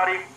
তারিখ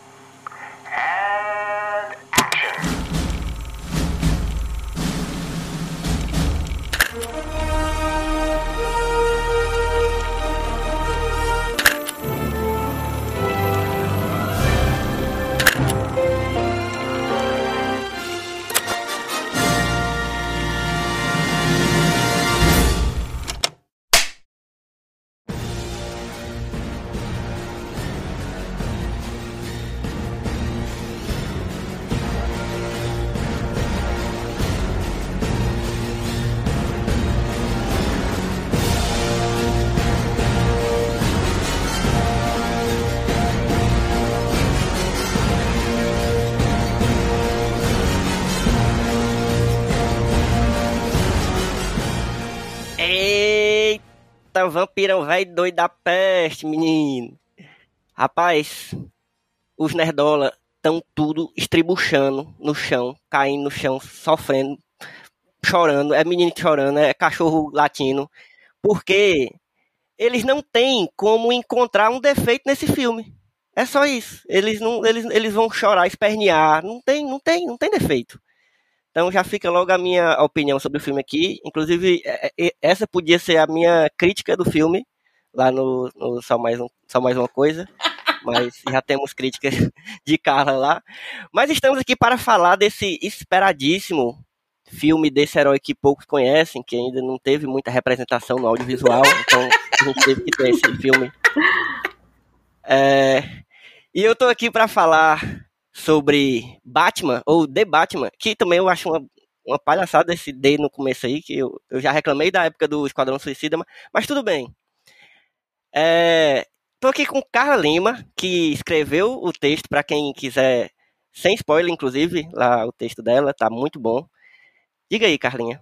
Eita, vampirão velho doido da peste, menino. Rapaz, os nerdola estão tudo estribuchando no chão, caindo no chão, sofrendo, chorando. É menino chorando, é cachorro latino. Porque eles não têm como encontrar um defeito nesse filme. É só isso. Eles não, eles, eles vão chorar, espernear. Não tem, não tem, não tem defeito. Então já fica logo a minha opinião sobre o filme aqui. Inclusive, é, é, essa podia ser a minha crítica do filme, lá no, no Só, Mais um, Só Mais Uma Coisa. Mas já temos críticas de Carla lá. Mas estamos aqui para falar desse esperadíssimo filme desse herói que poucos conhecem, que ainda não teve muita representação no audiovisual. Então a gente teve que ter esse filme. É, e eu tô aqui para falar sobre Batman, ou The Batman, que também eu acho uma, uma palhaçada esse D no começo aí, que eu, eu já reclamei da época do Esquadrão Suicida, mas, mas tudo bem. É, tô aqui com Carla Lima, que escreveu o texto, para quem quiser, sem spoiler, inclusive, lá o texto dela, tá muito bom. Diga aí, Carlinha.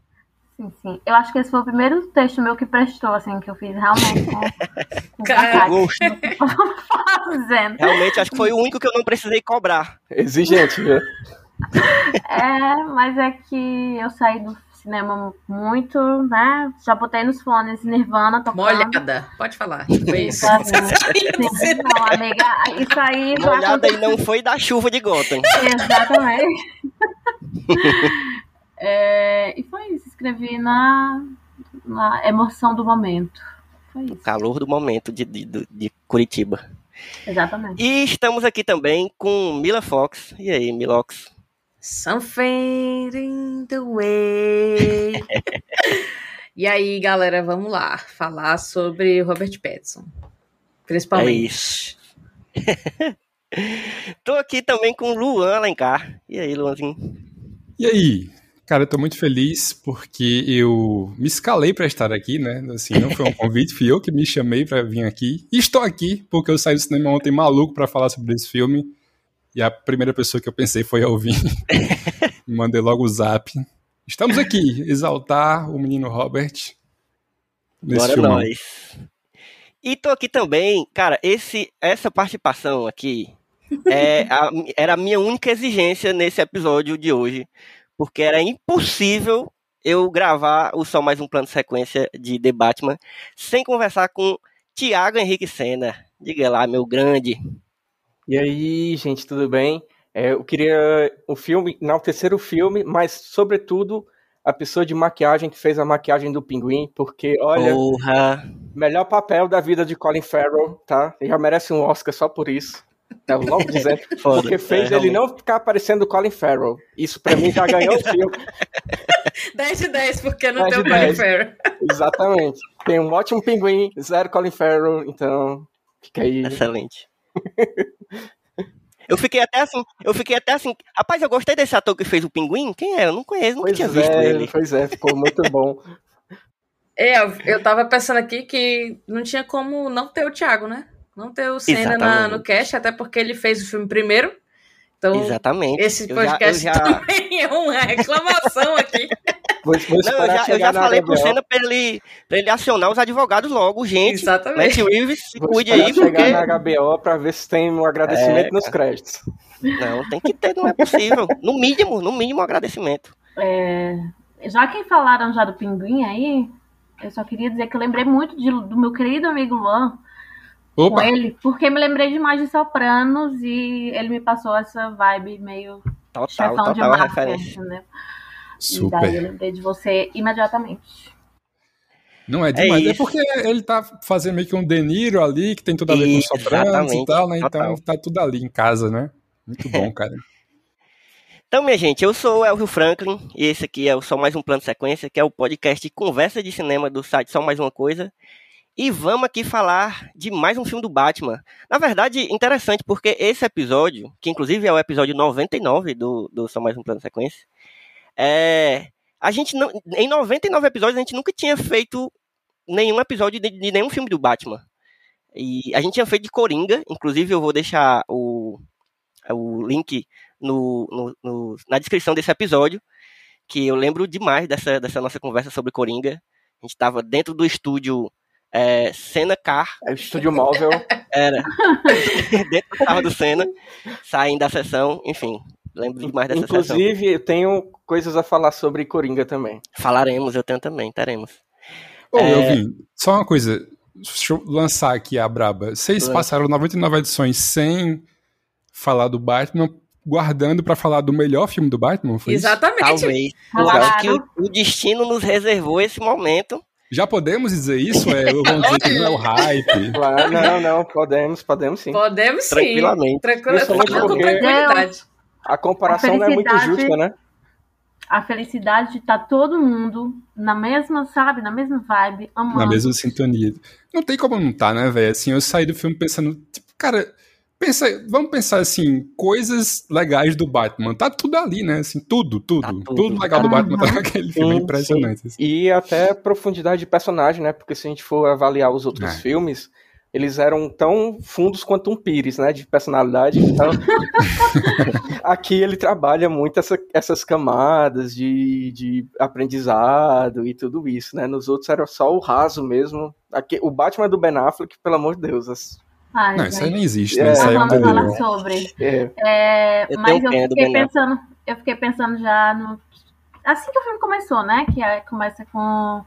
Sim, sim. Eu acho que esse foi o primeiro texto meu que prestou, assim, que eu fiz realmente com, com. Fazendo. Realmente, acho que foi o único que eu não precisei cobrar. Exigente, viu? É, mas é que eu saí do cinema muito, né? Já botei nos fones Nirvana tocando. Molhada, pode falar. Foi isso. Exatamente. Não, amiga, isso aí Molhada e não foi da chuva de Gotham. Exatamente. É, e foi isso, escrevi na, na emoção do momento. Foi isso. Calor do momento de, de, de Curitiba. Exatamente. E estamos aqui também com Mila Fox. E aí, Milox? Something in the way. e aí, galera, vamos lá falar sobre Robert Pattinson. É Principalmente. isso. Tô aqui também com Luan Alencar. E aí, Luanzinho? E aí? Cara, eu tô muito feliz porque eu me escalei pra estar aqui, né? Assim, não foi um convite, fui eu que me chamei pra vir aqui. E estou aqui porque eu saí do cinema ontem maluco pra falar sobre esse filme. E a primeira pessoa que eu pensei foi a ouvir. Mandei logo o zap. Estamos aqui, exaltar o menino Robert nesse Bora filme. nós. E tô aqui também, cara, esse, essa participação aqui é a- era a minha única exigência nesse episódio de hoje, porque era impossível eu gravar o Só Mais Um Plano de Sequência de The Batman sem conversar com Tiago Henrique Senna. Diga lá, meu grande. E aí, gente, tudo bem? É, eu queria o filme, enaltecer o filme, mas, sobretudo, a pessoa de maquiagem que fez a maquiagem do pinguim, porque, olha, Porra. melhor papel da vida de Colin Farrell, tá? Ele já merece um Oscar só por isso. É, logo. Foda. Porque fez É, ele realmente. não ficar parecendo o Colin Farrell. Isso pra mim já ganhou o filme. 10 de 10, porque não 10 tem o Colin 10. Farrell. Exatamente. Tem um ótimo pinguim, zero Colin Farrell, então fica aí. Excelente. Eu fiquei até assim, eu fiquei até assim, rapaz, eu gostei desse ator que fez o Pinguim, quem é? Eu não conheço, nunca Pois tinha visto é, ele. pois é, ficou muito bom. É, eu, eu tava pensando aqui que não tinha como não ter o Thiago, né? Não ter o Senna na- no cast, até porque ele fez o filme primeiro. Então, Exatamente. esse Eu já- podcast eu já- também é uma reclamação aqui. Vou, vou Não, eu já, eu chegar já falei pro. Senna pra ele, pra ele acionar os advogados logo, gente. Matt Exatamente. Reeves, se cuide aí, chegar porque. na HBO pra ver se tem um agradecimento É, nos créditos. Não, tem que ter, não é possível. No mínimo, no mínimo, um agradecimento. É, já que falaram já do pinguim aí, eu só queria dizer que eu lembrei muito de- do meu querido amigo Luan, com Opa, ele, porque me lembrei demais de Sopranos e ele me passou essa vibe meio Total, chefão de total máfia, referência. entendeu? E daí eu super. lembrei de você imediatamente. Não é demais, é, isso. porque ele tá fazendo meio que um De Niro ali, que tem tudo a ver com Sopranos e tal, né? Então total. tá tudo ali em casa, né? Muito bom, cara. Então, minha gente, eu sou o Elvio Franklin e esse aqui é o Só Mais Um Plano de Sequência, que é o podcast de conversa de cinema do site Só Mais Uma Coisa. E vamos aqui falar de mais um filme do Batman. Na verdade, interessante, porque esse episódio, que inclusive é o episódio 99 do, do Só Mais Um Plano Sequência, é, a gente não, em 99 episódios a gente nunca tinha feito nenhum episódio de, de nenhum filme do Batman. E a gente tinha feito de Coringa, inclusive eu vou deixar o, o link no, no- no- na descrição desse episódio, que eu lembro demais dessa, dessa nossa conversa sobre Coringa. A gente estava dentro do estúdio é, Senna Car, É o estúdio móvel. era dentro do carro do Senna, saindo da sessão, enfim, lembro demais dessa sessão. Inclusive, eu tenho coisas a falar sobre Coringa também. Falaremos, eu tenho também, teremos. Ô, É. Elvin, só uma coisa. Deixa eu lançar aqui a braba. Vocês Lança. passaram 99 edições sem falar do Batman, guardando pra falar do melhor filme do Batman? Foi isso? Exatamente. Talvez. Eu Claro. acho que o, o destino nos reservou esse momento. Já podemos dizer isso? É, vamos dizer que não é o hype. Claro, não, não, podemos, podemos sim. Podemos sim. Tranquilamente. Tranquila, com tranquilidade. A comparação não é muito justa, né? A felicidade de estar todo mundo na mesma, sabe, na mesma vibe, amando. Na mesma sintonia. Não tem como não tá, né, velho? Assim, eu saí do filme pensando, tipo, cara, pensa, vamos pensar assim, coisas legais do Batman. Tá tudo ali, né? Assim, tudo, tudo. Tá tudo. tudo. legal do Batman tá naquele filme. é Sim, impressionante. assim. E até profundidade de personagem, né? Porque se a gente for avaliar os outros É. filmes, eles eram tão fundos quanto um pires, né? De personalidade. Então, aqui ele trabalha muito essa- essas camadas de, de aprendizado e tudo isso, né? Nos outros era só o raso mesmo. Aqui, o Batman do Ben Affleck, pelo amor de Deus. as- Ai, Não, isso aí nem existe, É, né? Isso aí é um delírio. sobre. É, É, Eu mas eu fiquei pensando, eu fiquei pensando já no. Assim que o filme começou, né? Que aí começa com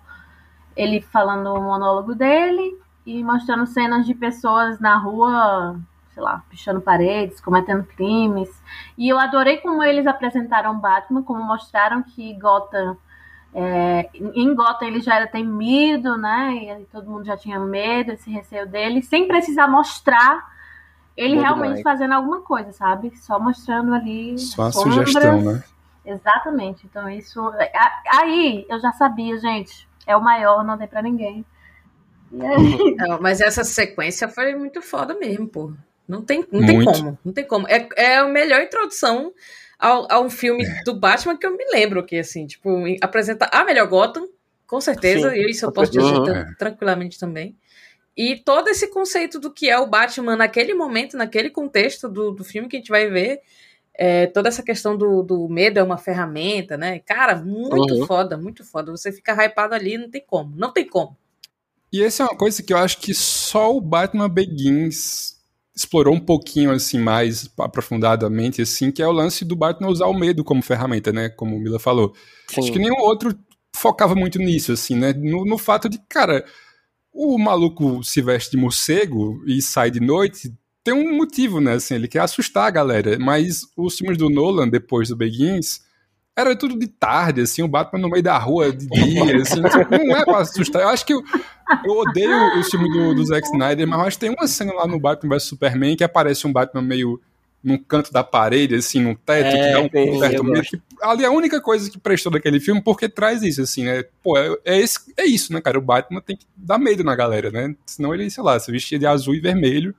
ele falando o monólogo dele e mostrando cenas de pessoas na rua, sei lá, pichando paredes, cometendo crimes. E eu adorei como eles apresentaram Batman, como mostraram que Gotham. É, em Gotham ele já era temido, né? E todo mundo já tinha medo, esse receio dele, sem precisar mostrar ele Bom realmente demais. fazendo alguma coisa, sabe? Só mostrando ali. Só a sombras. sugestão, né? Exatamente. Então, isso. a- Aí eu já sabia, gente. É o maior, não tem pra ninguém. Aí, Não, mas essa sequência foi muito foda mesmo, pô. Não tem, não tem como. Não tem como. É, é a melhor introdução ao, a um filme do Batman que eu me lembro, que assim, tipo, apresenta a melhor Gotham, com certeza, Sim, e isso eu posso dizer tran- tranquilamente também. E todo esse conceito do que é o Batman naquele momento, naquele contexto do, do filme que a gente vai ver, é, toda essa questão do, do medo é uma ferramenta, né? Cara, muito Uhum. foda, muito foda. Você fica hypado ali, não tem como, não tem como. E essa é uma coisa que eu acho que só o Batman Begins explorou um pouquinho assim mais aprofundadamente assim, que é o lance do Batman usar o medo como ferramenta, né, como o Mila falou. Acho que Sim. nenhum outro focava muito nisso assim, né, no, no fato de, cara, o maluco se veste de morcego e sai de noite, tem um motivo, né, assim, ele quer assustar a galera, mas os filmes do Nolan depois do Begins era tudo de tarde, assim, o Batman no meio da rua de dia, assim, tipo, não é pra assustar. Eu acho que eu, eu odeio o filme do, do Zack Snyder, mas eu acho que tem uma cena lá no Batman vs Superman que aparece um Batman meio num canto da parede, assim, num teto, que É, dá um sim, certo medo. Que, ali é a única coisa que prestou daquele filme, porque traz isso, assim, né? Pô, é, é, esse, é isso, né, cara? O Batman tem que dar medo na galera, né? Senão ele, sei lá, se vestia de azul e vermelho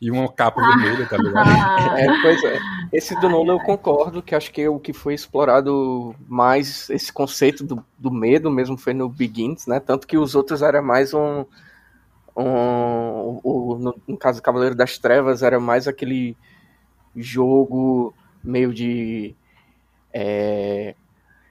e uma capa vermelha, tá ligado? ah, É, pois é. Esse do Nolan eu concordo, que acho que o que foi explorado mais, esse conceito do, do medo mesmo foi no Begins, né? Tanto que os outros era mais um. um o, no, no caso do Cavaleiro das Trevas, era mais aquele jogo meio de é,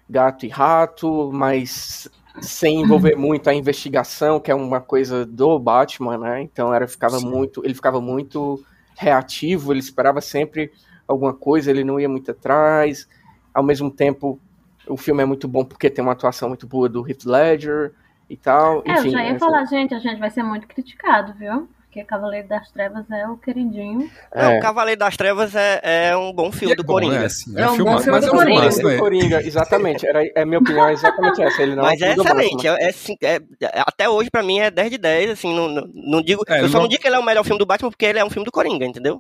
gato e rato, mas sem envolver muito a investigação, que é uma coisa do Batman, né? Então era ficava Sim. muito, ele ficava muito reativo, ele esperava sempre alguma coisa, ele não ia muito atrás. Ao mesmo tempo, o filme é muito bom porque tem uma atuação muito boa do Heath Ledger e tal. é, eu Enfim, já ia essa- falar, gente, a gente vai ser muito criticado, viu? Porque Cavaleiro das Trevas é o queridinho. Não, É. Cavaleiro das Trevas é, é um bom filme é do bom, Coringa. né, assim, É um bom filmaço, filme mas do é um Coringa. filmaço, né? Coringa, exatamente. Era, é, minha opinião é exatamente essa. Ele não Mas é é excelente. Batman. É, é sim- é- é- até hoje, pra mim, é 10 de 10. Assim, não, não, não digo, É, eu só não- não digo que ele é o melhor filme do Batman porque ele é um filme do Coringa, entendeu?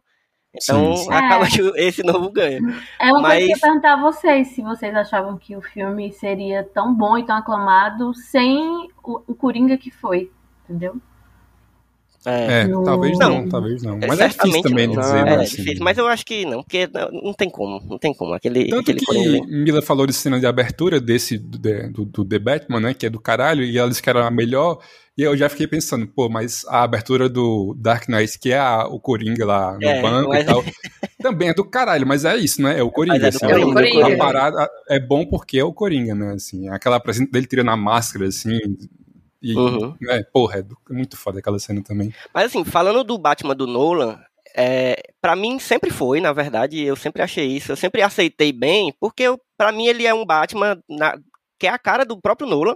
Então, Sim, sim. acaba É. que esse novo ganha. É uma coisa que eu ia Mas- perguntar a vocês, se vocês achavam que o filme seria tão bom e tão aclamado sem o, o Coringa que foi, entendeu? É. É, No- talvez não, Não. talvez não. É, Mas é difícil também não. de dizer, É, né, É, assim. difícil, mas eu acho que não, porque não, não tem como, não tem como. Aquele, Tanto aquele que. Mila falou de cena de abertura desse do, do, do The Batman, né? Que é do caralho, e ela disse que era a melhor. E eu já fiquei pensando, pô, mas a abertura do Dark Knight, que é a- o Coringa lá no É, banco mas- e tal, também é do caralho, mas é isso, né? É o Coringa. Mas é assim, É o Coringa. A parada é bom porque é o Coringa, né? Assim, aquela presença dele tirando a máscara, assim. E, Uhum. né, porra, é, do- é muito foda aquela cena também. Mas assim, falando do Batman do Nolan, é, para mim sempre foi, na verdade, eu sempre achei isso, eu sempre aceitei bem, porque para mim ele é um Batman na- que é a cara do próprio Nolan,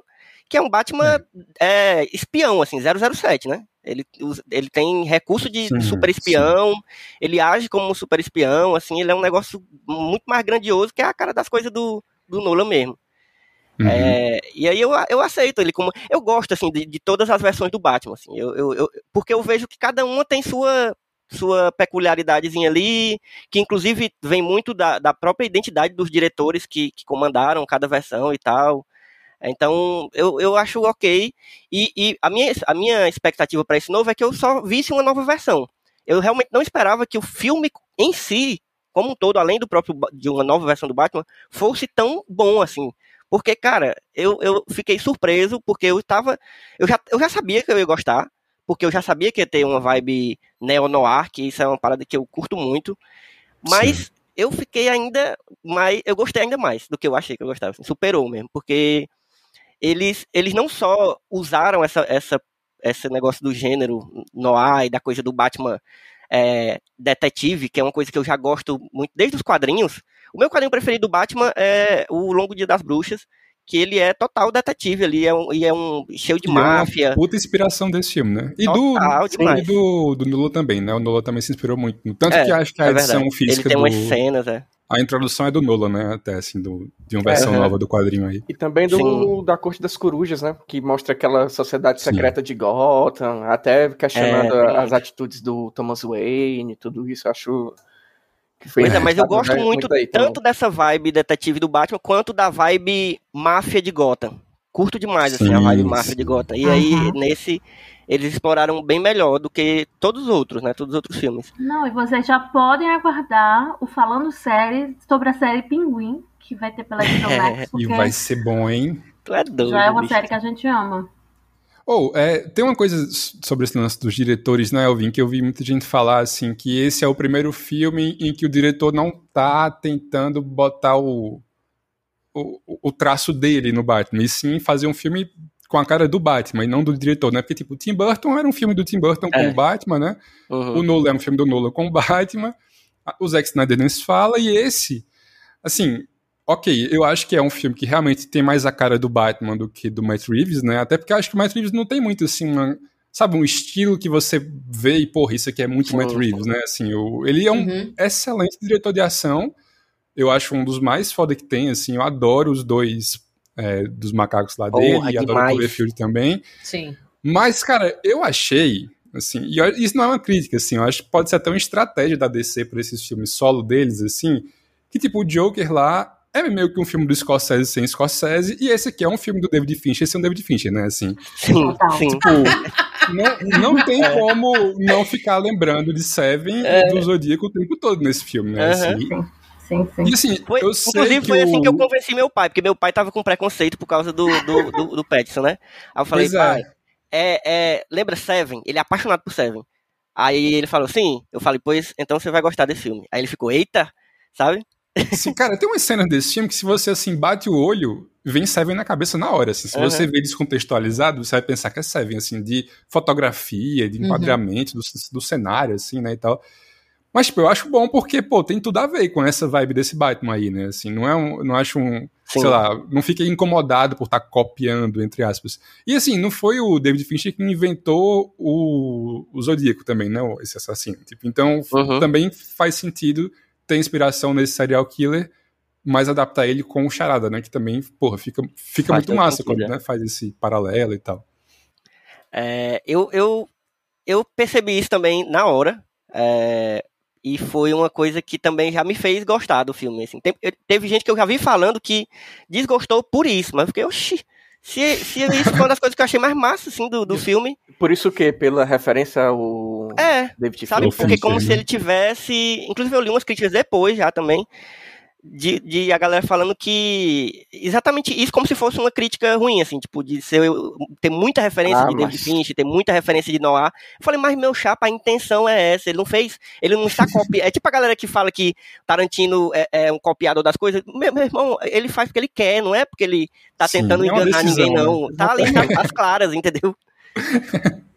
que é um Batman é, espião, assim, 007, né? Ele, ele tem recurso de Sim, super espião, ele age como um super espião, assim, ele é um negócio muito mais grandioso que é a cara das coisas do, do Nolan mesmo. Uhum. É, e aí eu, eu aceito ele como. Eu gosto, assim, de, de todas as versões do Batman, assim. Eu, eu, eu- porque eu vejo que cada uma tem sua, sua peculiaridadezinha ali, que inclusive vem muito da, da própria identidade dos diretores que, que comandaram cada versão e tal. Então, eu, eu acho ok. E, e a, minha, a minha expectativa para esse novo é que eu só visse uma nova versão. Eu realmente não esperava que o filme em si, como um todo, além do próprio de uma nova versão do Batman, fosse tão bom assim. Porque, cara, eu, eu fiquei surpreso, porque eu tava. Eu já, eu já sabia que eu ia gostar, porque eu já sabia que ia ter uma vibe neo-noir, que isso é uma parada que eu curto muito. Mas eu fiquei ainda mais. Eu gostei ainda mais do que eu achei que eu gostava. assim, superou mesmo, porque eles, eles não só usaram essa, essa, esse negócio do gênero noir e da coisa do Batman é, detetive, que é uma coisa que eu já gosto muito desde os quadrinhos. O meu quadrinho preferido do Batman é o Longo Dia das Bruxas, que ele é total detetive ali, é um, e é um cheio de E é uma máfia. Puta inspiração desse filme, né? E Total, do, demais. e do, do Nolan também, né? O Nolan também se inspirou muito. Tanto É, que acho que a é edição verdade. física Ele tem do... umas cenas, é. A introdução é do Nolan, né? Até, assim, do, de uma versão É, nova do quadrinho aí. E também do, Sim. da Corte das Corujas, né? Que mostra aquela sociedade Sim. secreta de Gotham, até questionando É, as atitudes do Thomas Wayne, tudo isso. eu Acho que foi Pois é, mas eu gosto né, muito daí também. tanto dessa vibe detetive do Batman, quanto da vibe máfia de Gotham. Curto demais, assim, a Sim, vibe máfia sim. de Gotham. E aí, Uhum. nesse, eles exploraram bem melhor do que todos os outros, né? Todos os outros filmes. Não, e vocês já podem aguardar o Falando Série sobre a série Pinguim, que vai ter pela HBO Max, E porque vai ser bom, hein? Tu é doido, já é uma bicho. série que a gente ama. Ou, é, tem uma coisa sobre esse lance dos diretores, né, Elvin, que eu vi muita gente falar, assim, que esse é o primeiro filme em que o diretor não tá tentando botar o, o, o traço dele no Batman, e sim fazer um filme com a cara do Batman, e não do diretor, né? Porque, tipo, o Tim Burton era um filme do Tim Burton com É. o Batman, né? Uhum. O Nolan é um filme do Nolan com o Batman. O Zack Snyder nem se fala. E esse, assim, ok, eu acho que é um filme que realmente tem mais a cara do Batman do que do Matt Reeves, né? Até porque eu acho que o Matt Reeves não tem muito, assim, uma, sabe, um estilo que você vê e, porra, isso aqui é muito Sim, Matt Reeves, né? Assim, o, ele é um Uhum. excelente diretor de ação. Eu acho um dos mais foda que tem, assim. Eu adoro os dois é, dos macacos lá Porra, dele. E adoro o. Cloverfield também. Sim. Mas, cara, eu achei, assim, e isso não é uma crítica, assim, eu acho que pode ser até uma estratégia da DC para esses filmes solo deles, assim, que, tipo, o Joker lá é meio que um filme do Scorsese sem Scorsese, e esse aqui é um filme do David Fincher sem o David Fincher, né, assim. Sim, sim. Tipo, não, não tem como não ficar lembrando de Seven e do Zodíaco o tempo todo nesse filme, né, Aham. assim. Sim, sim. E, assim, Foi, eu sei inclusive que foi assim que eu o- convenci meu pai, porque meu pai tava com preconceito por causa do, do, do, do Pattinson, né? Aí eu falei, Pois é. pai, é, é, lembra Seven? Ele é apaixonado por Seven. Aí ele falou, sim. Eu falei, pois, então você vai gostar desse filme. Aí ele ficou, eita, sabe? Assim, cara, tem umas cenas desse filme que se você, assim, bate o olho, vem Seven na cabeça na hora, assim. Se Aham. você vê descontextualizado, você vai pensar que é Seven, assim, de fotografia, de Uhum. enquadramento do, do cenário, assim, né, e tal. Mas, tipo, eu acho bom porque, pô, tem tudo a ver com essa vibe desse Batman aí, né, assim, não é um, não acho um... Sim. sei lá, não fique incomodado por estar tá copiando, entre aspas. E assim, não foi o David Fincher que inventou o, o Zodíaco também, né? Esse assassino. Tipo, então uhum. também faz sentido ter inspiração nesse serial killer, mas adaptar ele com o Charada, né? Que também, porra, fica, fica muito massa quando né, faz esse paralelo e tal. É, eu, eu, eu percebi isso também na hora. É, e foi uma coisa que também já me fez gostar do filme. Assim. Tem, teve gente que eu já vi falando que desgostou por isso, mas eu fiquei, oxi. Se, se isso foi uma das coisas que eu achei mais massa, assim, do, do filme. Por isso que? Pela referência ao é, David sabe? Porque como se ele tivesse... Inclusive eu li umas críticas depois já também, de, de, a galera falando que exatamente isso como se fosse uma crítica ruim, assim, tipo, de ser, ter muita referência ah, de David mas... Finch, ter muita referência de Noah. Eu falei, mas meu chapa, a intenção é essa, ele não fez, ele não está copiando. é tipo a galera que fala que Tarantino é, é, um copiador das coisas. Meu, meu, irmão, ele faz porque ele quer, não é porque ele tá Sim, tentando é enganar decisão, ninguém, não. Né? Tá ali nas claras, entendeu?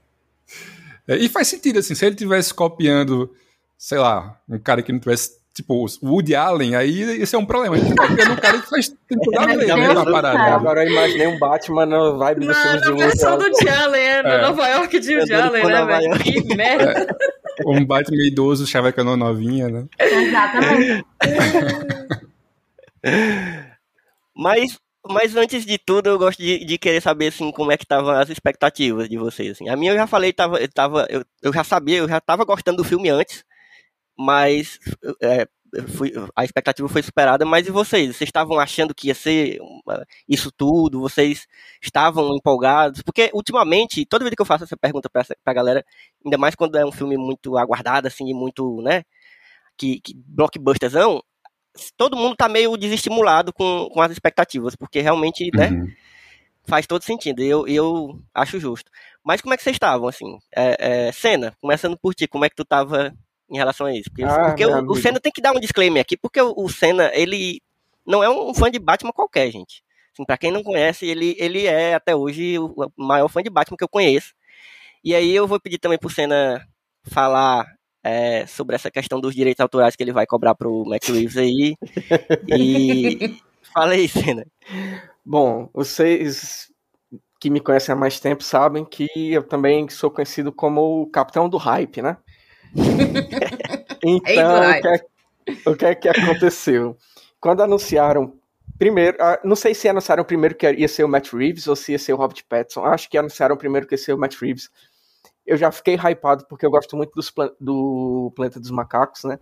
É, e faz sentido, assim, se ele tivesse copiando, sei lá, um cara que não tivesse tipo, o Woody Allen, aí esse é um problema. Ele tá vendo um cara que faz tem tudo a ver né, parada. Agora eu imaginei um Batman na vibe do filme de Woody Allen. do Woody Allen, é, no é. Nova York de Woody Allen, né, velho? Que merda. É. Um Batman idoso, chavecando novinha, né? Exatamente. Mas mas antes de tudo, eu gosto de, de, querer saber assim como é que estavam as expectativas de vocês. Assim. A minha eu já falei, tava, eu, tava, eu, eu já sabia, eu já estava gostando do filme antes mas é, fui, a expectativa foi superada. Mas e vocês? Vocês estavam achando que ia ser isso tudo? Vocês estavam empolgados? Porque ultimamente, toda vez que eu faço essa pergunta pra, pra galera, ainda mais quando é um filme muito aguardado, assim, muito, né? Que, que blockbusterzão, todo mundo tá meio desestimulado com, com as expectativas, porque realmente, né? Uhum. Faz todo sentido, eu, eu acho justo. Mas como é que vocês estavam, assim? É, é, cena, começando por ti, como é que tu tava em relação a isso. Porque, ah, porque o, o Senna tem que dar um disclaimer aqui, porque o, o Senna, ele não é um fã de Batman qualquer, gente. Assim, pra quem não conhece, ele, ele é até hoje o maior fã de Batman que eu conheço. E aí eu vou pedir também pro Senna falar é, sobre essa questão dos direitos autorais que ele vai cobrar pro Matt Reeves aí. e fala aí, Senna. Bom, vocês que me conhecem há mais tempo sabem que eu também sou conhecido como o capitão do hype, né? Então, o que, é, o que é que aconteceu? Quando anunciaram primeiro, ah, não sei se anunciaram primeiro que ia ser o Matt Reeves ou se ia ser o Robert Pattinson. Acho que anunciaram primeiro que ia ser o Matt Reeves. Eu já fiquei hypado porque eu gosto muito dos, do Planeta dos Macacos, né?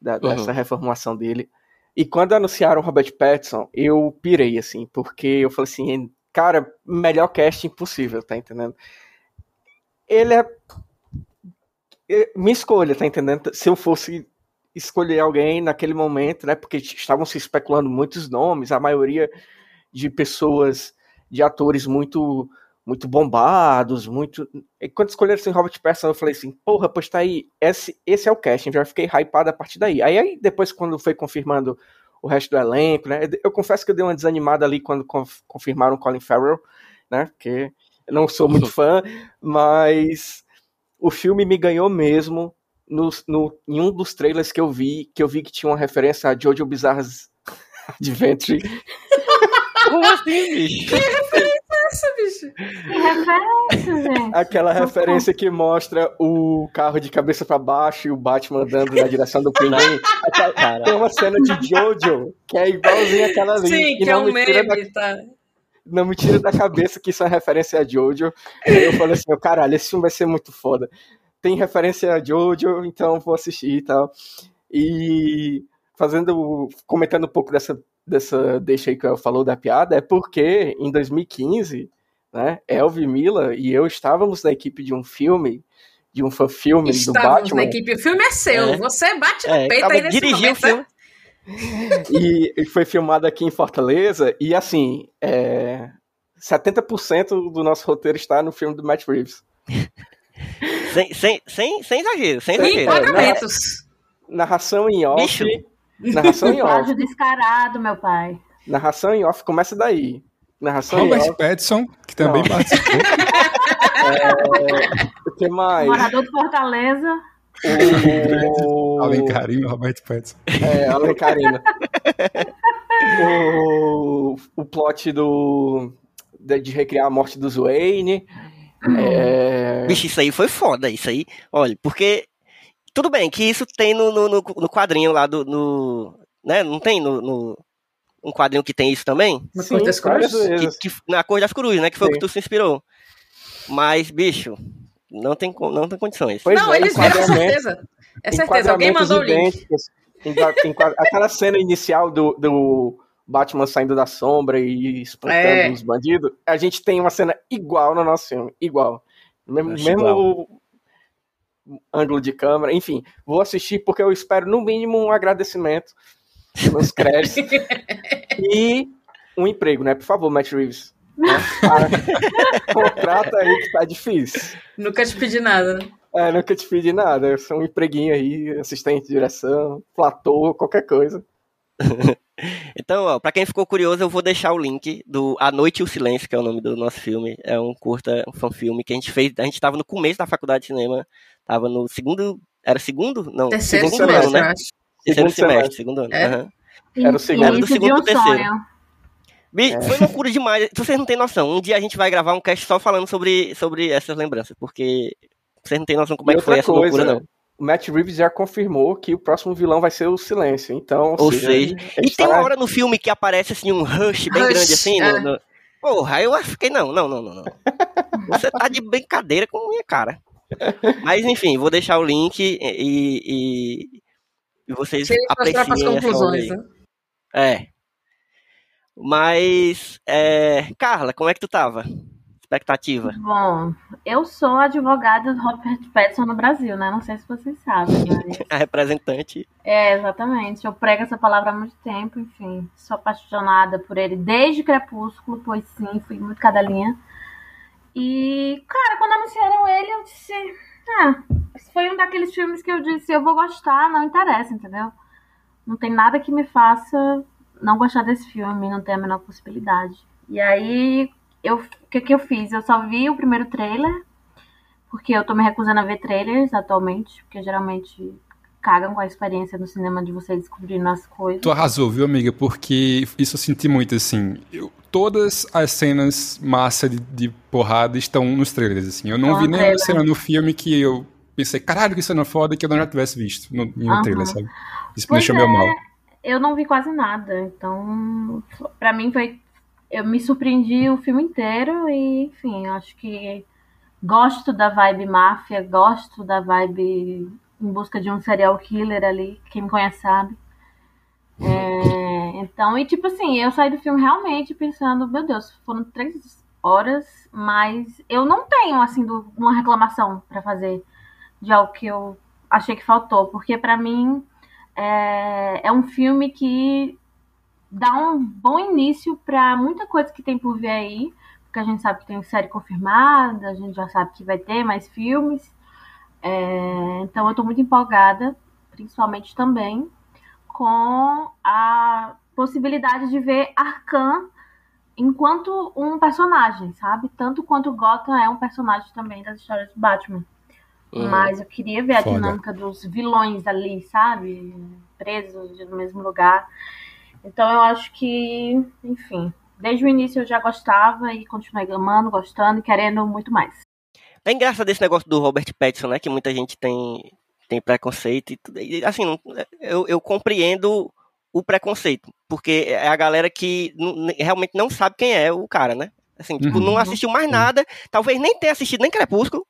Da, uhum. Dessa reformulação dele. E quando anunciaram o Robert Pattinson, eu pirei, assim, porque eu falei assim, cara, melhor casting possível, tá entendendo? Ele é minha escolha, tá entendendo? Se eu fosse escolher alguém naquele momento, né? Porque estavam se especulando muitos nomes, a maioria de pessoas, de atores muito muito bombados, muito. E quando escolheram assim, Robert Pattinson, eu falei assim, porra, pois tá aí, esse, esse é o casting, já fiquei hypado a partir daí. Aí, aí depois, quando foi confirmando o resto do elenco, né? Eu confesso que eu dei uma desanimada ali quando confirmaram Colin Farrell, né? Porque eu não sou muito fã, mas o filme me ganhou mesmo no, no, em um dos trailers que eu vi, que eu vi que tinha uma referência a Jojo Bizarre's Adventure. Como assim, bicho? Que referência é essa, bicho? Que referência, gente? Aquela referência que mostra o carro de cabeça para baixo e o Batman andando na direção do pinguim. Tem uma cena de Jojo que é igualzinha aquela ali. Sim, que é um meme, tá? Não me tira da cabeça que isso é referência a Jojo. Aí eu falei assim, caralho, esse filme vai ser muito foda. Tem referência a Jojo, então vou assistir e tal. E fazendo, comentando um pouco dessa, dessa deixa aí que eu falou da piada, é porque em 2015, né, Elvi Mila e eu estávamos na equipe de um filme de um fã-filme do Batman. na equipe. O filme é seu. É. Você bate no é, peito aí nesse momento. O filme e, foi filmado aqui em Fortaleza, e assim, é, 70% do nosso roteiro está no filme do Matt Reeves. sem, sem, sem, sem exagero, sem exagero. pagamentos. Narração em off. Bicho. Narração em off. descarado, meu pai. Narração em off começa daí. Narração Robert em off. Pattinson, que também Não. participou. É, o que mais? Morador de Fortaleza. O... Alencarino, Robert Pattinson. É, Alencarino. o, o plot do de, de recriar a morte do Wayne. É... Bicho, isso aí foi foda, isso aí. Olha, porque. Tudo bem que isso tem no, no, no- quadrinho lá do. No, né? Não tem no, no- um quadrinho que tem isso também? Na Sim, Cor das Cruzes? Que, vezes. que- na cor das cruzes, né? Que foi o Sim. que tu se inspirou. Mas, bicho, não tem, não tem condições. Pois Não, é, eles viram, certeza. É certeza. Alguém mandou o link. Aquela cena inicial do, do Batman saindo da sombra e espantando É. os bandidos, a gente tem uma cena igual no nosso filme. Igual. Mesmo, mesmo igual. ângulo de câmera. Enfim, vou assistir porque eu espero, no mínimo, um agradecimento nos créditos. e um emprego, né? Por favor, Matt Reeves. Contrata aí que tá difícil. Nunca te pedi nada, né? É, nunca te pedi nada. Eu sou um empreguinho aí, assistente de direção, platô, qualquer coisa. Então, ó, pra quem ficou curioso, eu vou deixar o link do A Noite e o Silêncio, que é o nome do nosso filme. É um curta, um fanfilme que a gente fez. A gente tava no começo da faculdade de cinema. Tava no segundo. Era segundo? Não, Terceiro segundo semestre, ano, né? acho. Terceiro Segundo semestre, semestre. segundo ano. É? aham. Era o segundo. Era do segundo pro terceiro. sonho. Bi- Foi loucura demais. Vocês não têm noção. Um dia a gente vai gravar um cast só falando sobre, sobre essas lembranças, porque vocês não têm noção como é E que foi essa coisa, loucura, não. o Matt Reeves já confirmou que o próximo vilão vai ser o Silêncio. Então, Ou seja, seja, ele E tem uma está- hora no filme que aparece assim um rush bem Rush, grande assim. no- é. no- Porra, aí eu fiquei, não, não, não, não, não. Você tá de brincadeira com a minha cara. Mas enfim, vou deixar o link e, e, e vocês Sem apreciem obra conclusões, né? É. Mas, é, Carla, como é que tu tava? Expectativa. Bom, eu sou advogada do Robert Pattinson no Brasil, né? Não sei se vocês sabem, mas... A representante. É, exatamente. Eu prego essa palavra há muito tempo, enfim. Sou apaixonada por ele desde Crepúsculo, pois sim, fui muito cadelinha. E, cara, quando anunciaram ele, eu disse... Ah, esse foi um daqueles filmes que eu disse, eu vou gostar, não interessa, entendeu? Não tem nada que me faça não gostar desse filme, não tem a menor possibilidade. E aí, eu, o que que eu fiz? Eu só vi o primeiro trailer, porque eu tô me recusando a ver trailers atualmente, porque geralmente cagam com a experiência do cinema de você descobrindo as coisas. Tu arrasou, viu, amiga? Porque isso eu senti muito, assim. Eu- todas as cenas massa de, de porrada estão nos trailers, assim. Eu não Estão vi no nenhuma cena no filme que eu pensei, caralho, que cena foda que eu não já tivesse visto no, no Aham. trailer, sabe? Isso me Pois deixou meio é. mal. Eu não vi quase nada, então pra mim foi eu me surpreendi o filme inteiro e enfim, eu acho que gosto da vibe máfia, gosto da vibe em busca de um serial killer ali, quem me conhece sabe. É, então, e tipo assim, eu saí do filme realmente pensando, meu Deus, foram três horas, mas eu não tenho assim do- uma reclamação pra fazer de algo que eu achei que faltou, porque pra mim é, é um filme que dá um bom início pra muita coisa que tem por vir aí, porque a gente sabe que tem série confirmada, a gente já sabe que vai ter mais filmes. É, então eu tô muito empolgada, principalmente também com a possibilidade de ver Arcan enquanto um personagem, sabe? Tanto quanto Gotham é um personagem também das histórias do Batman. Uhum. Mas eu queria ver a Foda. dinâmica dos vilões ali, sabe? Presos no mesmo lugar. Então eu acho que, enfim, desde o início eu já gostava e continuei amando, gostando e querendo muito mais. É engraçado esse negócio do Robert Pattinson, né? Que muita gente tem, tem preconceito e tudo. E, assim, eu, eu compreendo o preconceito, porque é a galera que realmente não sabe quem é o cara, né? Assim, tipo, Uhum. não assistiu mais nada, talvez nem tenha assistido nem Crepúsculo,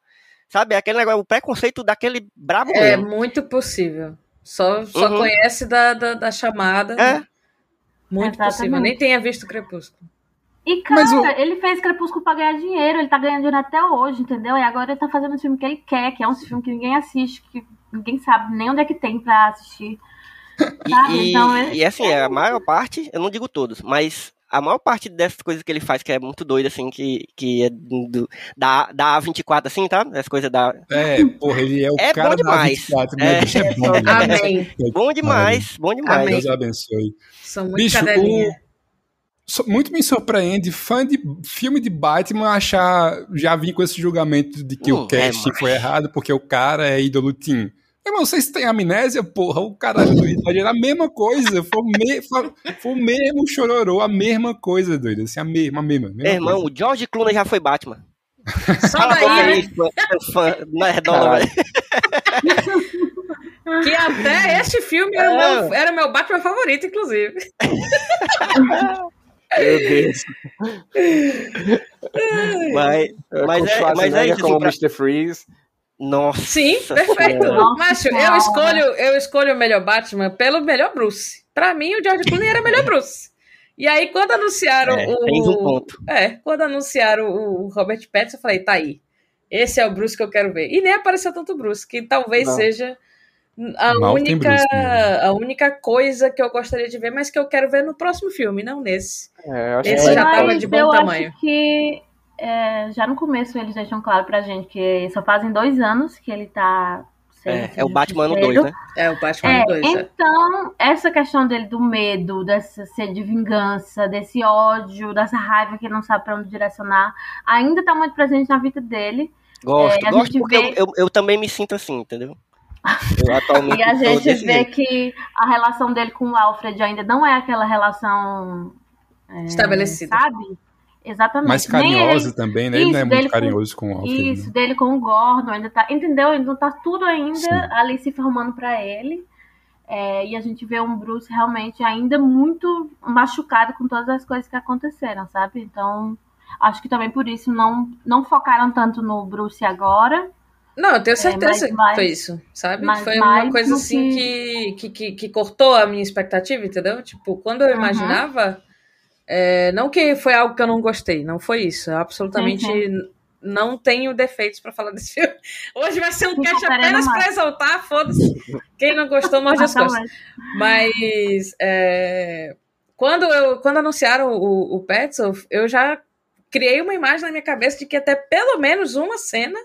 sabe? Aquele negócio, o preconceito daquele brabo É mesmo. muito possível. Só, só Uhum. conhece da, da, da chamada. É. Muito Exatamente. possível. Nem tenha visto Crepúsculo. E, cara, Mas o- ele fez Crepúsculo pra ganhar dinheiro, ele tá ganhando dinheiro até hoje, entendeu? E agora ele tá fazendo o filme que ele quer, que é um filme que ninguém assiste, que ninguém sabe nem onde é que tem pra assistir. E, Sabe? e- Então, é- e, assim, a maior parte, eu não digo todos, mas a maior parte dessas coisas que ele faz, que é muito doido, assim, que, que é do, da, da A24, assim, tá? As coisas da. É, porra, ele é o É cara bom da demais. 24, né? É. Bicho, é bom demais. Amém. Bom demais, bom demais. Amém. Deus abençoe. Sou muito Bicho, cadelinha. o... so- muito me surpreende, fã de filme de Batman, achar. Já vim com esse julgamento de que Hum, o casting é, foi errado porque o cara é ídolo Tim. Irmão, vocês têm amnésia, porra? O caralho do Ledger era a mesma coisa. Foi o, me, foi, o mesmo chororô, a mesma coisa, doido. Assim, a mesma, a mesma. a mesma Irmão, coisa. o George Clooney já foi Batman. Só daí, né? Que até este filme era, É. meu, era meu Batman favorito, inclusive. Meu Deus. Mas, mas, é, mas é isso, como pra... Mr. Freeze. Nossa Sim, perfeito. Nossa Márcio, eu escolho, eu escolho o melhor Batman pelo melhor Bruce. Pra mim, o George Clooney era o melhor Bruce. E aí, quando anunciaram É, o. um ponto. É, quando anunciaram o, Robert Pattinson, eu falei, tá aí. Esse é o Bruce que eu quero ver. E nem apareceu tanto Bruce, que talvez Não. seja a Mal única, Bruce, né? a única coisa que eu gostaria de ver, mas que eu quero ver no próximo filme, não nesse. É, eu acho Esse que já vai- tava Mas de bom eu tamanho. acho que é, já no começo eles deixam claro pra gente que só fazem dois anos que ele tá sendo É, é o Batman ano justiceiro. 2, né? É, o Batman É, 2. é. então, essa questão dele do medo, dessa sede de vingança, desse ódio, dessa raiva que ele não sabe pra onde direcionar, ainda tá muito presente na vida dele. Gosto, É, gosto porque vê- eu, eu, eu também me sinto assim, entendeu? Eu atualmente E a gente vê jeito. que a relação dele com o Alfred ainda não é aquela relação, Estabelecida. sabe? Exatamente. Mais Nem carinhosa ele- também, né? Ele não é muito dele com- carinhoso com o Alfred. Isso, né? dele com o Gordon, ainda tá. Entendeu? Ainda tá tudo ainda Sim. ali se formando pra ele. É, e a gente vê um Bruce realmente ainda muito machucado com todas as coisas que aconteceram, sabe? Então, acho que também por isso não, não focaram tanto no Bruce agora. Não, eu tenho certeza É, mas- que foi isso, sabe? mas foi uma coisa assim que, que, que, que cortou a minha expectativa, entendeu? Tipo, quando eu Uhum. imaginava, é, não que foi algo que eu não gostei, não foi isso. Eu absolutamente n- não tenho defeitos pra falar desse filme. Hoje vai ser um Não cast apenas pra exaltar, foda-se. Quem não gostou, morde as costas. Exatamente. Mas é, quando, eu, quando anunciaram o, o Petzl, eu já criei uma imagem na minha cabeça de que até pelo menos uma cena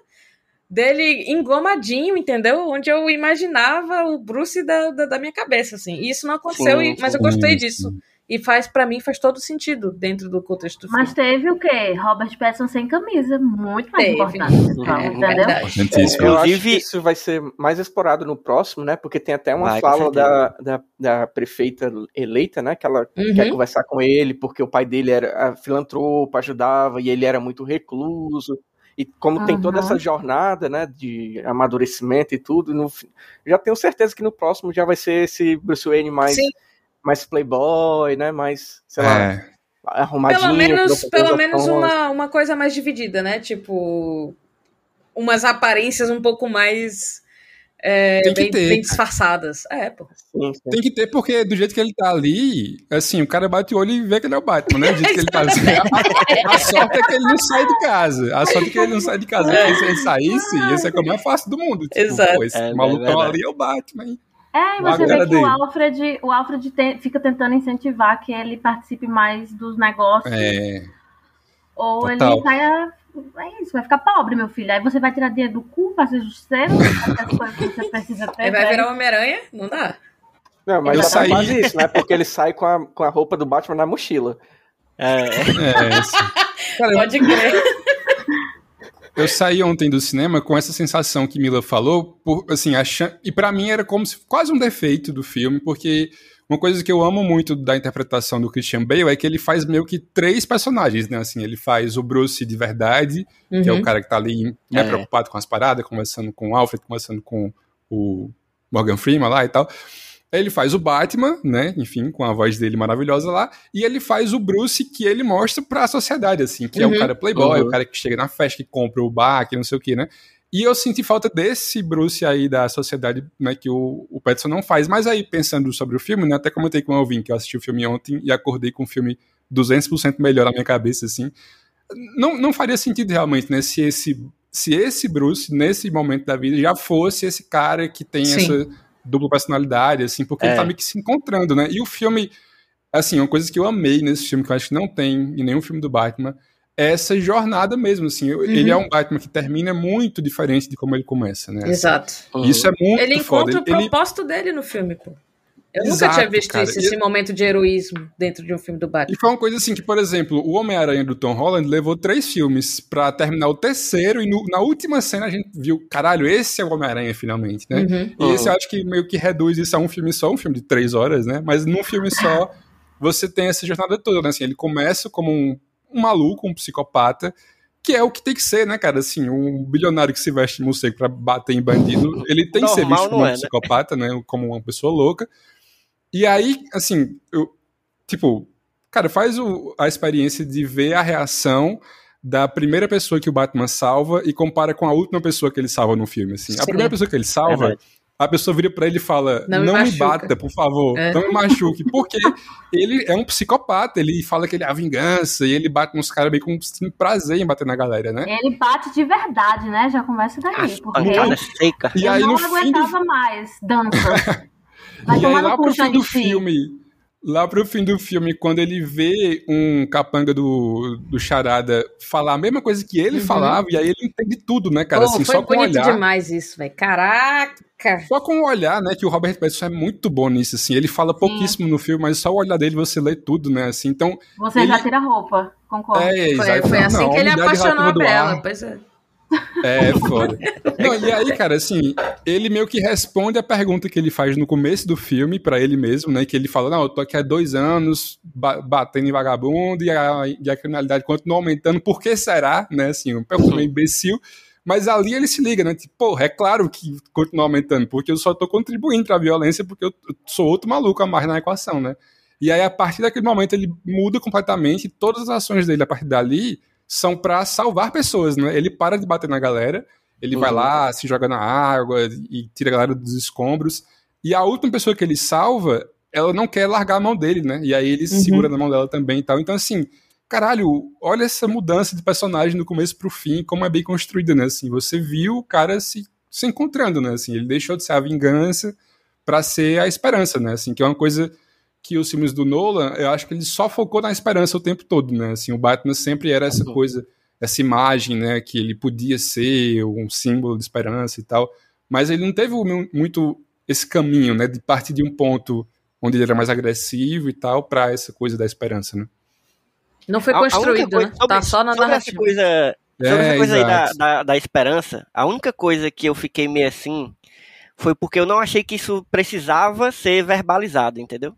dele engomadinho, entendeu? Onde eu imaginava o Bruce da, da, da minha cabeça, assim. E isso não aconteceu, Sim, mas eu gostei disso. sim. E faz, para mim, faz todo sentido dentro do contexto do Mas filme. teve o quê? Robert Pattinson sem camisa. Muito mais Teve. importante. É, entendeu? Importantíssimo. Eu acho Inclusive- que isso vai ser mais explorado no próximo, né? Porque tem até uma Vai, fala da, da, da prefeita eleita, né? Que ela Uhum. quer conversar com ele, porque o pai dele era filantropo, ajudava, e ele era muito recluso. E como tem toda Uhum. essa jornada, né, de amadurecimento e tudo, no já tenho certeza que no próximo já vai ser esse Bruce Wayne mais, Sim. Mais playboy, né, mais, sei lá, É, arrumadinho. Pelo menos, pelo menos uma, uma coisa mais dividida, né? Tipo, umas aparências um pouco mais é, Tem que bem, ter, bem disfarçadas. É, pô. Sim, sim. Tem que ter, porque do jeito que ele tá ali, assim, o cara bate o olho e vê que ele é o Batman, né? Do jeito que ele tá assim. A, a sorte é que ele não sai de casa. A sorte é que ele não sai de casa. Porque se ele saísse, ia ser a coisa mais fácil do mundo. Tipo, Exato. Pô, esse É, malucão é ali é o Batman. É, e você vê que o. Alfred, o Alfred te- fica tentando incentivar que ele participe mais dos negócios. É. Ou total. ele vai. a- É isso, vai ficar pobre, meu filho. Aí você vai tirar dinheiro do cu pra ser justiceiro, fazer as coisas que você precisa ter. Aí vai virar Homem-Aranha? Não dá. Não, mas tá saí. quase isso, né? Porque ele sai com a, com a roupa do Batman na mochila. É, É, assim. Cara, Pode crer. Eu saí ontem do cinema com essa sensação que Mila falou, por, assim, achando, e pra mim era como se quase um defeito do filme, porque uma coisa que eu amo muito da interpretação do Christian Bale é que ele faz meio que três personagens, né? Assim, ele faz o Bruce de verdade, que é o Uhum. cara que tá ali né, É. preocupado com as paradas, conversando com o Alfred, conversando com o Morgan Freeman lá e tal. Ele faz o Batman, né? Enfim, com a voz dele maravilhosa lá. E ele faz o Bruce que ele mostra pra sociedade, assim, que é Uhum. o cara playboy, Uhum. o cara que chega na festa, que compra o bar, que não sei o que, né? E eu senti falta desse Bruce aí da sociedade, né, que o, o Pattinson não faz. Mas aí, pensando sobre o filme, né, até comentei com o Alvin, que eu assisti o filme ontem e acordei com o filme 200% melhor na minha cabeça, assim. Não, não faria sentido realmente, né, se esse, se esse Bruce, nesse momento da vida, já fosse esse cara que tem Sim. essa dupla personalidade, assim, porque ele É. tá meio que se encontrando, né? E o filme, assim, uma coisa que eu amei nesse filme, que eu acho que não tem em nenhum filme do Batman, é essa jornada mesmo, assim. Eu- Ele é um Batman que termina muito diferente de como ele começa, né? Exato. Isso é muito Ele foda. encontra o Ele- propósito dele no filme, pô. Eu nunca Exato, tinha visto cara. isso, E- esse momento de heroísmo dentro de um filme do Batman. E foi uma coisa assim que, por exemplo, o Homem-Aranha do Tom Holland levou três filmes pra terminar o terceiro, e no- na última cena a gente viu, caralho, esse é o Homem-Aranha finalmente, né? Uhum. E esse eu acho que meio que reduz isso a um filme só, um filme de três horas, né? Mas num filme só, você tem essa jornada toda, né? Assim, ele começa como um, um maluco, um psicopata, que é o que tem que ser, né, cara? Assim, um bilionário que se veste de morcego pra bater em bandido, ele tem que ser Normal visto como um é, né? psicopata, né? Como uma pessoa louca. E aí, assim, eu, tipo, cara, faz o- a experiência de ver a reação da primeira pessoa que o Batman salva e compara com a última pessoa que ele salva no filme, assim. A Sim. primeira pessoa que ele salva, Verdade. a pessoa vira pra ele e fala: Não Não, me me, machuca." bata, por favor, É. não me machuque. Porque ele é um psicopata, ele fala que ele é a vingança e ele bate nos caras bem com tem prazer em bater na galera, né? Ele bate de verdade, né? Já começa daí. As Porque pancadas secas. E eu aí não no fim do aguentava mais dança. Vai e aí lá pro fim do filme, lá pro fim do filme, quando ele vê um capanga do, do Charada falar a mesma coisa que ele Uhum. falava, e aí ele entende tudo, né, cara? Pô, assim, foi só com bonito olhar. demais isso, velho. Caraca! Só com o olhar, né, que o Robert Pattinson é muito bom nisso, assim, ele fala pouquíssimo no filme, mas só o olhar dele você lê tudo, né, assim, então... Você Ele- já tira a roupa, concordo. É, Foi, foi assim Não, que ele apaixonou relativa a do Bela. ar, Pois é. É, foda. Não, e aí, cara, assim, ele meio que responde a pergunta que ele faz no começo do filme pra ele mesmo, né? Que ele fala, não, eu tô aqui há dois anos ba- batendo em vagabundo e a, e a criminalidade continua aumentando, por que será? Né, assim, um pergunta meio imbecil. Mas ali ele se liga, né? Tipo, porra, é claro que continua aumentando, porque eu só tô contribuindo pra violência porque eu sou outro maluco a mais na equação, né? E aí, a partir daquele momento, ele muda completamente todas as ações dele a partir dali são pra salvar pessoas, né? Ele para de bater na galera, ele vai Uhum. lá, se joga na água e tira a galera dos escombros. E a última pessoa que ele salva, ela não quer largar a mão dele, né? E aí ele segura na mão dela também e tal. Então, assim, caralho, olha essa mudança de personagem do começo pro fim, como é bem construída, né? Assim, você viu o cara se, se encontrando, né? Assim, ele deixou de ser a vingança pra ser a esperança, né? Assim, que é uma coisa que os filmes do Nolan, eu acho que ele só focou na esperança o tempo todo, né? Assim, o Batman sempre era essa coisa, essa imagem, né? Que ele podia ser um símbolo de esperança e tal. Mas ele não teve mu- muito esse caminho, né? De partir de um ponto onde ele era mais agressivo e tal, pra essa coisa da esperança, né? Não foi A- a única construído, coisa- né? sobre- Tá só na sobre essa narrativa. coisa, sobre É, essa coisa aí da, da, da esperança, a única coisa que eu fiquei meio assim foi porque eu não achei que isso precisava ser verbalizado, entendeu?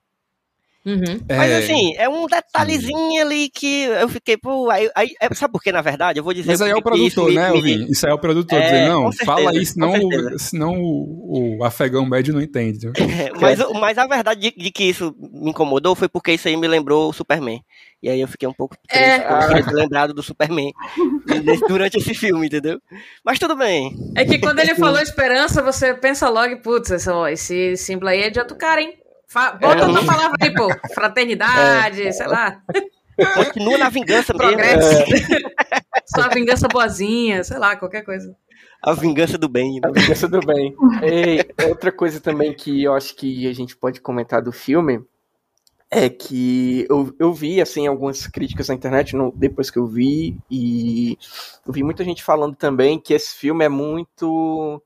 Uhum. Mas É, assim, é um detalhezinho ali que eu fiquei, pô, aí, aí- é- sabe por que, na verdade? Eu vou dizer Mas aí é o isso produtor, me- né, me- Alvin? Isso aí é o produtor É, dizendo, não, certeza, fala isso, senão, o- senão o, o afegão médio não entende. né? mas, mas a verdade de, de que isso me incomodou foi porque isso aí me lembrou o Superman. E aí eu fiquei um pouco triste, É. lembrado do Superman durante esse filme, entendeu? Mas tudo bem. É que quando ele falou esperança, você pensa logo, putz, esse, esse símbolo aí é de outro cara, hein? Fa bota É. outra palavra aí, pô. Fraternidade, sei lá. Continua na vingança mesmo. Progresso. Só a vingança boazinha, sei lá, qualquer coisa. A vingança do bem. né? A vingança do bem. E outra coisa também que eu acho que a gente pode comentar do filme é que eu, eu vi assim algumas críticas na internet no- depois que eu vi e eu vi muita gente falando também que esse filme é muito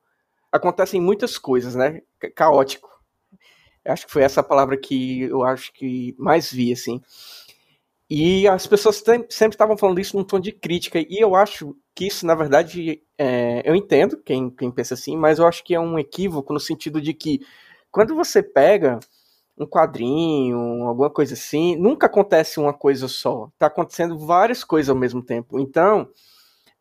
acontecem muitas coisas, né? Ca- Caótico. Acho que foi essa palavra que eu acho que mais vi assim. E as pessoas sempre estavam falando isso num tom de crítica e eu acho que isso na verdade é, eu entendo quem, quem pensa assim, mas eu acho que é um equívoco no sentido de que quando você pega um quadrinho, alguma coisa assim, nunca acontece uma coisa só. Tá acontecendo várias coisas ao mesmo tempo. Então,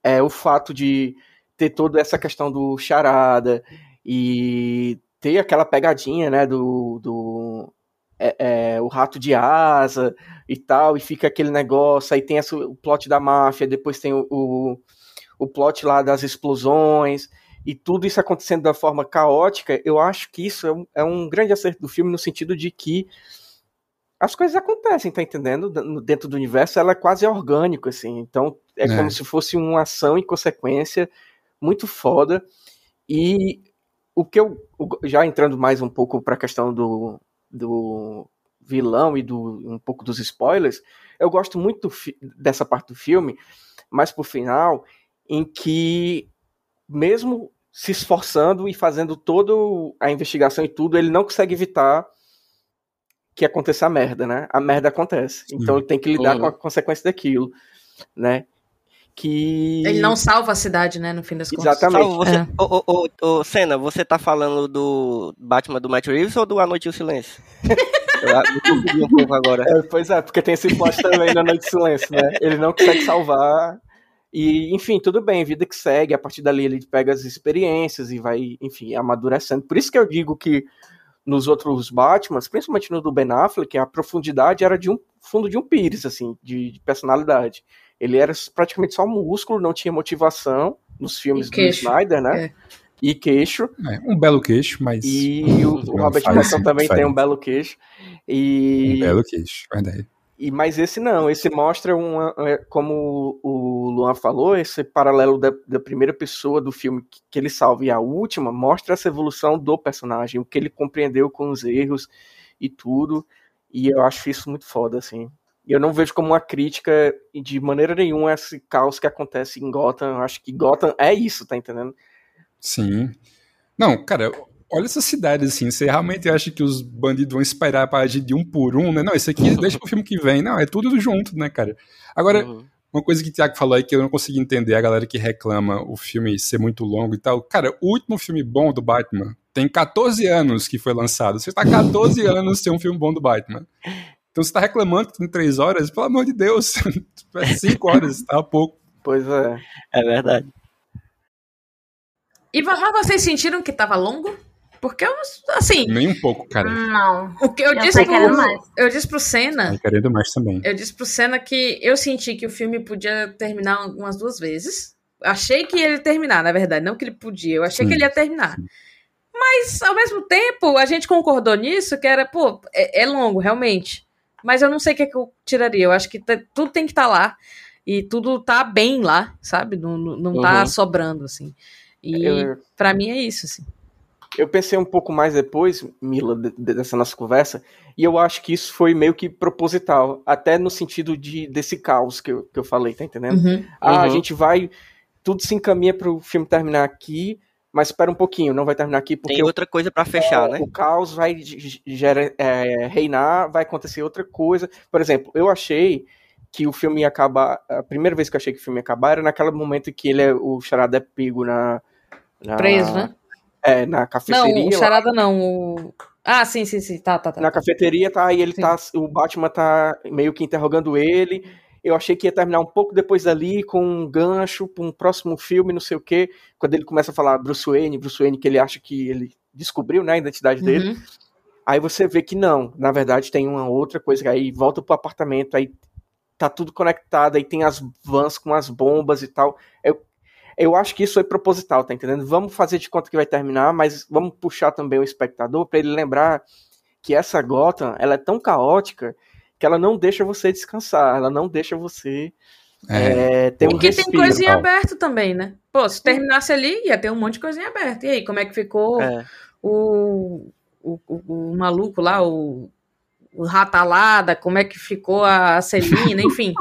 é o fato de ter toda essa questão do charada e ter aquela pegadinha, né, do, do é, é, o rato de asa e tal, e fica aquele negócio, aí tem essa, o plot da máfia, depois tem o, o, o plot lá das explosões, e tudo isso acontecendo da forma caótica, eu acho que isso é um, é um grande acerto do filme no sentido de que as coisas acontecem, tá entendendo? Dentro do universo, ela é quase orgânico, assim. Então, é, É. como se fosse uma ação e consequência muito foda. E o que eu, já entrando mais um pouco para a questão do, do vilão e do um pouco dos spoilers, eu gosto muito dessa parte do filme, mas pro final, em que mesmo se esforçando e fazendo toda a investigação e tudo, ele não consegue evitar que aconteça a merda, né? A merda acontece. Então ele tem que lidar Uhum. com a consequência daquilo, né? Que Ele não salva a cidade, né, no fim das contas. Exatamente. Salvo, você, É. ô, ô, ô, ô, Senna, você tá falando do Batman do Matt Reeves ou do A Noite e o Silêncio? Eu um pouco agora. É, pois é, porque tem esse plot também na Noite de Silêncio, né? Ele não consegue salvar. E, enfim, tudo bem, vida que segue. A partir dali ele pega as experiências e vai, enfim, amadurecendo. Por isso que eu digo que nos outros Batmans, principalmente no do Ben Affleck, a profundidade era de um fundo de um pires, assim, de, de personalidade. Ele era praticamente só músculo, não tinha motivação nos filmes do. Snyder, né? É. E queixo. É, um belo queixo, mas. E o, o Robert Pattinson também tem um belo queixo. E Um belo queixo, verdade. e, mas esse não, esse mostra uma, é, como o Luan falou, esse paralelo da, da primeira pessoa do filme que, que ele salva e a última mostra essa evolução do personagem, o que ele compreendeu com os erros e tudo. E eu acho isso muito foda, assim. E eu não vejo como uma crítica de maneira nenhuma esse caos que acontece em Gotham. Eu acho que Gotham é isso, tá entendendo? Sim. Não, cara, olha essa cidade assim. Você realmente acha que os bandidos vão esperar pra agir de um por um, né? Não, isso aqui deixa pro filme que vem. Não, é tudo junto, né, cara? Agora, Uhum. uma coisa que o Thiago falou aí que eu não consegui entender, a galera que reclama o filme ser muito longo e tal. Cara, o último filme bom do Batman tem 14 anos que foi lançado. Você tá 14 anos sem um filme bom do Batman. Então você tá reclamando que tem 3 horas? Pelo amor de Deus. 5 horas, tá pouco. Pois é. É verdade. E mas vocês sentiram que tava longo? Porque eu, assim, Nem um pouco, cara. Não. o que eu, Eu disse pro, mais. eu disse pro Senna, querendo mais também. eu disse pro Senna que eu senti que o filme podia terminar umas duas vezes. Achei que ele ia terminar, na verdade, não que ele podia, eu achei Sim, que ele ia terminar. Mas, ao mesmo tempo, a gente concordou nisso, que era, pô, é, é longo, realmente. Mas eu não sei o que, é que eu tiraria. Eu acho que tá- tudo tem que estar lá. E tudo tá bem lá, sabe? Não, não, não tá Uhum. sobrando, assim. E Eu, pra mim é isso, assim. Eu pensei um pouco mais depois, Mila, de- de- dessa nossa conversa, e eu acho que isso foi meio que proposital, até no sentido de desse caos que eu, que eu falei, tá entendendo? Uhum. Ah, a Uhum. gente vai, tudo se encaminha para o filme terminar aqui, mas espera um pouquinho, não vai terminar aqui porque Tem outra coisa pra fechar, né? o caos vai gera, é, reinar, vai acontecer outra coisa. Por exemplo, eu achei que o filme ia acabar, a primeira vez que eu achei que o filme ia acabar era naquele momento que ele é, o charada é pego na, na Preso, né? É, na Não, cafeteria. o lá. Charada não. O... Ah, sim, sim, sim. Tá, tá, tá. na cafeteria, tá? E ele Sim. tá. O Batman tá meio que interrogando ele. Eu achei que ia terminar um pouco depois dali com um gancho pra um próximo filme, não sei o quê. Quando ele começa a falar Bruce Wayne, Bruce Wayne, que ele acha que ele descobriu, né, a identidade dele. Uhum. Aí você vê que não, na verdade tem uma outra coisa, aí volta pro apartamento, aí tá tudo conectado, aí tem as vans com as bombas e tal. Eu, eu acho que isso é proposital, tá entendendo? Vamos fazer de conta que vai terminar, mas vamos puxar também o espectador para ele lembrar que essa Gotham, ela é tão caótica que ela não deixa você descansar, ela não deixa você É, é, ter um Porque tem respiro. em Total. aberto também, né? Pô, se terminasse ali, ia ter um monte de coisa em aberto. E aí, como é que ficou É. o, o, o, o maluco lá, o, o Ratalada, como é que ficou a Celina, enfim.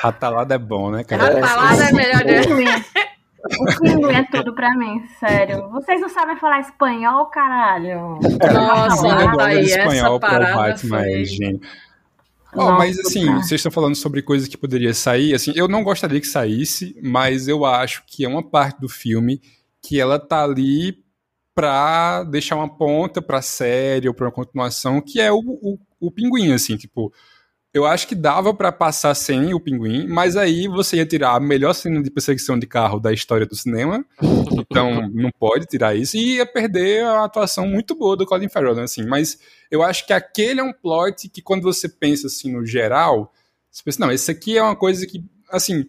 Ratalada é bom, né, cara? Ratalada é melhor de... Pinguim. O pinguim é tudo pra mim, sério. Vocês não sabem falar espanhol, caralho? Nossa, Nossa, não aí, essa espanhol para o parada Batman foi- é gênio. Nossa, mas assim, vocês estão falando sobre coisas que poderia sair, assim, eu não gostaria que saísse, mas eu acho que é uma parte do filme que ela tá ali pra deixar uma ponta pra série ou pra uma continuação, que é o, o, o pinguim, assim, tipo, eu acho que dava pra passar sem o pinguim, mas aí você ia tirar a melhor cena de perseguição de carro da história do cinema, então não pode tirar isso, e ia perder a atuação muito boa do Colin Farrell, né, assim, mas eu acho que aquele é um plot que quando você pensa assim no geral, você pensa, não, esse aqui é uma coisa que, assim,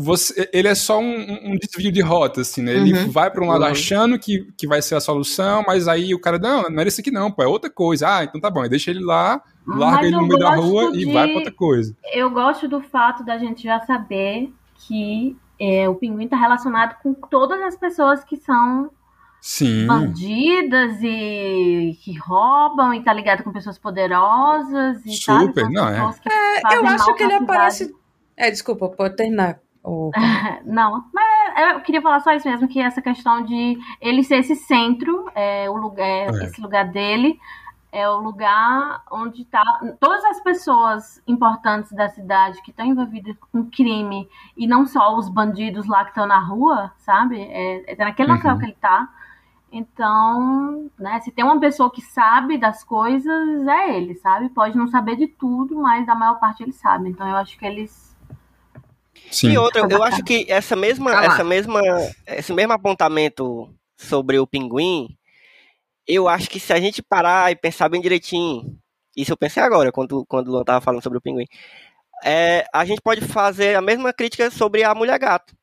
você, ele é só um, um desvio de rota, assim, né? Ele Uhum. vai para um lado Uhum. achando que, que vai ser a solução, mas aí o cara, não, não era isso aqui não, pô, é outra coisa. Ah, então tá bom, aí deixa ele lá, larga Mas ele no meio da rua de- e vai pra outra coisa. Eu gosto do fato da gente já saber que é, o pinguim tá relacionado com todas as pessoas que são Sim, bandidas e que roubam e tá ligado com pessoas poderosas e sabe? Super, São não, é. que Eu acho que ele aparece... É, desculpa, pode terminar. O- Não, mas eu queria falar só isso mesmo, que essa questão de ele ser esse centro, é, o lugar, É. esse lugar dele, é o lugar onde tá todas as pessoas importantes da cidade que estão envolvidas com crime e não só os bandidos lá que estão na rua, sabe? É, é naquele local Uhum. que ele tá. Então, né, se tem uma pessoa que sabe das coisas, é ele, sabe? Pode não saber de tudo, mas a maior parte ele sabe. Então eu acho que eles. Sim. E outra, eu acho que essa mesma, Ah essa mesma, esse mesmo apontamento sobre o pinguim, eu acho que se a gente parar e pensar bem direitinho, isso eu pensei agora, quando, quando o Luan tava falando sobre o pinguim, é, a gente pode fazer a mesma crítica sobre a mulher gato.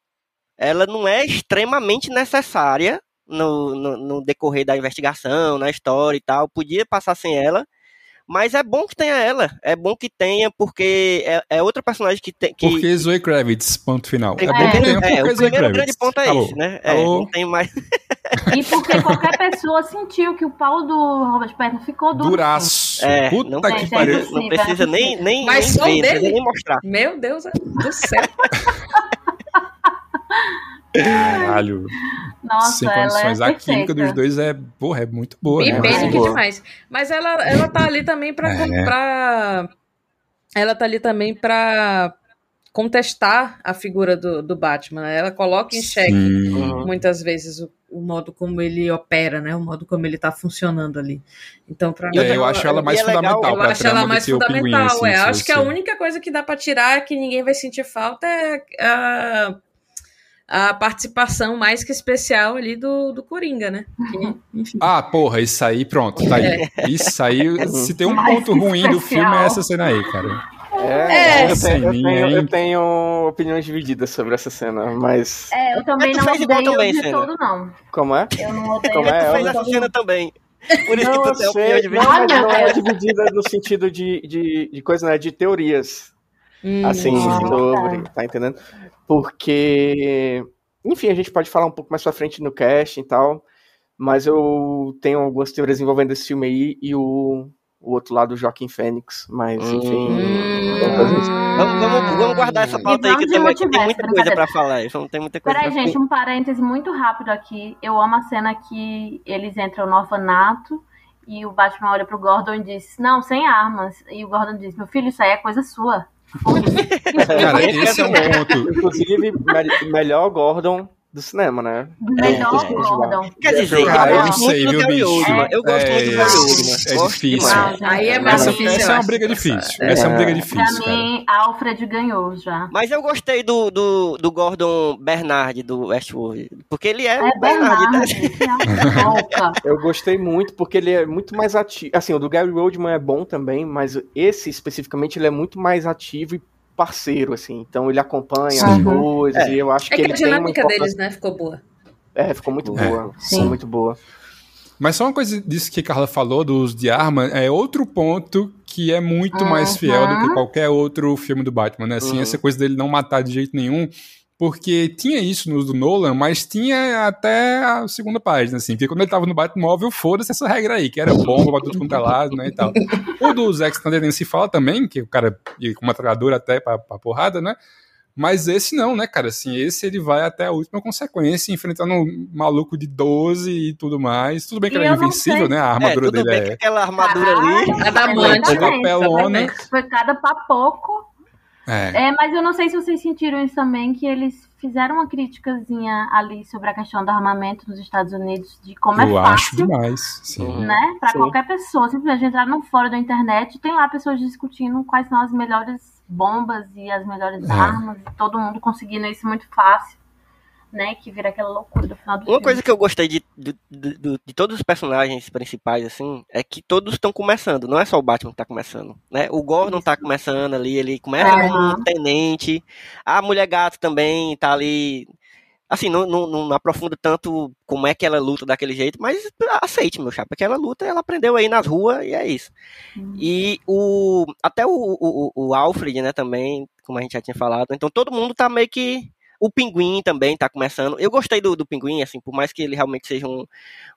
Ela não é extremamente necessária no, no, no decorrer da investigação, na história e tal, podia passar sem ela, mas é bom que tenha ela, é bom que tenha, porque é, é outra personagem que tem. Que, Porque Zoe Kravitz, ponto final. É, É, bom que tenha é, porque o Zoe primeiro Kravitz. grande ponto é Acabou. esse, né? É, não tem mais. E porque qualquer pessoa sentiu que o pau do Robert Pattinson ficou duro. Duraço. É, Puta não, que precisa- pariu. Não precisa vai. nem, nem, Mas nem ver, dele? precisa nem mostrar. Meu Deus do céu. Caralho. Nossa, Sem ela condições. é a química dos dois é, porra, é muito boa, né? Bibênica boa. demais. Mas ela, ela tá ali também pra, É. pra- Ela tá ali também pra contestar a figura do, do Batman. né? Ela coloca em xeque Sim. Uhum. muitas vezes o, o modo como ele opera, né? O modo como ele tá funcionando ali. Então, pra E outra- É, eu acho ela mais e é legal- fundamental eu pra acho ela mais pinguim, fundamental. assim, é. Acho que a única coisa que dá pra tirar que ninguém vai sentir falta é a, a participação mais que especial ali do, do Coringa, né? Que, enfim. Ah, porra, isso aí, pronto, tá aí. Isso aí, se tem um Mais ponto ruim do especial. filme, é essa cena aí, cara. É, eu, tenho, eu, tenho, eu tenho opiniões divididas sobre essa cena, mas. É, eu também Mas não fez igual odeio também, de todo, não. Como é? Eu não odeio Como de é? tu fez todo, essa não. cena também. Por isso Não, que eu tu tem opinião de não, não é dividida no sentido de, de, de coisa, né? De teorias. Hum, assim, sobre, tá entendendo? Porque, enfim, a gente pode falar um pouco mais pra frente no cast e tal, mas eu tenho algumas teorias envolvendo esse filme aí e o, o outro lado, o Joaquim Fênix, mas, enfim... Hum. a gente- Vamos, vamos, vamos guardar essa pauta aí que tem, que tem muita coisa brincadeira. pra falar. Isso não tem muita coisa Peraí, pra gente, um parêntese muito rápido aqui. Eu amo a cena que eles entram no orfanato e o Batman olha pro Gordon e diz: Não, sem armas. E o Gordon diz: Meu filho, isso aí é coisa sua. Cara, esse é um ponto. Inclusive, me- melhor Gordon do cinema, né? Melhor É, Gordon. Quer dizer, Cara, eu não gosto sei, muito do viu, Gary bicho? Eu gosto É, muito do Gary Oldman. é Gosto difícil. demais. Aí é mais Essa, difícil. essa é uma briga difícil. é. Essa é uma briga Pra difícil, cara. mim, Alfred ganhou já. Mas eu gostei do, do, do Gordon Bernard do Westworld. Porque ele é, É o Bernard. né? Bernard, é boca. Eu gostei muito porque ele é muito mais ativo. Assim, o do Gary Oldman é bom também, mas esse especificamente ele é muito mais ativo e parceiro, assim. Então ele acompanha Sim. as coisas É. e eu acho É que que ele a tem uma importância... deles, né, ficou boa. É, ficou muito É. boa. Sim. Ficou muito boa. Mas só uma coisa disso que a Carla falou, do uso de arma, é outro ponto que é muito mais fiel do que Uhum. qualquer outro filme do Batman, né? Assim, Uhum. essa coisa dele não matar de jeito nenhum, porque tinha isso no uso do Nolan, mas tinha até a segunda página, assim, porque quando ele tava no Batmóvel, foda-se essa regra aí, que era bomba pra tudo quanto é lado, né, e tal. O do Zack Snyder nem se fala também, que o cara ia com uma metralhadora até pra, pra porrada, né? Mas esse não, né, cara? Assim, esse ele vai até a última consequência, enfrentando um maluco de 12 e tudo mais. Tudo bem que E ele é invencível, né? A É, armadura tudo dele bem que é. aquela armadura ali. Adamante. Exatamente. Papelona. Foi cada papoco. É. É, mas eu não sei se vocês sentiram isso também, que eles fizeram uma criticazinha ali sobre a questão do armamento nos Estados Unidos, de como eu é acho fácil, demais. Sim. Uhum. né? Pra Sim. qualquer pessoa, simplesmente entrar no fórum da internet, tem lá pessoas discutindo quais são as melhores bombas e as melhores É. armas, e todo mundo conseguindo isso muito fácil, né? Que vira aquela loucura do final do Uma filme. coisa que eu gostei de, de, de- de- todos os personagens principais, assim, é que todos estão começando. Não é só o Batman que tá começando, né? O Gordon tá começando ali, ele começa Aham. como um tenente. A Mulher Gato também tá ali... Assim, não, não, não aprofunda tanto como é que ela luta daquele jeito, mas aceite, meu chapa, que ela luta, ela aprendeu aí nas ruas e é isso. Uhum. E o até o, o, o Alfred, né, também, como a gente já tinha falado. Então todo mundo tá meio que O Pinguim também tá começando. Eu gostei do, do Pinguim, assim, por mais que ele realmente seja um,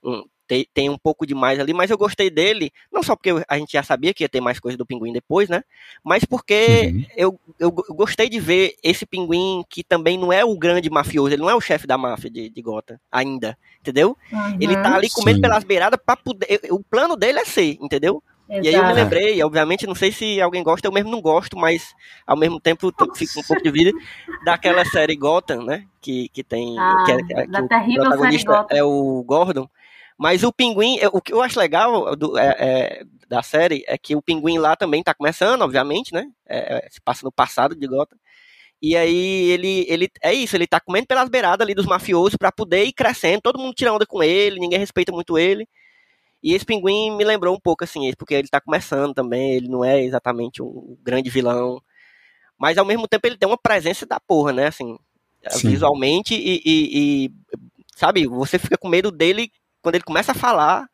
um tem, tem um pouco demais ali, mas eu gostei dele, não só porque a gente já sabia que ia ter mais coisa do Pinguim depois, né? Mas porque Uhum. eu, eu, eu gostei de ver esse Pinguim que também não é o grande mafioso, ele não é o chefe da máfia de, de Gotham ainda, entendeu? Ele tá ali comendo Sim. pelas beiradas pra poder. O plano dele é ser, entendeu? E aí eu me lembrei, obviamente, não sei se alguém gosta, eu mesmo não gosto, mas ao mesmo tempo fico um pouco de vida daquela série Gotham, né? Que, que tem. Ah, que, é- que é- da que terrível o protagonista série Gotham. é o Gordon. Mas o pinguim, o que eu acho legal do- é- é, da série é que o pinguim lá também tá começando, obviamente, né? É, é, se passa no passado de Gotham. E aí ele, ele é isso, ele tá comendo pelas beiradas ali dos mafiosos pra poder ir crescendo, todo mundo tira onda com ele, ninguém respeita muito ele. E esse pinguim me lembrou um pouco assim, porque ele tá começando também, ele não é exatamente um grande vilão. Mas ao mesmo tempo ele tem uma presença da porra, né? Assim, Sim. visualmente e, e- e, sabe, você fica com medo dele quando ele começa a falar.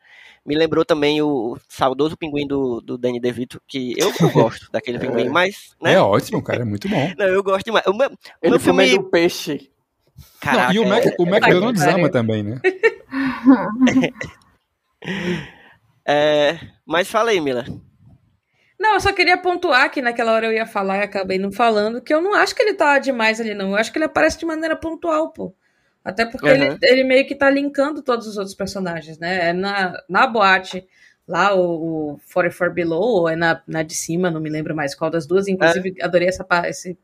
Me lembrou também o saudoso pinguim do, do Danny DeVito, que eu não gosto daquele pinguim, mas, né? É ótimo, cara, é muito bom. Não, eu gosto demais. O meu, o Ele meu filme. comendo peixe. Caraca, Não, e o Mac, o Mac é- não é- desama também, né? é, mas fala aí, Mila. Não, eu só queria pontuar que naquela hora eu ia falar e acabei não falando, que eu não acho que ele tá demais ali, não. Eu acho que ele aparece de maneira pontual, pô. Até porque Uhum. ele, ele meio que tá linkando todos os outros personagens, né? É na, na boate, lá o, o 44 Below, ou é na, na de cima, não me lembro mais qual das duas. Inclusive, adorei essa, esse,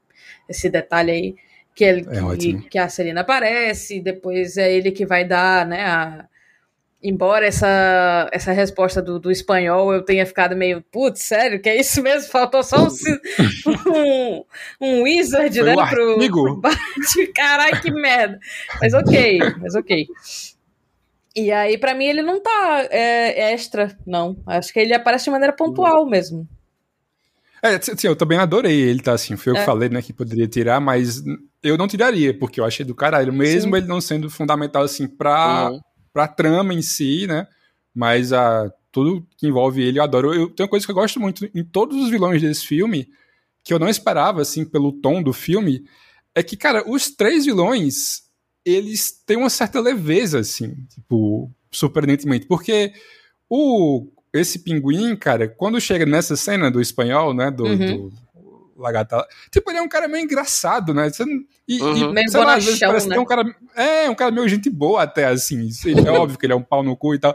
esse detalhe aí, que, ele, É ótimo. que, que a Celina aparece, depois é ele que vai dar, né, a, Embora essa, essa resposta do, do espanhol eu tenha ficado meio, putz, sério, que é isso mesmo? Faltou só um, um, um wizard, Foi né? o Pro, pro Bart. Caralho, que merda. Mas ok, mas ok. E aí, pra mim, ele não tá é, extra, não. Acho que ele aparece de maneira pontual mesmo. É, assim, eu também adorei ele, tá assim. Foi eu É. que falei, né, que poderia tirar, mas eu não tiraria, porque eu achei do caralho, mesmo Sim. ele não sendo fundamental, assim, pra, Uhum. Pra trama em si, né? Mas a, tudo que envolve ele eu adoro. Eu, tem uma coisa que eu gosto muito em todos os vilões desse filme, que eu não esperava, assim, pelo tom do filme, é que, cara, os três vilões, eles têm uma certa leveza, assim, tipo, surpreendentemente, porque o esse pinguim, cara, quando chega nessa cena do espanhol, né, do, Uhum. do Lagata, tipo, ele é um cara meio engraçado, né, Você não- e, e, Uhum. Meio sei lá, às vezes parece né? que é um cara, é, um cara meio gente boa até, assim, é óbvio que ele é um pau no cu e tal,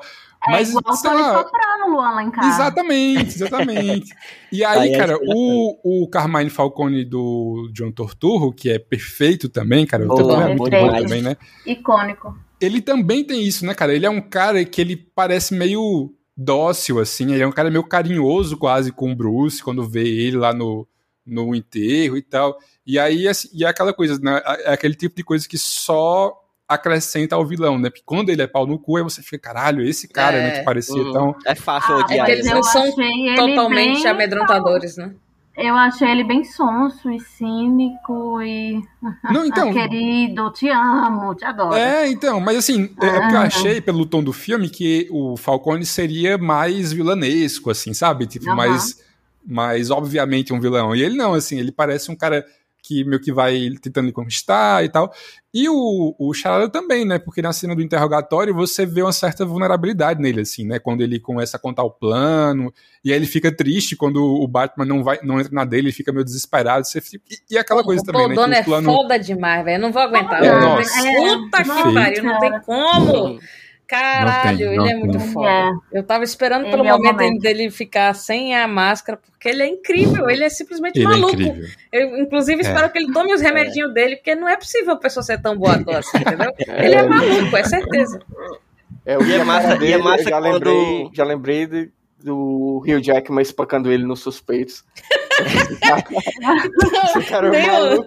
É mas, igual o sei Tony lá, Soprano, Luan, lá em casa. Exatamente, exatamente. E aí, Aí é cara, o, o Carmine Falcone do John Torturro, que é perfeito também, cara, o Boa, Torturro é muito bom também, né? Icônico. Ele também tem isso, né, cara? Ele é um cara que ele parece meio dócil, assim, ele é um cara meio carinhoso quase com o Bruce, quando vê ele lá no, no enterro e tal. E aí, assim, e é aquela coisa, né? É aquele tipo de coisa que só acrescenta ao vilão, né? Porque quando ele é pau no cu, aí você fica, caralho, esse cara, né, É. que parecia Uhum. tão... É fácil Ah, odiar que ele. eles eu não são Totalmente bem- amedrontadores, né? Eu achei ele bem sonso e cínico e Não, então... ah, querido, te amo, te adoro. É, então, mas assim, é é porque eu Ah. achei pelo tom do filme que o Falcone seria mais vilanesco, assim, sabe? Tipo, Aham. mais, mais obviamente um vilão. E ele não, assim, ele parece um cara que meio que vai tentando lhe conquistar e tal. E o, o Charada também, né? Porque na cena do interrogatório você vê uma certa vulnerabilidade nele, assim, né? Quando ele começa a contar o plano, e aí ele fica triste quando o Batman não vai, não entra na dele, ele fica meio desesperado. Você fica- e, e aquela coisa o também, né? Que é o plano. foda demais, velho. Eu não vou aguentar. É, Eu- nossa. Puta que pariu, não tem como. Caralho, Não tem, não ele é muito tem. foda. É. Eu tava esperando Ele pelo é o momento momento. dele ficar sem a máscara, porque ele é incrível, ele é simplesmente Ele é maluco. incrível. Eu, inclusive, É. espero que ele tome os remedinhos dele, porque não é possível a pessoa ser tão boa assim, entendeu? Ele é maluco, é certeza. É, eu E é massa- lembrei- e é massa já quando- lembrei, já lembrei de- do Rio Jackman espancando ele nos suspeitos. É Tem um-.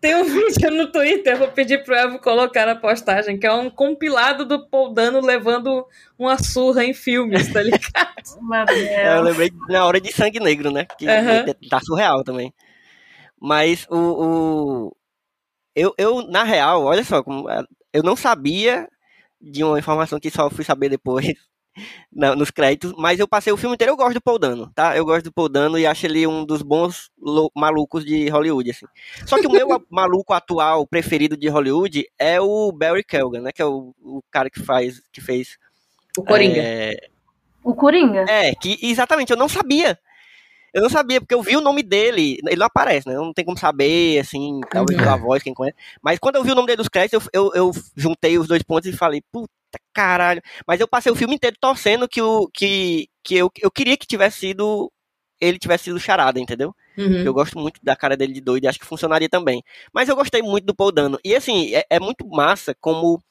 Tem um vídeo no Twitter, vou pedir pro Evo colocar na postagem, que é um compilado do Paul Dano levando uma surra em filmes, tá ligado? É, eu lembrei na hora de Sangue Negro, né? Que Aham. tá surreal também. Mas o. o- Eu, eu, na real, olha só, como- eu não sabia de uma informação que só fui saber depois. Na- nos créditos, mas eu passei o filme inteiro, eu gosto do Paul Dano, tá? Eu gosto do Paul Dano e acho ele um dos bons malucos de Hollywood, assim. Só que o meu maluco atual preferido de Hollywood é o Barry Keoghan, né? Que é o, o cara que faz, que fez... O Coringa. É, O Coringa? é, que exatamente, eu não sabia. Eu não sabia, porque eu vi o nome dele, ele não aparece, né? Não tem como saber, assim, talvez Uhum. pela voz, quem conhece. Mas quando eu vi o nome dele dos créditos, eu, eu, eu juntei os dois pontos e falei, puta caralho. Mas eu passei o filme inteiro torcendo que, o, que, que eu, eu queria que tivesse sido. Ele tivesse sido charada, entendeu? Uhum. Eu gosto muito da cara dele de doido e acho que funcionaria também. Mas eu gostei muito do Paul Dano. E assim, é, é muito massa como.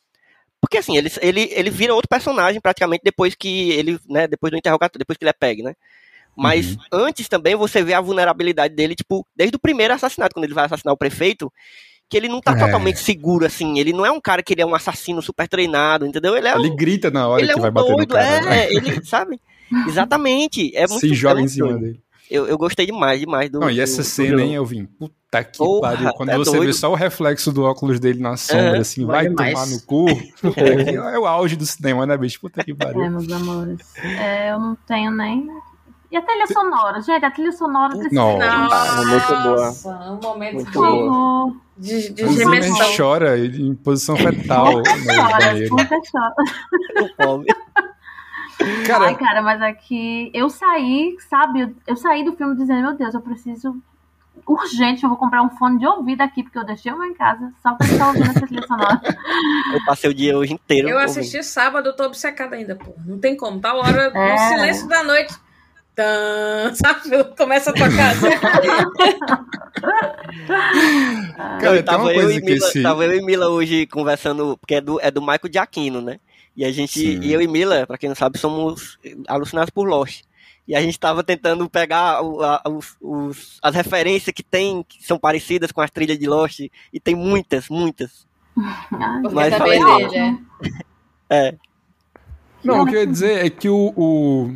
Porque assim, ele, ele, ele vira outro personagem praticamente depois que ele, né, depois do interrogatório, depois que ele é pegue, né? Mas antes também você vê a vulnerabilidade dele, tipo, desde o primeiro assassinato, quando ele vai assassinar o prefeito, que ele não tá É. totalmente seguro, assim. Ele não é um cara que ele é um assassino super treinado, entendeu? Ele é Ele um, grita na hora ele é que um vai bater no doido, cara. é, né? ele, sabe? Exatamente. É muito Se é joga em muito cima doido. dele. Eu, eu gostei demais, demais do. Não, e do- essa do cena, vilão. hein, Elvin? Puta que Porra, pariu. Quando é você doido. vê só o reflexo do óculos dele na sombra, É, assim, vai demais. tomar no cu. Que- é o auge do cinema, né, bicho? Puta que É, pariu. meus amores. É, eu não tenho nem. E a trilha sonora? Gente, a trilha sonora precisa. Não. Nossa, muito boa. um momento Muito de, boa. de, de O gemessão. chora em posição fetal no Chora, puta chora. Pobre. Ai, Cara, cara, mas aqui eu saí, sabe? Eu, saí do filme dizendo, meu Deus, eu preciso. Urgente, eu vou comprar um fone de ouvido aqui, porque eu deixei o meu em casa, só pra estar ouvindo essa trilha sonora. Eu passei o dia hoje inteiro. Eu ouvindo. assisti sábado, eu tô obcecada ainda, pô. Não tem como. Tá hora, no É. silêncio da noite. Tã, sabe? Começa a tocar. cara, tem tava, eu e Mila, esse... tava eu e Mila hoje conversando, porque é do, é do Michael Giacchino, né? E a gente, Sim. e eu e Mila, pra quem não sabe, somos alucinados por Lost. E a gente tava tentando pegar o- a- os- os- as referências que tem, que são parecidas com as trilhas de Lost, e tem muitas, muitas. Ai, Porque Mas falei, é dele, é. Não, o que eu ia dizer é que o, o-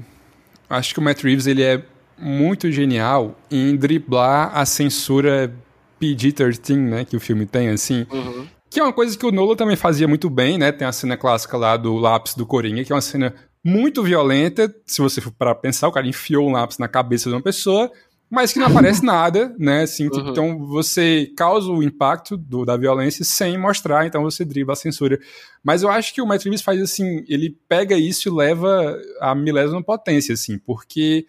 Acho que o Matt Reeves ele é muito genial em driblar a censura PG-13, né? Que o filme tem, assim. Uhum. Que é uma coisa que o Nolan também fazia muito bem, né? Tem a cena clássica lá do lápis do Coringa, que é uma cena muito violenta. Se você for para pensar, o cara enfiou um lápis na cabeça de uma pessoa, mas que não aparece nada, né? Assim, Uhum. Então você causa o impacto do- da violência sem mostrar, então você dribla a censura. Mas eu acho que o Matt Reeves faz assim, ele pega isso e leva a milésima potência, assim, porque,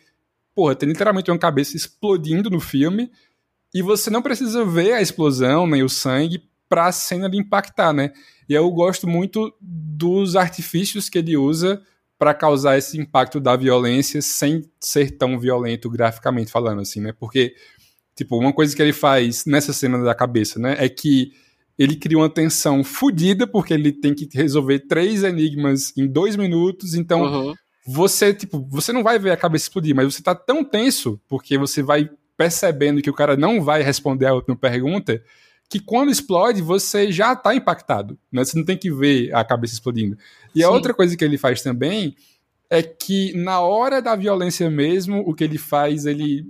porra, tem literalmente uma cabeça explodindo no filme e você não precisa ver a explosão nem o sangue pra a cena de impactar, né? E eu gosto muito dos artifícios que ele usa pra causar esse impacto da violência sem ser tão violento graficamente falando, assim, né? Porque, tipo, uma coisa que ele faz nessa cena da cabeça, né, é que ele cria uma tensão fodida porque ele tem que resolver três enigmas em dois minutos, então Uhum. você, tipo, você não vai ver a cabeça explodir, mas você tá tão tenso, porque você vai percebendo que o cara não vai responder a última pergunta, que quando explode, você já tá impactado, né? Você não tem que ver a cabeça explodindo. E a Sim. outra coisa que ele faz também é que na hora da violência mesmo, o que ele faz, ele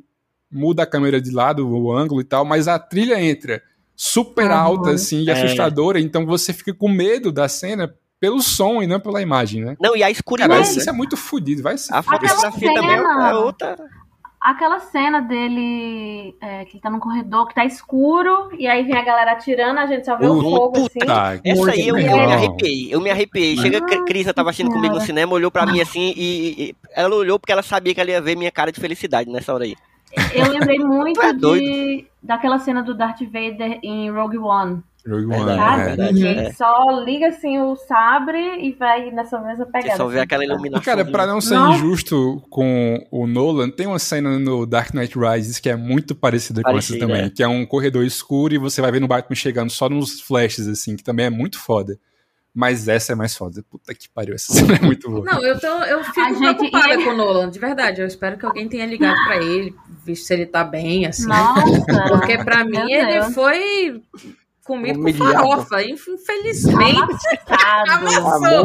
muda a câmera de lado, o ângulo e tal, mas a trilha entra super Uhum. alta, assim, e É. assustadora, então você fica com medo da cena pelo som e não pela imagem, né? Não, e a Cara, escuridão. isso é muito fodido, vai se A fotografia também é- cena- é outra. Aquela cena dele, é, que ele tá num corredor que tá escuro, e aí vem a galera atirando, a gente só vê o fogo Puta assim. Essa aí eu, me arrepiei, eu me arrepiei. Chega a Cris, tava assistindo comigo no cinema, olhou pra mim assim e, e- ela olhou porque ela sabia que ela ia ver minha cara de felicidade nessa hora aí. Eu lembrei muito Tu é de daquela cena do Darth Vader em Rogue One, Rogue One, Verdade, é. verdade. É. só liga assim o sabre e vai nessa mesma Você pegada. só vê assim. aquela iluminação. cara, pra não ser Não. injusto com o Nolan, tem uma cena no Dark Knight Rises que é muito parecida com essa também, é. que é um corredor escuro e você vai vendo o Batman chegando só nos flashes, assim, que também é muito foda. Mas essa é mais foda. Puta que pariu, essa cena é muito boa. Não, eu, tô, eu fico A gente- preocupada com o Nolan, de verdade. Eu espero que alguém tenha ligado pra ele, visto se ele tá bem, assim. Nossa! Porque pra mim Meu ele Deus. foi comido com Humilhado. farofa, infelizmente. Amassou.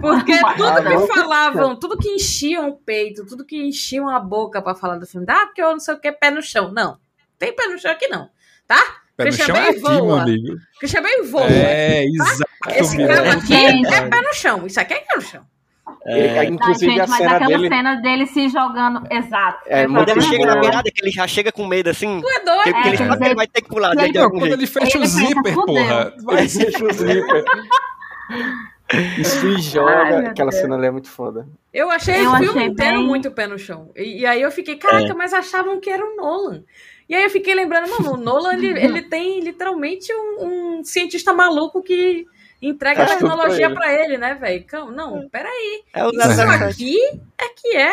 Porque tudo que falavam, tudo que enchiam o peito, tudo que enchiam a boca pra falar do filme, ah, porque eu não sei o que, pé no chão. Não, tem pé no chão aqui não, tá? Pé no Christian chão é Bale aqui, meu voa. amigo. Christian Bem voa. É, exato. Esse cama aqui é pé no chão. Isso aqui é pé no chão. Ele- inclusive Ai, gente, a mas cena aquela dele. cele dele se jogando. Exato. É, Quando ele chega na beirada, que ele já chega com medo assim. Tu é doido? Que, que ele É, sabe que ele vai ter que pular de, ele- de Não, algum quando jeito. ele fecha Ele o zíper, porra. Vai Fecha o zíper. Isso e Ai, joga. meu Aquela Deus. cena ali é muito foda. Eu achei Eu o filme inteiro bem- muito pé no chão. E, e aí eu fiquei, caraca, mas achavam que era o Nolan. E aí eu fiquei lembrando, mano, o Nolan, ele, ele tem literalmente um, um cientista maluco que entrega a tudo pra tecnologia ele. pra ele, né, velho? Não, peraí. É o Isso 007. aqui é que é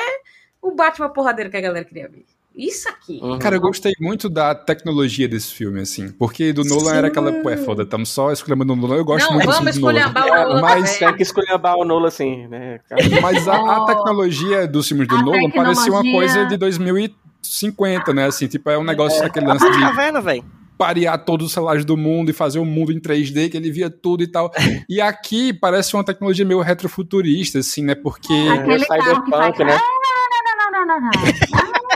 o Batman porradeiro que a galera queria ver. Isso aqui. Uhum. Cara, eu gostei muito da tecnologia desse filme, assim. Porque do Nolan era aquela. Pô, é foda, estamos só escolhendo o Nolan. Eu gosto Não, muito vamos assim, do Nolan. escolher a Nolan Mas-. Tem que escolher a o Nola assim, né? cara? Mas a, a Oh. tecnologia dos filmes do A Nolan parecia uma tecnologia- coisa de 2050, né? Assim, tipo, é um negócio daquele lance Tá de vendo, velho? Parear todos os celulares do mundo e fazer um mundo em 3D, que ele via tudo e tal. E aqui parece uma tecnologia meio retrofuturista, assim, né? Porque. Aquele É. Cyberpunk, né? Ah, não, não, não, não, não, não.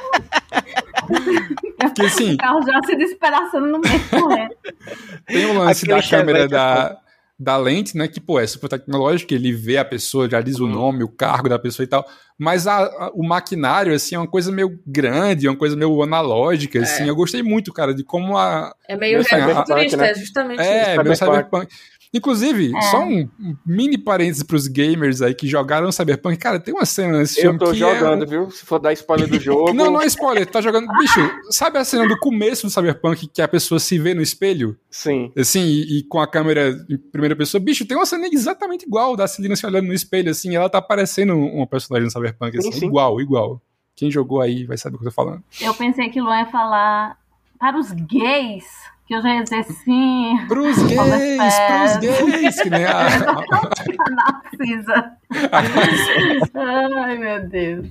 Porque, assim, O carro já se despedaçando no meio correndo. Tem o lance Aquele da câmera é da, da lente, né? Que, pô, é super tecnológico, ele vê a pessoa, já diz o Uhum. nome, o cargo da pessoa e tal. Mas a- a- o maquinário, assim, é uma coisa meio grande, é uma coisa meio analógica, assim. Eu gostei muito, cara, de como a. É meio a- retrofuturista, né? é justamente É, isso. meio Cyberpunk. Inclusive, É. só um um mini parênteses pros gamers aí que jogaram Cyberpunk. Cara, tem uma cena nesse Eu filme tô que jogando, é... viu? Se for dar spoiler do jogo. Não, não é spoiler, tá jogando. Bicho, sabe a cena do começo do Cyberpunk que a pessoa se vê no espelho? Sim. Assim, e, e com a câmera em primeira pessoa. Bicho, tem uma cena exatamente igual da Celina se olhando no espelho, assim, ela tá parecendo uma personagem do Cyberpunk, assim, Sim, sim. igual, igual. Quem jogou aí vai saber o que eu tô falando. Eu pensei que o Luan ia falar para os gays, que eu já ia dizer sim. Pros gays, pros gays, que nem a, Narcisa. Ai, meu Deus.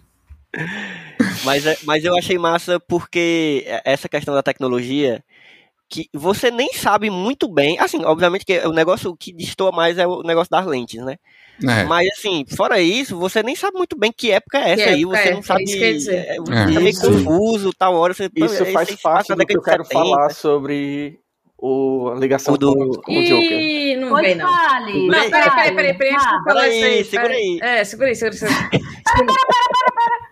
Mas, mas eu achei massa porque essa questão da tecnologia, que você nem sabe muito bem. Assim, obviamente que o negócio que destoa mais é o negócio das lentes, né? É. Mas assim, fora isso, você nem sabe muito bem que época é essa Que aí. época Você é, não sabe. é isso é, É. é meio Isso- confuso, tal hora. Você, pô, Isso faz parte do que eu quero de 70. falar sobre o, a ligação O do- com, com o Joker. Ih, não Pois vem, não. fale. Não, Peraí, peraí, peraí, peraí, peraí, antes de Ah, falar peraí, isso aí. segura peraí. aí. É, segura aí, segura aí. Segura aí.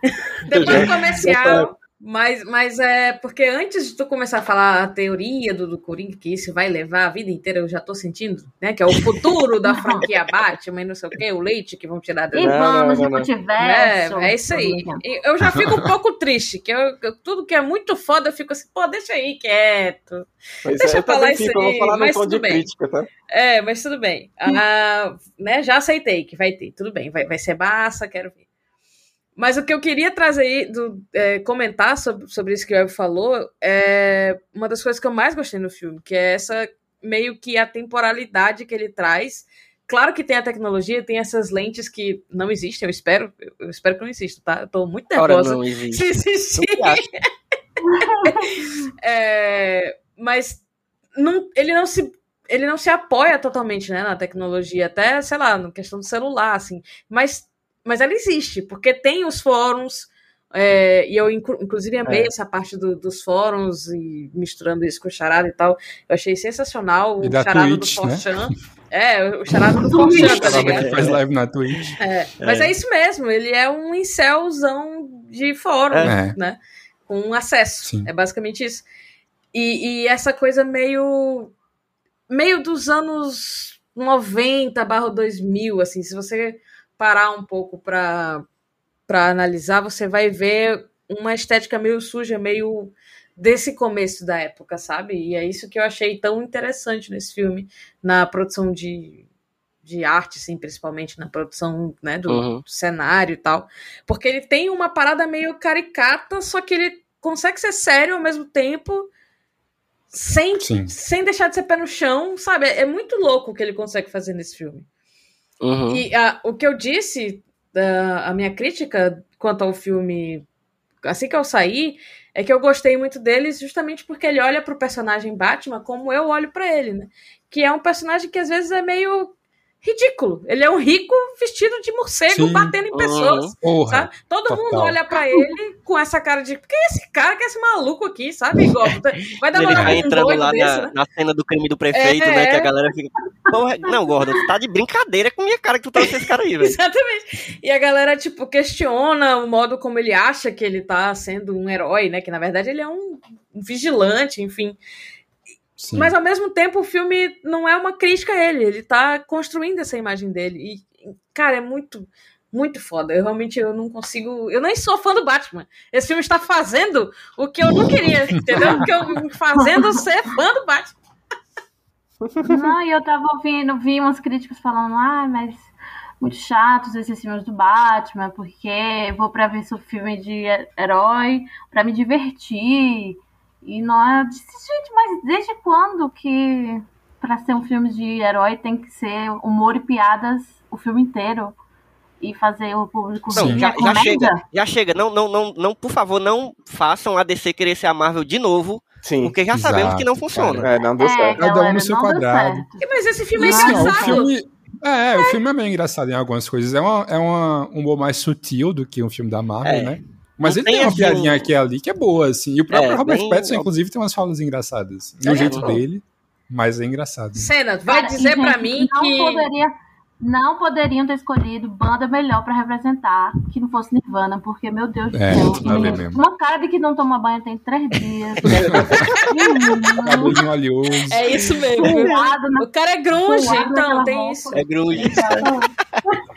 Depois do comercial, mas, mas é porque antes de tu começar a falar a teoria do, do Coringa, que isso vai levar a vida inteira, eu já tô sentindo, né? Que é o futuro da franquia Batman e não sei o que, o leite que vão tirar E dele. Não, vamos não, não. É, é isso aí. E Eu já fico um pouco triste, que eu, eu- tudo que é muito foda, eu fico assim, pô, deixa aí quieto. Pois Deixa é, eu falar isso fico, aí, falar mas tudo bem. crítica, tá? É, mas tudo bem. Ah, né, já aceitei que vai ter, tudo bem, vai, vai ser massa, quero ver. Mas o que eu queria trazer aí, do, é, comentar sobre, sobre isso que o Web falou, é uma das coisas que eu mais gostei no filme, que é essa meio que a temporalidade que ele traz. Claro que tem a tecnologia, tem essas lentes que não existem, eu espero, eu, espero que não existam, tá? Eu tô muito Ora, nervosa. não Se existe. existir, Eu acho. é, mas não- ele não se ele não se apoia totalmente né, na tecnologia, até, sei lá, na questão do celular, assim. Mas, mas ela existe, porque tem os fóruns, é, e eu, inclu- inclusive, amei É. essa parte do- dos fóruns e misturando isso com o charada e tal. Eu achei sensacional E o da charada Twitch, do né? Forchan. É, o charada do Forchan, tá ligado? faz live na Twitch. É, mas é. É. isso mesmo, ele é um incelzão de fórum, É. né? Com acesso. Sim. É basicamente isso. E, e essa coisa meio. meio dos anos 90 barra 2000, assim, se você parar um pouco pra, pra analisar, você vai ver uma estética meio suja, meio desse começo da época, sabe? E é isso que eu achei tão interessante nesse filme, na produção de, de arte, assim, principalmente na produção né, do, Uhum. do cenário e tal. Porque ele tem uma parada meio caricata, só que ele consegue ser sério ao mesmo tempo, sem, Sim. sem deixar de ser pé no chão, sabe? É, é muito louco o que ele consegue fazer nesse filme. Uhum. E ah, o que eu disse, da, a minha crítica quanto ao filme, assim que eu saí, é que eu gostei muito dele justamente porque ele olha pro personagem Batman como eu olho pra ele, né? Que é um personagem que às vezes é meio ridículo. Ele é um rico vestido de morcego Sim. batendo em pessoas. Uhum. Sabe? Todo Total. mundo olha pra ele com essa cara de. Quem é esse cara? Quem é esse maluco aqui, sabe? Igual, vai dar Ele uma vai um entrando lá desse, na, né? na cena do crime do prefeito, É. né? Que a galera fica. Não, Gordon, tu tá de brincadeira com minha cara que tu trouxe esse cara aí, velho. Exatamente. E a galera, tipo, questiona o modo como ele acha que ele tá sendo um herói, né? Que na verdade ele é um, um vigilante, enfim. Sim. Mas ao mesmo tempo o filme não é uma crítica a ele, ele tá construindo essa imagem dele. E, cara, é muito, muito foda. Eu realmente eu não consigo. Eu nem sou fã do Batman. Esse filme está fazendo o que eu não queria, entendeu? O que eu fazendo ser fã do Batman. Não, e eu tava ouvindo, vi umas críticas falando, ah, mas muito chatos esses filmes do Batman, porque eu vou pra ver seu filme de he- herói pra me divertir. E não é. Gente, mas desde quando que pra ser um filme de herói tem que ser humor e piadas o filme inteiro? E fazer o público Não, já, É já chega, já chega. Não, não, não, não, por favor, não façam a DC querer ser a Marvel de novo, Sim. porque já sabemos que não Exato, funciona. É, não deu É, certo. Cada um no seu não quadrado. certo. Mas esse filme é Assim, ó, o engraçado. filme. É, o filme é meio engraçado em algumas coisas. É, uma, é uma, um humor mais sutil do que um filme da Marvel, É. né? Mas Não ele tem tem, uma assim, piadinha aqui ali que é boa, assim. E o próprio É, Robert bem- Pattinson, inclusive, tem umas falas engraçadas. No É, jeito não. dele, mas é engraçado. Cena, vai Cara, dizer pra gente, mim não que. Poderia, não poderiam ter escolhido banda melhor pra representar que não fosse Nirvana, porque, meu Deus do É, céu. Uma cara de que não toma banho tem três dias. Cabelinho oleoso. É isso mesmo. Na O cara é grunge, então tem roupa. isso. É grunge.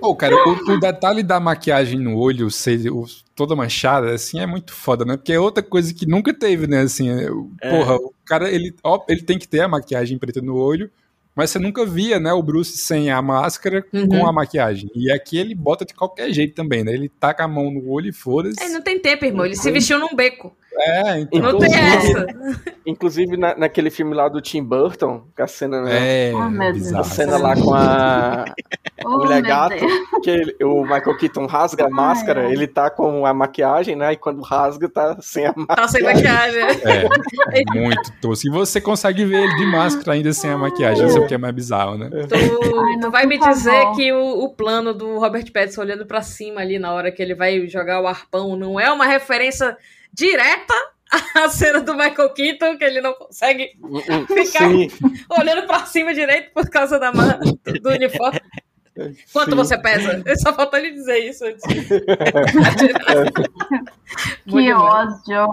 Pô, cara, o, o detalhe da maquiagem no olho ser o- toda manchada, assim, é muito foda, né? Porque é outra coisa que nunca teve, né? Assim, é, É. porra, o cara, ele, ó, ele tem que ter a maquiagem preta no olho, mas você nunca via, né, o Bruce sem a máscara Uhum. com a maquiagem. E aqui ele bota de qualquer jeito também, né? Ele taca a mão no olho e foda-se. É, não tem tempo, irmão. Ele se vestiu num beco. É, então. Não tem Inclusive- essa. Inclusive na- naquele filme lá do Tim Burton, a cena, né? É, Oh. A cena lá com a Oh, mulher gato, Deus. que ele- o Michael Keaton rasga a máscara, ai. ele tá com a maquiagem, né? E quando rasga, tá sem a máscara. Tá sem maquiagem. É, é muito tosco. E você consegue ver ele de máscara ainda sem a maquiagem, isso é o que é mais bizarro, né? Tu, Ai, tu não, vai me dizer que o, o plano do Robert Pattinson olhando pra cima ali na hora que ele vai jogar o arpão não é uma referência direta à cena do Michael Keaton, que ele não consegue ficar Sim, olhando pra cima direito por causa da ma- do, uniforme. Quanto sim. você pesa? Só faltou ele dizer isso antes. Que bom. ódio.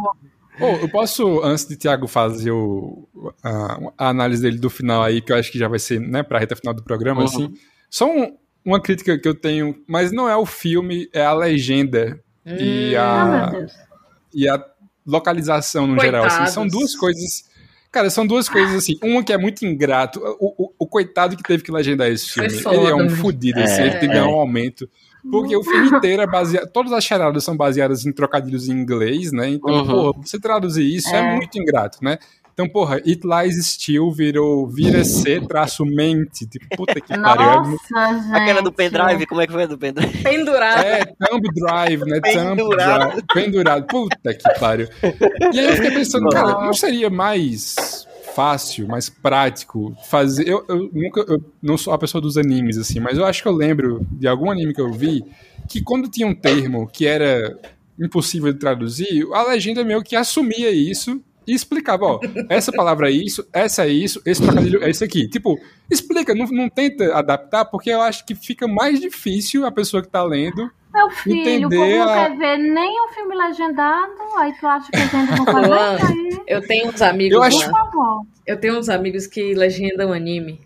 Pô, eu posso, antes de Thiago fazer o, a, a análise dele do final aí, que eu acho que já vai ser, né, pra reta final do programa, Uhum. assim, só um- uma crítica que eu tenho, mas não é o filme, é a legenda e, Hum. Ah, a, meu Deus. E a localização no geral, assim, são Coitados. duas coisas... Cara, são duas coisas assim. Uma que é muito ingrato. O, o, o coitado que teve que legendar esse filme. foda, ele é um né? fudido, assim, ele tem que ganhar um aumento. Porque o filme inteiro é baseado. Todas as charadas são baseadas em trocadilhos em inglês, né? Então, Uhum. porra, você traduzir isso é. É. muito ingrato, né? Então, porra, It Lies Still virou vira C traço mente. Tipo, puta que pariu. É Nossa, gente. Aquela do pendrive, como é que foi a do pendrive? Pendurado. É, thumb drive, né? Thumb Pendurado. drive. Pendurado. Puta que pariu. E aí eu fiquei pensando, cara, não seria mais fácil, mais prático fazer. Eu, eu nunca. Eu não sou a pessoa dos animes, assim, mas eu acho que eu lembro de algum anime que eu vi que quando tinha um termo que era impossível de traduzir, a legenda meio que assumia isso. E explicava, ó, essa palavra é isso, essa é isso, esse trocadilho é isso aqui. Tipo, explica, não, não tenta adaptar, porque eu acho que fica mais difícil a pessoa que tá lendo Meu filho, o povo entender não a- quer ver nem um filme legendado, aí tu acha que a gente não aí? Eu tenho uns amigos. Eu acho- Luan, Por favor. Eu tenho uns amigos que legendam anime.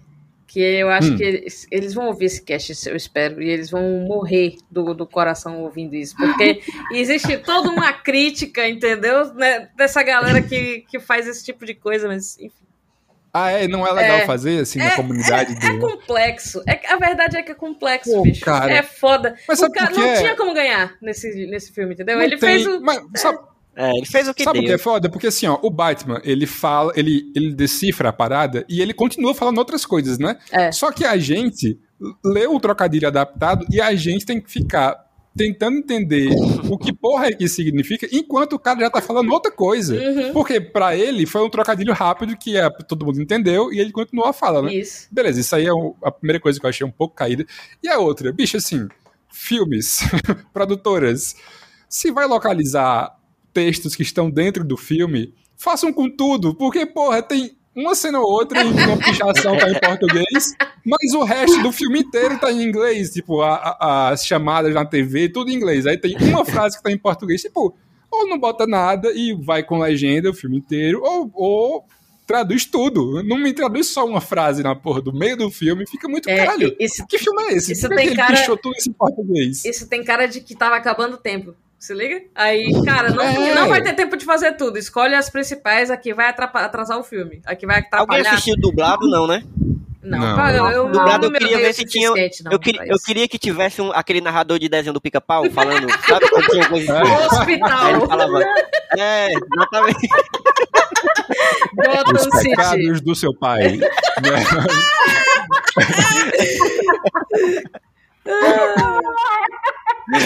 Que eu acho Hum. que eles, eles vão ouvir esse cast, eu espero, e eles vão morrer do, do coração ouvindo isso. Porque existe toda uma crítica, entendeu? Né, dessa galera que, que faz esse tipo de coisa, mas enfim. Ah, é? Não é legal É. fazer assim na comunidade É do. complexo. É, a verdade é que é complexo, Pô, bicho. cara. É foda. Mas O cara não quê? tinha como ganhar nesse, nesse filme, entendeu? Não Ele tem- fez o. Mas, sabe, É, ele fez o que sabe o que deu. é foda? Porque assim, ó, o Batman, ele fala, ele, ele decifra a parada e ele continua falando outras coisas, né? É. Só que a gente lê o trocadilho adaptado e a gente tem que ficar tentando entender o que porra é que significa, enquanto o cara já tá falando outra coisa. Uhum. Porque pra ele foi um trocadilho rápido que é, todo mundo entendeu e ele continuou a fala, né? Isso. Beleza, isso aí é o- a primeira coisa que eu achei um pouco caída. E a outra, bicho, assim, filmes, produtoras, se vai localizar textos que estão dentro do filme, façam com tudo, porque, porra, tem uma cena ou outra em que uma pichação tá em português, mas o resto do filme inteiro tá em inglês, tipo, a- a- as chamadas na TV, tudo em inglês. Aí tem uma frase que tá em português, tipo, ou não bota nada e vai com legenda o filme inteiro, ou, ou traduz tudo. Não me traduz só uma frase na porra do meio do filme, fica muito É, caralho. isso, Que filme é esse? isso Por que tem ele cara- pichou tudo isso em português? isso tem cara de que tava acabando o tempo. Se liga? Aí, cara, não, É. não vai ter tempo de fazer tudo. Escolhe as principais, aqui vai atrasar o filme. Aqui vai Alguém atrapalhar. assistiu dublado, não, né? Não, Não. eu, eu, Dublado eu queria ver se tinha- não, eu, queria, eu queria que tivesse um, aquele narrador de desenho do pica-pau falando, sabe? Quando tinha coisa É. assim? Aí ele Hospital, falava, é, exatamente. Gotham Os City. pecados do seu pai. Né?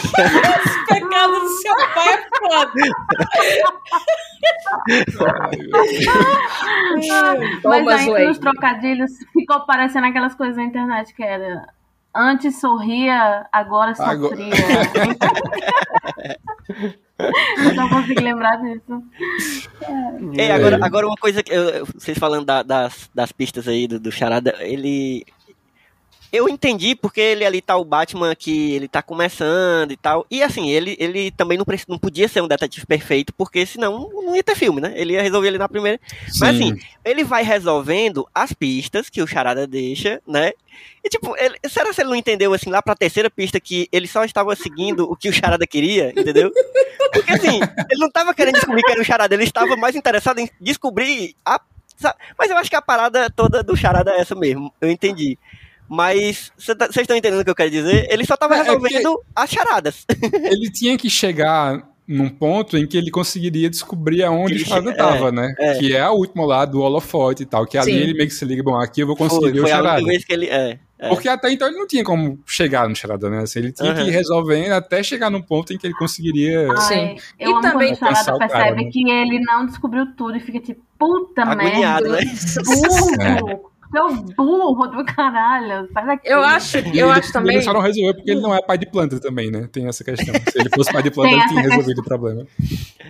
Pecado do seu pai é foda. Mas aí Wayne. nos trocadilhos ficou parecendo aquelas coisas na internet que era antes sorria, agora Agora- sofria. Eu não consigo lembrar disso. Ei, agora, agora uma coisa que eu- eu- vocês falando da- das, das pistas aí do, do Charada, ele. Eu entendi porque ele ali tá o Batman que ele tá começando e tal. E assim, ele, ele também não, não podia ser um detetive perfeito, porque senão não ia ter filme, né? Ele ia resolver ali na primeira. Mas Sim. assim, ele vai resolvendo as pistas que o Charada deixa, né? E tipo, ele, será que ele não entendeu assim lá pra terceira pista que ele só estava seguindo o que o Charada queria, entendeu? Porque assim, ele não estava querendo descobrir que era o Charada, ele estava mais interessado em descobrir a. Mas eu acho que a parada toda do Charada é essa mesmo, eu entendi. Mas cê tá- vocês estão entendendo o que eu quero dizer? Ele só estava É, é resolvendo as charadas. Ele tinha que chegar num ponto em que ele conseguiria descobrir aonde o Charada che- tava, né? é. Que é a última lá do holofote e tal. Que ali Sim. ele meio que se liga, bom, aqui eu vou conseguir Foi, ver o foi a Charada. única vez que ele. É, é. Porque até então ele não tinha como chegar no Charada, né? Assim, ele tinha que Aham. ir resolvendo até chegar num ponto em que ele conseguiria. Sim. Eu E também- o Charada o cara, percebe né? que ele não descobriu tudo e fica tipo, puta Agoniado, merda. né? Burro! Seu burro do caralho. Sai daqui. Eu acho, E eu ele, acho também. Ele só não resolveu porque ele não é pai de planta também, né? Tem essa questão. Se ele fosse pai de planta, ele tinha resolvido o problema.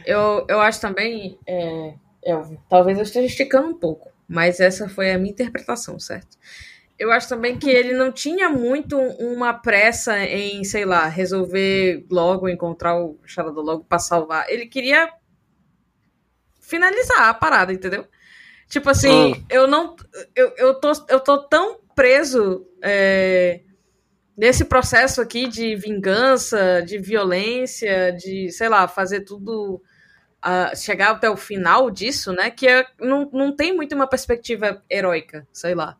Eu, eu acho também, é, Elvio, talvez eu esteja esticando um pouco, mas essa foi a minha interpretação, certo? Eu acho também que ele não tinha muito uma pressa em, sei lá, resolver logo, encontrar o Charada logo pra salvar. Ele queria finalizar a parada, entendeu? Tipo assim, eu não. Eu, eu, tô, eu tô tão preso é, nesse processo aqui de vingança, de violência, de, sei lá, fazer tudo. ah, chegar até o final disso, né? Que é- não, não tem muito uma perspectiva heróica, sei lá.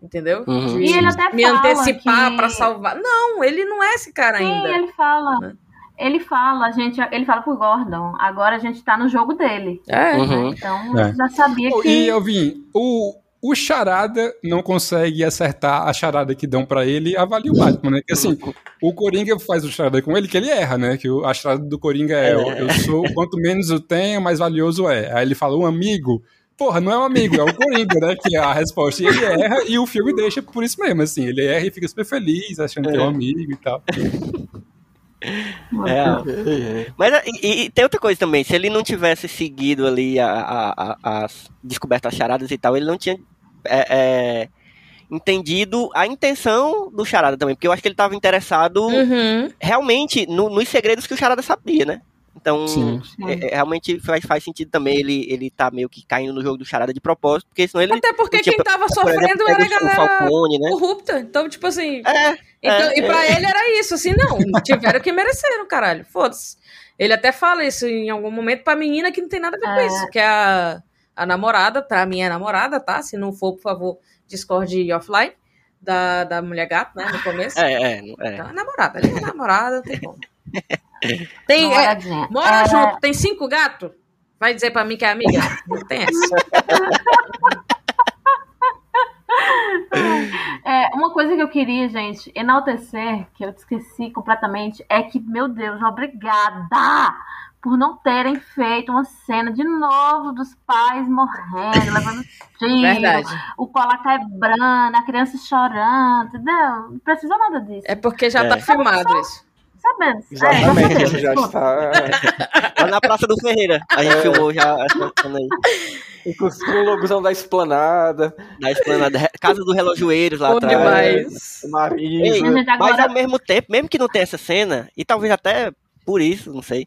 Entendeu? Uhum. De E ele até me fala antecipar que- pra salvar. Não, ele não é esse cara Sim, ainda. ele fala. Né? Ele fala, a gente, ele fala pro Gordon, agora a gente tá no jogo dele. É. Uhum. Então, É. já sabia que. E eu vim, o, o Charada não consegue acertar a charada que dão pra ele e avalia o Batman, né? Que assim, o Coringa faz o charada com ele que ele erra, né? Que a charada do Coringa é: eu, eu sou, quanto menos eu tenho, mais valioso é. Aí ele fala, um amigo. Porra, não é um amigo, é o Coringa, né? Que é a resposta. E ele erra e o filme deixa por isso mesmo, assim. Ele erra e fica super feliz, achando que é um amigo e tal. É, Mas e, e tem outra coisa também, se ele não tivesse seguido ali a, a, a- as descobertas charadas e tal, ele não tinha é, é, entendido a intenção do charada também, porque eu acho que ele estava interessado Uhum. realmente no- nos segredos que o charada sabia, né? Então, Sim. é- é, realmente faz, faz sentido também ele, ele tá meio que caindo no jogo do charada de propósito, porque senão ele. Até porque quem tava por exemplo, sofrendo era a pego o galera Falcone, né? corrupta. Então, tipo assim. É, Então, É, e pra ele era isso, assim, não. Tiveram que mereceram, caralho. Foda-se. Ele até fala isso em algum momento pra menina que não tem nada a ver com É. isso. Que é a, a namorada, pra mim é namorada, tá? Se não for, por favor, discorde offline. Da, da mulher gato, né? No começo. é, é, é. Então, é namorada. Ali é namorada, não tem como. Tem, é, mora É, junto, tem cinco gatos? Vai dizer pra mim que é amiga? Não tem essa. É, uma coisa que eu queria, gente, enaltecer, que eu esqueci completamente, é que, meu Deus, obrigada por não terem feito uma cena de novo dos pais morrendo, levando tiro, Verdade. o colar quebrando, a criança chorando, entendeu? Não precisa nada disso. É porque já É. tá filmado isso. Sabemos. Exatamente, é, ele já está. Lá na Praça do Ferreira. A gente filmou já essa cena aí. Inclusive com o logozão da esplanada, Da esplanada. Casa do Relojoeiros lá Bom atrás. demais. o nariz. Ei, mas agora- ao mesmo tempo, mesmo que não tenha essa cena, e talvez até por isso, não sei.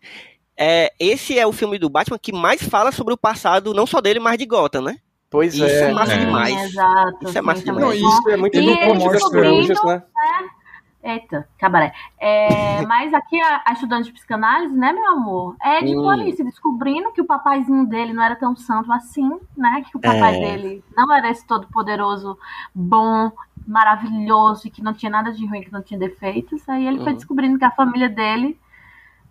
É, esse é o filme do Batman que mais fala sobre o passado, não só dele, mas de Gotham, né? Pois Isso é. é massa É. demais. Exato. Isso é massa demais. Não, Isso é muito E ele os descobrindo- né? Eita, cabaré. É, mas aqui a, a estudante de psicanálise, né, meu amor? É de Hum. Alice descobrindo que o papaizinho dele não era tão santo assim, né? Que o papai É. dele não era esse todo poderoso, bom, maravilhoso e que não tinha nada de ruim, que não tinha defeitos. Aí ele foi Uhum. descobrindo que a família dele,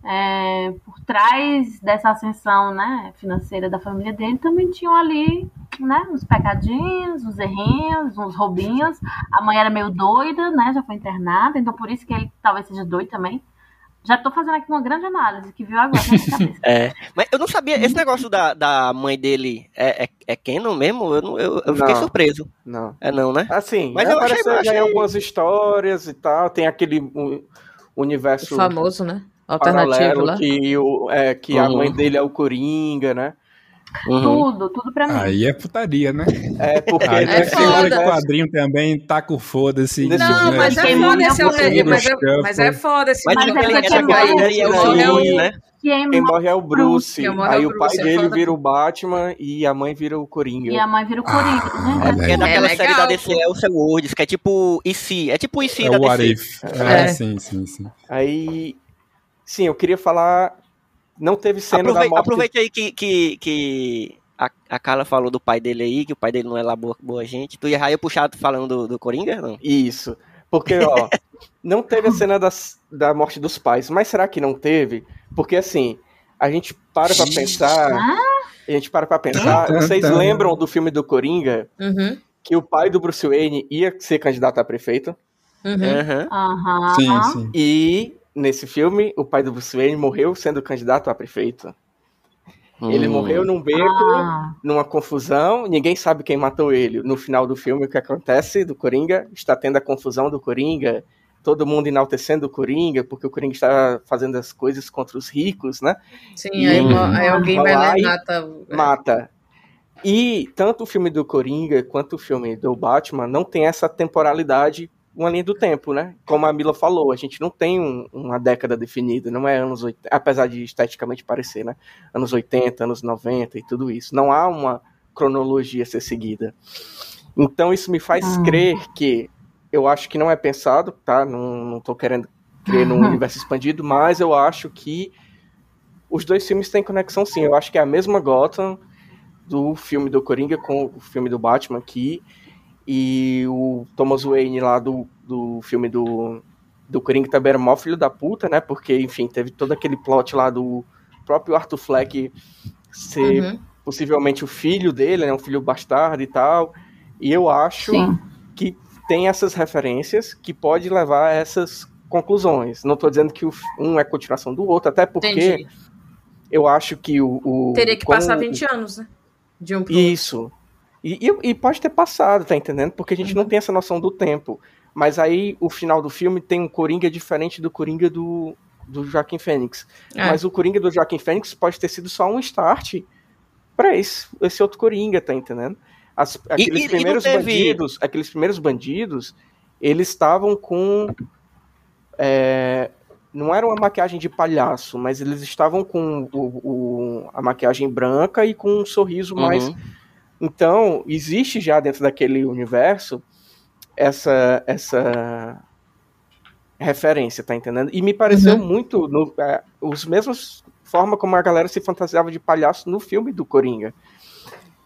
é, por trás dessa ascensão, né, financeira da família dele, também tinham ali, né, uns pecadinhos, uns errinhos, uns roubinhos. A mãe era meio doida, né? Já foi internada, então por isso que ele talvez seja doido também. Já tô fazendo aqui uma grande análise que viu agora cabeça. É. Mas eu não sabia, esse negócio da, da mãe dele é, é, é Canon mesmo? Eu, não, eu, eu fiquei Não. surpreso. Não. É não, né? Assim, Mas mas eu achei- apareceu eu já em achei- algumas histórias e tal. Tem aquele um, O universo famoso, né? Alternativo paralelo lá. que, o, é, que a Uhum. mãe dele é o Coringa, né? Uhum. Tudo, tudo pra mim. Aí é putaria, né? É porque Aí É ser hora que o quadrinho também tá com foda-se. Não, né? mas é Quem foda esse morre é mas, é, mas é foda esse Mas, Mas é ele é morre- aí é o é né? Quem morre- é o Bruce. Aí o pai é dele foda. vira o Batman e a mãe vira o Coringa. E a mãe vira o Coringa, Ah, né? É, daquela É série legal, da DC, é o seu Words, que é tipo IC. É tipo IC É da o What DC. If. É, É. sim, sim, sim. Aí, sim, eu queria falar. Não teve cena da Aprovei- morte. Aproveite aí que, que, que a, a Carla falou do pai dele aí, que o pai dele não é lá boa, boa gente. Tu ia eu puxar falando do, do Coringa? Não. Isso. Porque, ó, não teve a cena das, da morte dos pais. Mas será que não teve? Porque, assim, a gente para pra pensar. A gente para pra pensar. Vocês lembram do filme do Coringa? Uhum, Que o pai do Bruce Wayne ia ser candidato a prefeito. uhum. Aham. Sim, sim. E nesse filme, o pai do Bruce Wayne morreu sendo candidato a prefeito. Ele Hum. morreu num beco, Ah, numa confusão, ninguém sabe quem matou ele. No final do filme, o que acontece do Coringa? Está tendo a confusão do Coringa, todo mundo enaltecendo o Coringa, porque o Coringa está fazendo as coisas contra os ricos, né? Sim, aí, Hum. aí alguém vai lá e e mata. o- é. Mata. E tanto o filme do Coringa quanto o filme do Batman não tem essa temporalidade, uma linha do tempo, né? Como a Mila falou, a gente não tem um- uma década definida, não é anos 80, apesar de esteticamente parecer, né? Anos 80, anos 90 e tudo isso. Não há uma cronologia a ser seguida. Então isso me faz Hum. crer que eu acho que não é pensado, tá? Não, não tô querendo crer num universo expandido, mas eu acho que os dois filmes têm conexão sim. Eu acho que é a mesma Gotham do filme do Coringa com o filme do Batman aqui. E o Thomas Wayne lá do, do filme do, do Coringa também era mó filho da puta, né? Porque, enfim, teve todo aquele plot lá do próprio Arthur Fleck ser Uhum. possivelmente o filho dele, né? Um filho bastardo e tal. E eu acho sim. que tem essas referências que pode levar a essas conclusões. Não tô dizendo que o- um é continuação do outro, até porque Entendi. eu acho que o. o Teria que como- passar 20 anos, né? De um pro outro. E, e- e pode ter passado, tá entendendo? Porque a gente não tem essa noção do tempo. Mas aí o final do filme tem um Coringa diferente do Coringa do, do Joaquim Fênix. É. Mas o Coringa do Joaquim Fênix pode ter sido só um start pra esse, esse outro Coringa, tá entendendo? As- aqueles e- primeiros teve- bandidos, aqueles primeiros bandidos, eles estavam com é, não era uma maquiagem de palhaço, mas eles estavam com o, o- a maquiagem branca e com um sorriso mais Uhum. Então, existe já dentro daquele universo essa essa referência, tá entendendo? E me pareceu Uhum. muito no, é, os mesmos forma como a galera se fantasiava de palhaço no filme do Coringa.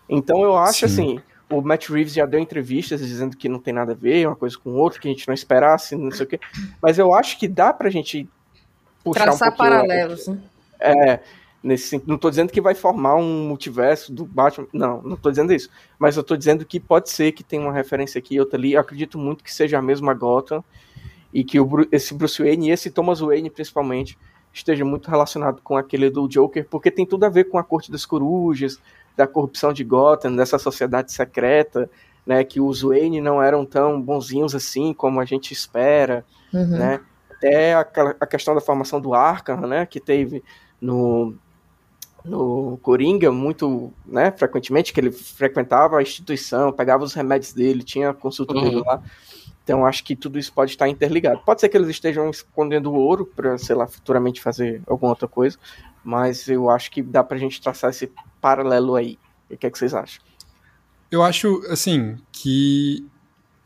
Então eu acho Sim. assim, o Matt Reeves já deu entrevistas dizendo que não tem nada a ver, uma coisa com outra, que a gente não esperasse, não sei o quê. Mas eu acho que dá pra gente puxar Traçar um pouquinho paralelos, né? é, Nesse, não estou dizendo que vai formar um multiverso do Batman. Não, não estou dizendo isso. Mas eu estou dizendo que pode ser que tenha uma referência aqui outra ali. Eu acredito muito que seja a mesma Gotham. E que o, esse Bruce Wayne e esse Thomas Wayne, principalmente, esteja muito relacionado com aquele do Joker, porque tem tudo a ver com a Corte das Corujas, da corrupção de Gotham, dessa sociedade secreta, né? Que os Wayne não eram tão bonzinhos assim como a gente espera, uhum. né? Até a, a questão da formação do Arkham, né? Que teve no no Coringa muito, né, frequentemente, que ele frequentava a instituição, pegava os remédios dele, tinha a consulta uhum. dele lá. Então acho que tudo isso pode estar interligado. Pode ser que eles estejam escondendo ouro para, sei lá, futuramente fazer alguma outra coisa, mas eu acho que dá pra gente traçar esse paralelo aí. O que é que vocês acham? Eu acho, assim, que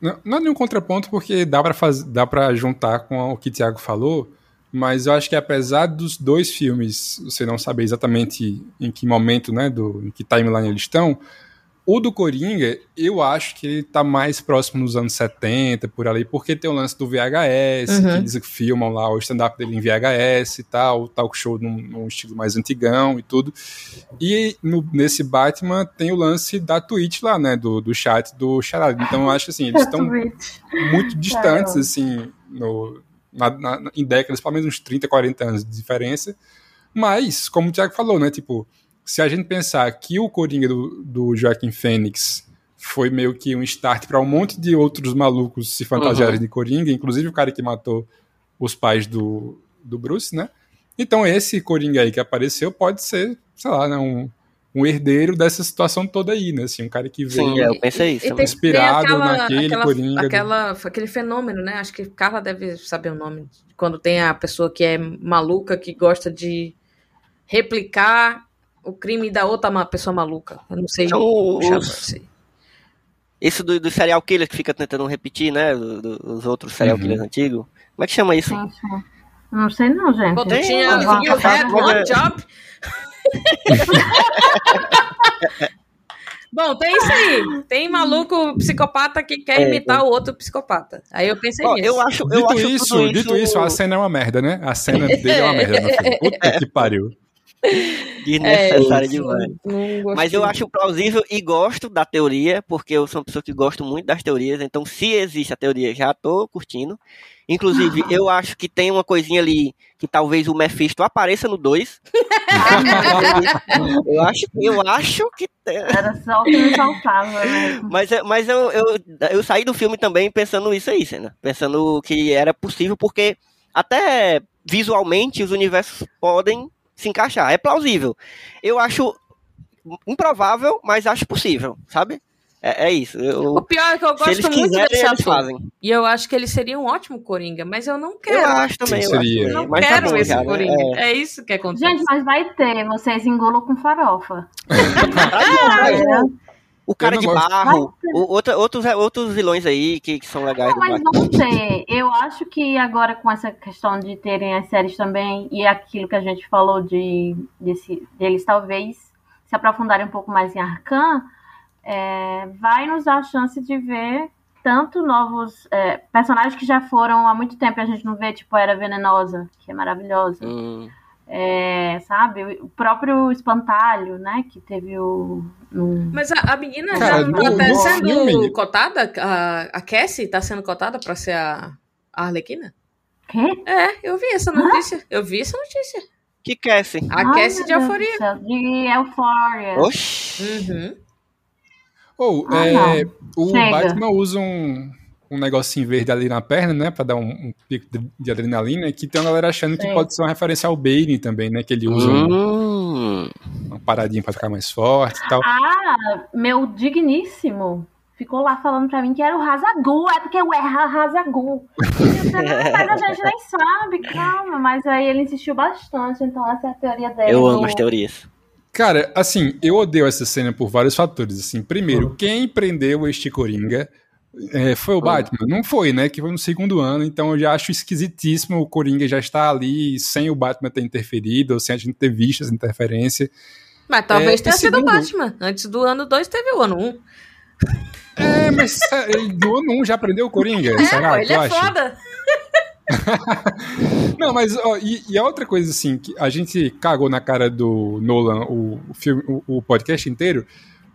não, não é nenhum contraponto porque dá para fazer, dá para juntar com o que o Thiago falou, mas eu acho que apesar dos dois filmes você não saber exatamente em que momento, né, do, em que timeline eles estão, o do Coringa, eu acho que ele tá mais próximo nos anos 70, por ali, porque tem o lance do VHS, uhum. que eles filmam lá o stand-up dele em VHS e tal, o talk show num, num, estilo mais antigão e tudo. E no, nesse Batman tem o lance da Twitch lá, né, do, do chat do Charada. Então eu acho assim, eles estão muito distantes, assim, no, na, na, em décadas, pelo menos uns 30, 40 anos de diferença. Mas, como o Thiago falou, né, tipo, se a gente pensar que o Coringa do, do Joaquim Fênix foi meio que um start para um monte de outros malucos se fantasiarem uhum. de Coringa, inclusive o cara que matou os pais do, do Bruce, né? Então esse Coringa aí que apareceu pode ser, sei lá, né, um, um herdeiro dessa situação toda aí, né? Assim, um cara que veio Sim, eu pensei isso, e, inspirado aquela, naquele aquela, Coringa. Aquela, do... Aquele fenômeno, né? Acho que Carla deve saber o nome. Quando tem a pessoa que é maluca, que gosta de replicar o crime da outra pessoa maluca. Eu não sei. Então, os... Isso do, do serial killer que fica tentando repetir, né? Do, do, os outros serial uhum. killers antigos. Como é que chama isso? Não sei não, gente. Bom, tinha You Had One Job. Bom, tem isso aí. Tem maluco psicopata que quer é, imitar é. o outro psicopata. Aí eu pensei nisso. Eu acho, eu dito, acho isso, dito isso, a cena é uma merda, né? A cena dele é uma merda no filme. Puta que pariu. Desnecessário é, demais. Mas eu acho plausível e gosto da teoria, porque eu sou uma pessoa que gosto muito das teorias, então se existe a teoria, já tô curtindo. Inclusive, eu acho que tem uma coisinha ali que talvez o Mephisto apareça no 2. eu acho, eu acho que era só o que me faltava, né? Mas, mas eu, eu, eu saí do filme também pensando isso aí, cena. Pensando que era possível, porque até visualmente os universos podem se encaixar. É plausível. Eu acho improvável, mas acho possível, sabe? É, é isso. Eu, o pior é que eu gosto muito quiserem, desse ator. Fazem. E eu acho que ele seria um ótimo Coringa, mas eu não quero. Eu acho também. Eu seria. Acho não mas tá quero tá bom, esse cara, Coringa. É. é. isso que acontece. Gente, mas vai ter. Vocês engulam com farofa. O cara de barro, o, outra, outros, outros vilões aí que, que são legais. Não, mas vão ter. Eu acho que agora com essa questão de terem as séries também e aquilo que a gente falou de desse, deles talvez se aprofundarem um pouco mais em Arcan, é, vai nos dar a chance de ver tanto novos é, personagens que já foram há muito tempo a gente não vê, tipo Era Venenosa, que é maravilhosa. Hum. É, sabe, o próprio espantalho, né? Que teve o. Mas a, a menina Cara, já tá até sendo filme. cotada? A, a Cassie tá sendo cotada pra ser a, a Arlequina? Quê? É, eu vi essa notícia. Hã? Eu vi essa notícia. Que Cassie? A Ai, Cassie de Euforia. De Euphoria. Oxi. Uhum. Ou, oh, ah, é, o Chega. Batman usa um um negocinho verde ali na perna, né? Pra dar um, um pico de, de, adrenalina, e que tem uma galera achando que pode ser uma referência ao Bane também, né? Que ele usa um, uma paradinha pra ficar mais forte e tal. Ah, meu digníssimo ficou lá falando pra mim que era o Razagul, é porque eu erro Razagul. mas a gente nem sabe, calma. Mas aí ele insistiu bastante, então essa é a teoria dele. Eu amo as teorias. Cara, assim, eu odeio essa cena por vários fatores. Assim, primeiro, quem prendeu este Coringa é, foi o Batman? Não foi, né? Que foi no segundo ano, então eu já acho esquisitíssimo o Coringa já estar ali sem o Batman ter interferido, ou sem a gente ter visto essa interferência. Mas talvez é, tenha sido o Batman. Antes do ano 2 teve o ano 1. Um. É, mas ele do ano 1 um já aprendeu o Coringa? É, será? Pô, ele é acha? foda. Não, mas ó, e, e a outra coisa assim, que a gente cagou na cara do Nolan o, o filme, o, o podcast inteiro,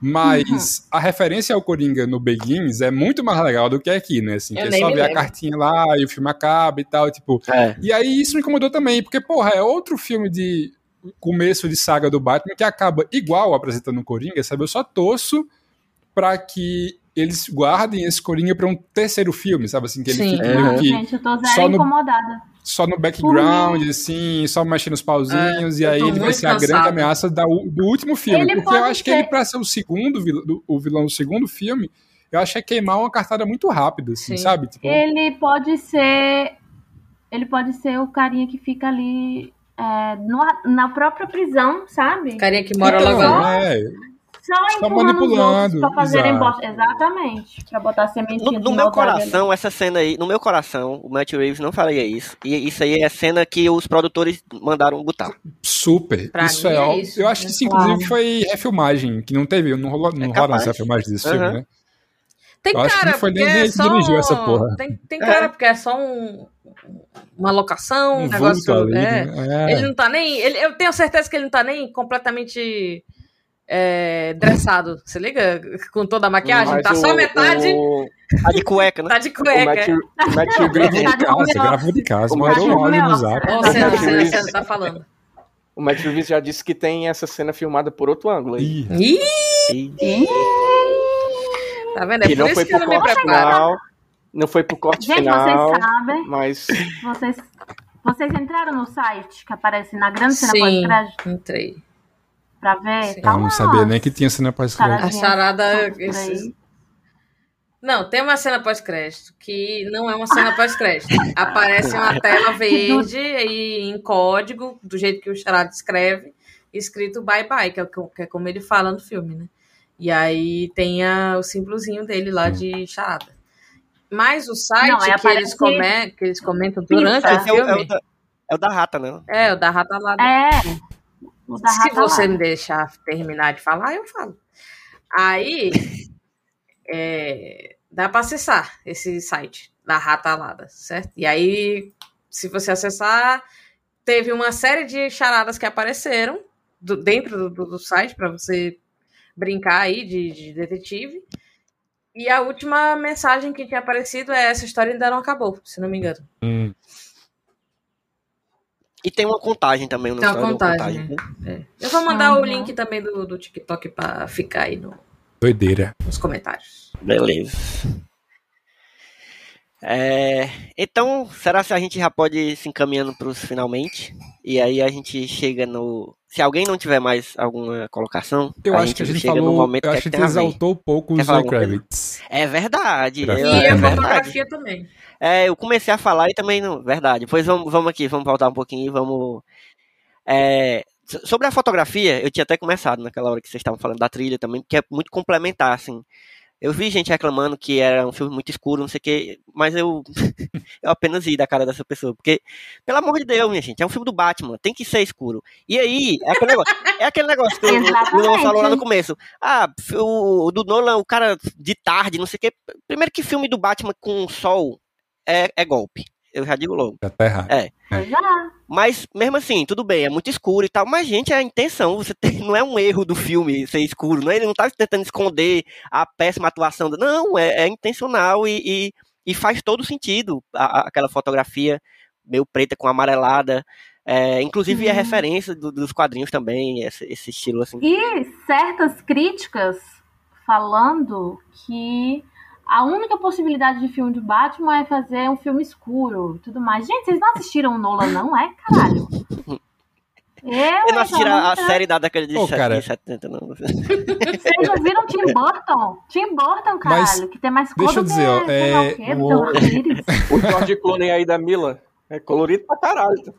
mas a referência ao Coringa no Begins é muito mais legal do que aqui, né? Assim, que é só ver a cartinha lá e o filme acaba e tal, tipo. É. E aí isso me incomodou também, porque, porra, é outro filme de começo de saga do Batman que acaba igual apresentando o Coringa, sabe? Eu só torço pra que eles guardem esse Coringa pra um terceiro filme, sabe? Assim, que ele Sim. fique É. meio que gente, eu tô só zero no- incomodada. só no background, assim, só mexendo os pauzinhos, É, e aí ele vai ser a grande ameaça da do último filme. Ele porque eu acho que ser- ele, pra ser o segundo, o vilão do segundo filme, eu acho que é queimar uma cartada muito rápida, assim, Sim. sabe? Tipo, Ele pode ser. Ele pode ser o carinha que fica ali é, no- na própria prisão, sabe? Carinha que mora então, logo é, Só Só os manipulando, fazerem exato. Exatamente. Pra botar a sementinha No, no meu coração, essa cena aí, no meu coração, o Matt Reeves não faria isso. E isso aí é cena que os produtores mandaram botar. super. Pra isso mim é, é isso, Eu acho né? que isso, inclusive, Claro. foi refilmagem, que não teve, não rolou, não É rola essa refilmagem desse Aham. filme, né? Tem Eu acho que cara, não foi porque nem é só dirigiu essa porra. Tem, tem cara, porque é só um, uma locação, um, Um negócio. ali, é. né? É. Ele não tá nem. Ele, eu tenho certeza que ele não tá nem completamente é, dressado. Se liga? Com toda a maquiagem. Mas tá só o- metade. O, Tá de cueca, né? Tá de cueca. O Matt Gravou Reeves, de casa, gravou de casa, mandou um áudio no zap. Reeves. Senna tá falando. o Matt Reeves já disse que tem essa cena filmada por outro ângulo aí. Ih, Ih, tá vendo? É que por não isso foi que eu pro não me corte preparo. final. Não foi pro corte Gente, final. vocês sabem. Mas Vocês, vocês entraram no site que aparece na grande cena Sim, entrei. Pra ver? Sim. Tá eu não sabia nem que tinha cena pós-crédito. A charada. Aí. esses- Não, tem uma cena pós-crédito que não é uma cena pós-crédito. Aparece uma tela verde e em código, do jeito que o charada escreve, escrito bye bye, que é, o que- é como ele fala no filme, né? E aí tem a- o símbolozinho dele lá de charada. Mas o site Não, que, eles come- que eles comentam durante Pizza. o Esse é o, é, filme o da, é o da rata, né? é o da rata lá. É. Se você lá. me deixar terminar de falar, eu falo. Aí, é, dá para acessar esse site da Rata Alada, certo? E aí, se você acessar, teve uma série de charadas que apareceram do- dentro do, do- do site para você brincar aí de, de detetive. E a última mensagem que tinha aparecido é essa história ainda não acabou, se não me engano. Hum. E tem uma contagem também no Tem uma story, contagem, né? É. Eu vou mandar o Uhum. link também do, do TikTok para ficar aí no- Doideira. nos comentários. Beleza. É, então, será que a gente já pode ir se encaminhando para os finalmente? E aí a gente chega no. Se alguém não tiver mais alguma colocação, Eu a acho gente que a gente chega no falou. momento Eu que, é acho que que ver. exaltou pouco o Quer falar Zoe alguma coisa? Kravitz. É verdade. Eu- E é a verdade. fotografia também. É, eu comecei a falar e também não. Verdade. Pois vamos, vamos aqui, vamos voltar um pouquinho e vamos. É, so- sobre a fotografia, eu tinha até começado naquela hora que vocês estavam falando da trilha também, que é muito complementar, assim. Eu vi gente reclamando que era um filme muito escuro, não sei o quê, mas eu, eu apenas ri da cara dessa pessoa. Porque, pelo amor de Deus, minha gente, é um filme do Batman, tem que ser escuro. E aí, é aquele negócio, é aquele negócio que o- Nolan falou lá no começo. Ah, o, o do Nolan, o cara de tarde, não sei o quê. Primeiro que filme do Batman com sol é, é golpe. Eu já digo logo. Já tá errado. Pois é. Mas, mesmo assim, tudo bem, é muito escuro e tal. Mas, gente, é a intenção. Você tem- não é um erro do filme ser escuro. Não é, ele não tá tentando esconder a péssima atuação. do- Não, é, é intencional e, e, e faz todo sentido a- a- aquela fotografia meio preta com amarelada. É, inclusive, é Uhum. referência do- dos quadrinhos também, esse, esse estilo assim. E certas críticas falando que a única possibilidade de filme de Batman é fazer um filme escuro e tudo mais. Gente, vocês não assistiram o Nolan, não é, caralho? Eu, Eu não assisti a, a série da década de, Ô, set- cara. de 70, não. Vocês não viram Tim Burton? Tim Burton, caralho, Mas, que tem mais cor deixa eu do dizer, que, ó, é, o o- do George Clooney aí da Mila é colorido pra caralho.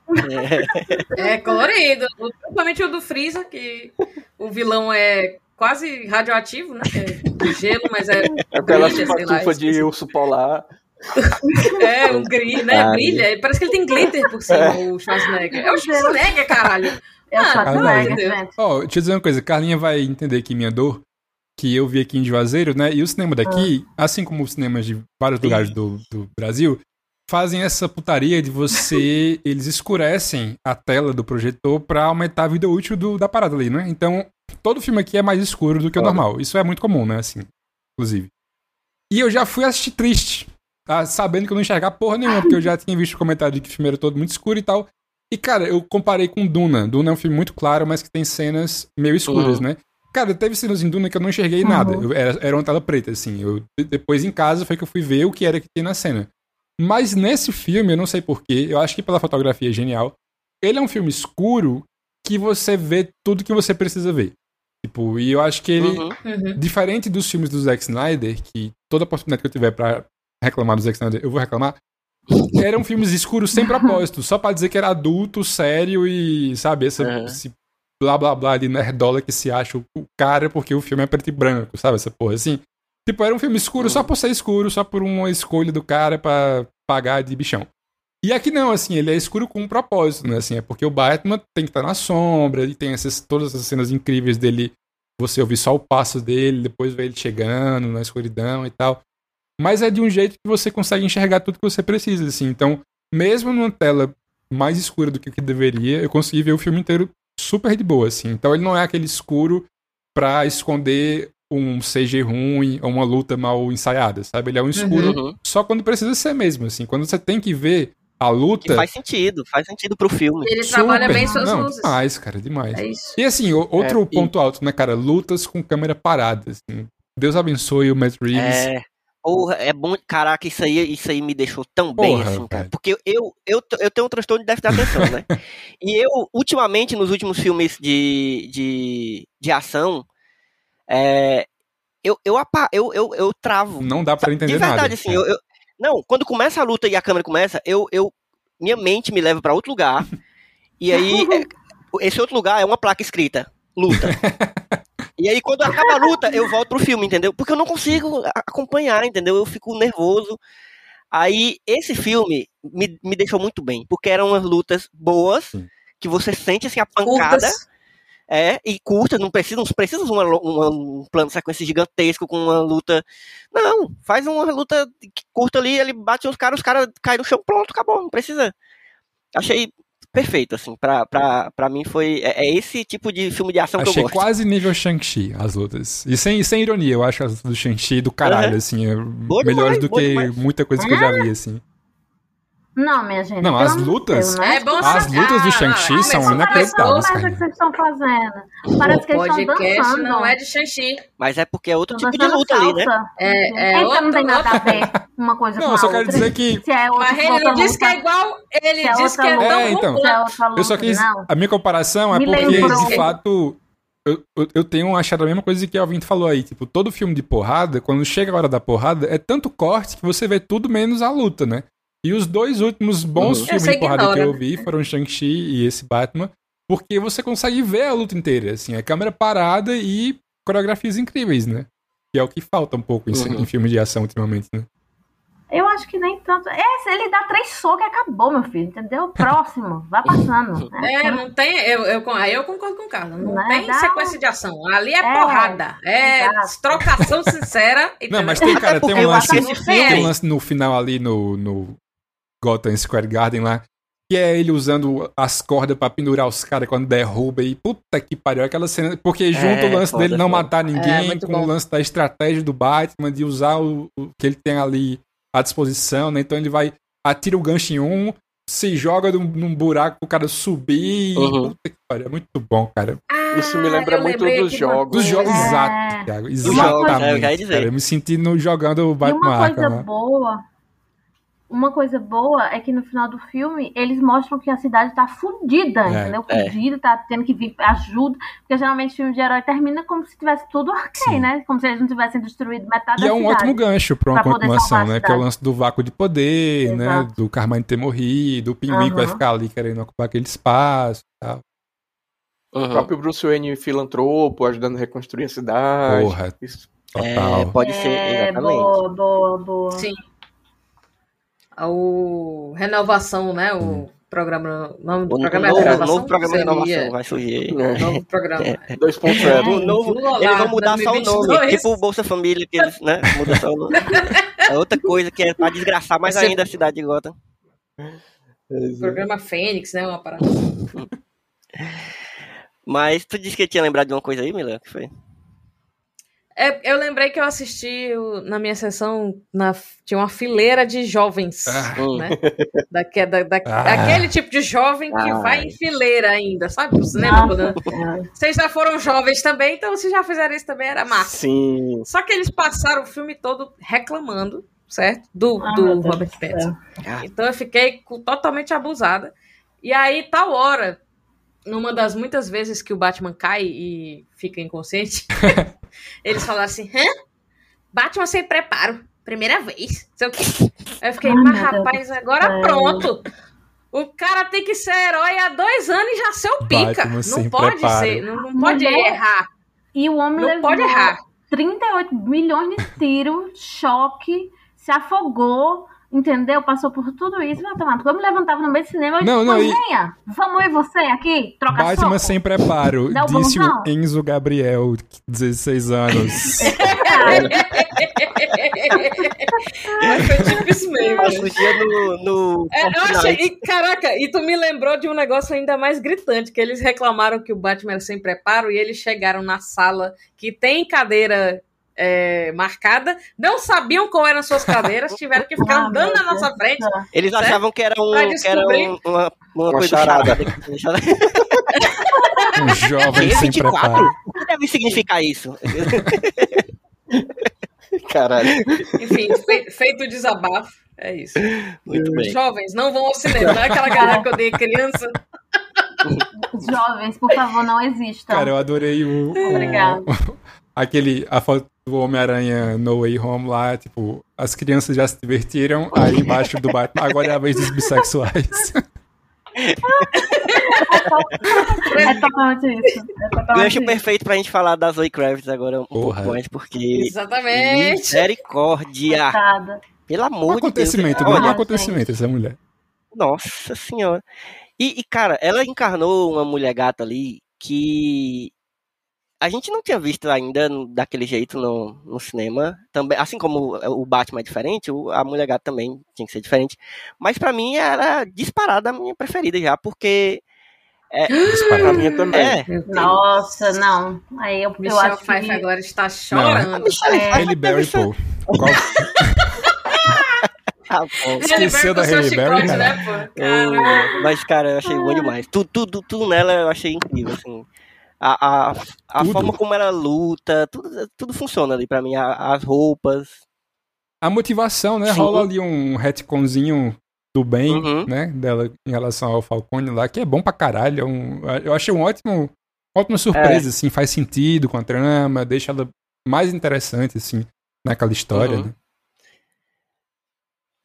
É colorido. O- Principalmente o do Freeza, que o vilão é quase radioativo, né? É de gelo, mas é. Aquela sei lá, patufa de urso polar. É, um gris, né? Ah, Brilha. Parece que ele tem glitter por cima, o Schwarzenegger. É o Schwarzenegger, caralho. Ah, amor de Schwarzenegger, Deus. gente. Ó, deixa eu dizer uma coisa, Carlinha vai entender aqui minha dor, que eu vi aqui em Juazeiro, né? E o cinema daqui, assim como os cinemas de vários lugares do, do Brasil, fazem essa putaria de você. eles escurecem a tela do projetor pra aumentar a vida útil do- da parada ali, né? Então, todo filme aqui é mais escuro do que o Claro. normal. Isso é muito comum, né? Assim, inclusive. E eu já fui assistir triste, tá? sabendo que eu não enxergar porra nenhuma, porque eu já tinha visto o comentário de que o filme era todo muito escuro e tal. E, cara, eu comparei com Duna. Duna é um filme muito claro, mas que tem cenas meio escuras, Uhum. né? Cara, teve cenas em Duna que eu não enxerguei Uhum. nada. Eu- era, era uma tela preta, assim. Eu, de- depois em casa foi que eu fui ver o que era que tinha na cena. Mas nesse filme, eu não sei porquê, eu acho que pela fotografia é genial. Ele é um filme escuro que você vê tudo que você precisa ver. Tipo, e eu acho que ele, Uhum. Uhum. diferente dos filmes do Zack Snyder, que toda oportunidade que eu tiver pra reclamar do Zack Snyder, eu vou reclamar. Eram filmes escuros sem propósito, só pra dizer que era adulto, sério e, sabe, essa, Uhum. esse blá blá blá de nerdola que se acha o o cara porque o filme é preto e branco, sabe, essa porra assim. Tipo, era um filme escuro só por ser escuro, só por uma escolha do cara pra pagar de bichão. E aqui não, assim, ele é escuro com um propósito, né? Assim, é porque o Batman tem que estar na sombra, ele tem essas, todas essas cenas incríveis dele, você ouvir só o passo dele, depois ver ele chegando na escuridão e tal. Mas é de um jeito que você consegue enxergar tudo que você precisa, assim. Então, mesmo numa tela mais escura do que o que deveria, eu consegui ver o filme inteiro super de boa, assim. Então ele não é aquele escuro pra esconder um CG ruim ou uma luta mal ensaiada, sabe? Ele é um escuro Uhum. só quando precisa ser mesmo, assim. Quando você tem que ver a luta. Que faz sentido, faz sentido pro filme. Ele super- trabalha bem suas Não, luzes. demais, cara, demais. É isso. E assim, outro É, e- ponto alto, né, cara? Lutas com câmera parada. assim. Deus abençoe o Matt Reeves. É. Porra, é bom. Caraca, isso aí, isso aí me deixou tão bem, Porra, assim, cara. velho. Porque eu, eu, eu tenho um transtorno de déficit de atenção, né? e eu, ultimamente, nos últimos filmes de, de, de ação, é, eu, eu, apa- eu, eu, eu travo. Não dá pra entender de verdade, nada. assim, eu, eu- não, quando começa a luta e a câmera começa, eu, eu minha mente me leva pra outro lugar. e aí, é, esse outro lugar é uma placa escrita: luta. e aí, quando acaba a luta, eu volto pro filme, entendeu? Porque eu não consigo acompanhar, entendeu? Eu fico nervoso. Aí, esse filme me, me deixou muito bem, porque eram umas lutas boas, que você sente assim a pancada. Curtas. É, e curta, não precisa, não precisa uma, uma- um plano sequência gigantesco com uma luta. Não, faz uma luta curta ali, ele bate os caras, os caras caem no chão, pronto, acabou, não precisa. Achei perfeito, assim, pra, pra, pra mim foi. É, é esse tipo de filme de ação que eu Achei gosto. quase nível Shang-Chi as lutas. E sem, sem ironia, eu acho as lutas do Shang-Chi do caralho, Aham. assim. é melhores do que demais. muita coisa que eu já vi, assim. Não, minha gente. Não, as lutas- Deus, né? É bom As lutas do Ah, Shang-Chi não, são inacreditáveis, cara. que vocês estão fazendo. Parece que O eles estão podcast dançando. não é de Shang-Chi. Mas é porque é outro tipo de luta ali, né? salsa. É, é então outro- não tem nada a ver uma coisa Não, com eu a só outra. quero dizer que. Se é Mas ele não disse que luta, é igual. Ele é disse que é tão É, então. se é luta, Eu só quis. não. A minha comparação é Me porque, lembrou. de fato, eu, eu, eu tenho achado a mesma coisa que o Alvin falou aí. Tipo, todo filme de porrada, quando chega a hora da porrada, é tanto corte que você vê tudo menos a luta, né? E os dois últimos bons Uhum. filmes de porrada que ignora. eu vi foram Shang-Chi e esse Batman, porque você consegue ver a luta inteira, assim, a câmera parada e coreografias incríveis, né? Que é o que falta um pouco em, Uhum. em filmes de ação ultimamente, né? Eu acho que nem tanto. É, ele dá três socos e acabou, meu filho, entendeu? Próximo, vai passando. É, não tem. Eu, eu, aí eu concordo com o Carlos. Não Não, tem dá sequência um- de ação. Ali é, É, porrada. É exato. trocação sincera. Não, mas tem, cara, Até tem um lance, que tem um lance no final ali no, no Gotham Square Garden lá, que é ele usando as cordas pra pendurar os caras quando derruba e puta que pariu, aquela cena, porque junto o lance foda, dele não foda. matar É, ninguém, muito com bom. o lance da estratégia do Batman, de usar o, o que ele tem ali à disposição, né, então ele vai, atira o gancho em um, se joga num, num buraco pro cara subir, e, Uhum. puta que pariu, é muito bom, cara. Isso me lembra muito dos uma jogos. Dos jogos, É. exato, Thiago, é, eu exatamente, dizer. cara, eu me senti no, jogando o E Batman uma Arkham coisa lá. boa, uma coisa boa é que no final do filme eles mostram que a cidade tá fudida, É, entendeu? é. Fudida, tá tendo que vir ajuda. Porque geralmente filme de herói termina como se tivesse tudo ok, Sim. né? Como se eles não tivessem destruído metade E da é um cidade. ótimo gancho pra uma Pra continuação, né? Que é o cidade. lance do vácuo de poder, né? Exato. Do Carmine ter morrido, o pinguim que vai ficar ali querendo ocupar aquele espaço e tal. O Uhum. próprio Bruce Wayne filantropo, ajudando a reconstruir a cidade. Porra, Isso. total. É, pode ser, É, exatamente. boa, boa, boa. Sim. O Renovação, né? O programa. O nome do O programa é novo, Renovação. novo programa de inovação vai surgir. É. Novo programa. 2.0. O novo, Vamos lá, eles vão mudar só o nome, 2022. tipo o Bolsa Família, que eles, né, mudam só o nome. É outra coisa que é pra desgraçar mais Você- ainda a cidade de Gotham. Programa Fênix, né? Uma parada. Mas tu disse que tinha lembrado de uma coisa aí, Mila? O que foi? É, eu lembrei que eu assisti o- na minha sessão, na, tinha uma fileira de jovens, Ah. né? Daque- da- da- Ah. Daquele tipo de jovem que Ai. vai em fileira ainda, sabe? Pro cinema. Quando- Senhora. Vocês já foram jovens também, então vocês já fizeram isso também, era massa. Sim. Só que eles passaram o filme todo reclamando, certo? Do, Ah, do Robert Pattinson. Então eu fiquei totalmente abusada. E aí, tal hora, numa das muitas vezes que o Batman cai e fica inconsciente, eles falaram assim: hã? Batman sem preparo. Primeira vez. Sei o quê. Aí eu fiquei, Ai, mas rapaz, agora céu. pronto. O cara tem que ser herói há dois anos e já ser o pica. Batman não sem pode preparo. ser, não, não pode Mulher- errar. E o homem Não levou pode errar. 38 milhões de tiros, choque, se afogou, entendeu? Passou por tudo isso. Vai tomar. Quando eu me levantava no meio do cinema, eu Não, disse, não, "Pois e- vamos eu e você aqui, trocar Batman soco. sem preparo, disse o Enzo Gabriel, 16 anos. Mas foi tipo isso mesmo. No. no É, eu achei, e, caraca, e tu me lembrou de um negócio ainda mais gritante, que eles reclamaram que o Batman era sem preparo e eles chegaram na sala que tem cadeira é, marcada, não sabiam qual eram suas cadeiras, tiveram que ficar Ah, andando na nossa frente. Eles Certo? achavam que era, um, que era um- uma, uma, Uma coisa charada. charada. Um jovem sem 24? preparo. O que deve significar isso? Caralho. Enfim, fe- feito o desabafo, é isso. Muito bem. Jovens, não vão ao cinema, não é aquela galera que odeia criança. Os jovens, por favor, não existam. Cara, eu adorei o. o- Obrigada. Aquele, a foto do Homem-Aranha No Way Home lá, tipo, as crianças já se divertiram, aí embaixo do Batman, agora é a vez dos bissexuais. É totalmente isso. É totalmente Gancho isso. perfeito pra gente falar da Zoe Kravitz agora um Porra. pouco mais, porque. Exatamente. Misericórdia! Coitada. Pelo Um amor acontecimento, de não Deus. é um Olha, acontecimento essa mulher. Nossa senhora. E, e, cara, ela encarnou uma mulher gata ali que a gente não tinha visto ainda daquele jeito no, no cinema. Também, assim como o Batman é diferente, a mulher gata também tinha que ser diferente. Mas pra mim era disparada a minha preferida já, porque. Pra Disparado. mim também. É. Nossa, não. Aí eu, eu Michelle acho Pfeiffer que... agora está chorando. É. Halle Berry, pô. Qual- Ah. Esqueceu da Halle Berry né, pô? Cara, Eu- mas, cara, eu achei bom demais. Tudo, tudo, tudo nela eu achei incrível, assim. A, a, a forma como ela luta, tudo, tudo funciona ali pra mim. A- as roupas. A motivação, né? Sim. Rola ali um retconzinho do bem, Uhum. né? Dela em relação ao Falcone lá, que é bom pra caralho. é um- eu achei um ótimo, ótima surpresa, assim, faz sentido com a trama, deixa ela mais interessante, assim, naquela história, Uhum. né?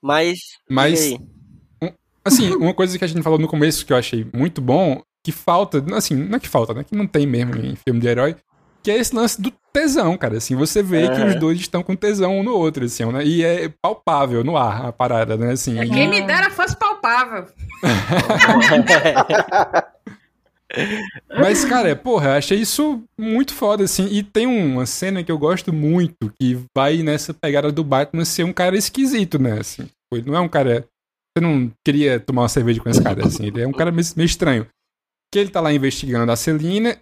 Mas. Mas, aí? assim, uma coisa que a gente falou no começo que eu achei muito bom, que falta, assim, não é que falta, né? Que não tem mesmo em filme de herói, que é esse lance do tesão, cara. Assim, você vê que Aham. os dois estão com tesão um no outro, assim, né? E é palpável no ar a parada, né? Assim, e- Quem me dera fosse palpável. Mas, cara, porra, achei isso muito foda, assim. E tem uma cena que eu gosto muito, que vai nessa pegada do Batman ser um cara esquisito, né? Assim, ele não é um cara. Você não queria tomar uma cerveja com esse cara, assim. Ele é um cara meio, meio estranho. Que ele tá lá investigando a Celina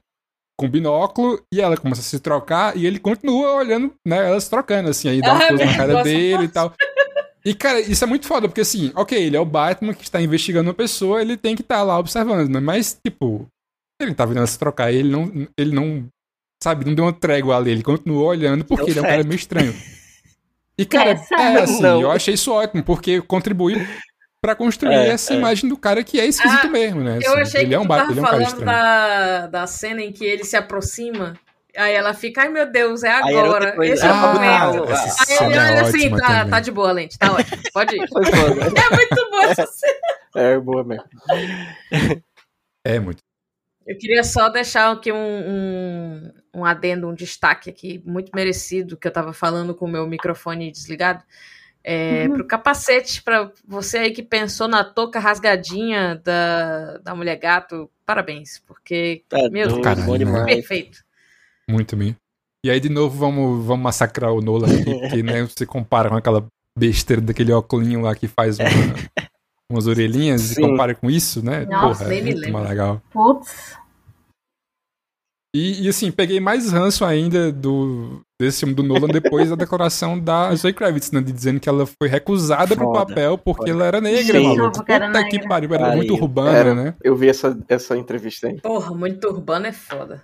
com binóculo e ela começa a se trocar e ele continua olhando, né? Elas trocando, assim. Aí dá uma Ah, coisa na cara dele e tal. E, cara, isso é muito foda, porque assim, ok, ele é o Batman que está investigando uma pessoa, ele tem que estar lá observando, né? Mas, tipo, ele tá vendo ela se trocar, ele não, ele não, sabe, não deu uma trégua ali, ele continuou olhando porque Deu ele é um certo. cara meio estranho. E, cara, É, é, assim, Não. eu achei isso ótimo, porque contribui pra construir É, essa é. imagem do cara que é esquisito Ah, mesmo, né? Eu assim. achei ele que é um, tava ele é um cara falando estranho. da, da cena em que ele se aproxima, aí ela fica, ai meu Deus, é agora, esse é o Ah, momento. essa Aí ele é olha assim, ótima tá, também. tá de boa, Lente, tá ótimo, pode ir. Foi foda. É muito boa essa cena. É boa mesmo. É muito. Eu queria só deixar aqui um, um, um adendo, um destaque aqui, muito merecido, que eu tava falando com o meu microfone desligado. É, Uhum. Pro capacete, pra você aí que pensou na touca rasgadinha da, da mulher gato, parabéns, porque, Tá meu Deus, Caralho, bom demais. perfeito. Muito mesmo. E aí, de novo, vamos, vamos massacrar o Nolan aqui, porque, né, você compara com aquela besteira daquele óculinho lá que faz uma, umas orelhinhas Sim. e compara com isso, né? Nossa, Porra, nem é me muito lembro. Putz. E, e, assim, peguei mais ranço ainda do, desse filme do Nolan depois da declaração da Zoe Kravitz, né? De dizendo que ela foi recusada pro Foda. papel porque Foda. ela era negra, Sim. maluco. Puta que negra. pariu, ela era muito Pariu. urbana, Era. né? Eu vi essa, essa entrevista aí. Porra, muito urbano é foda.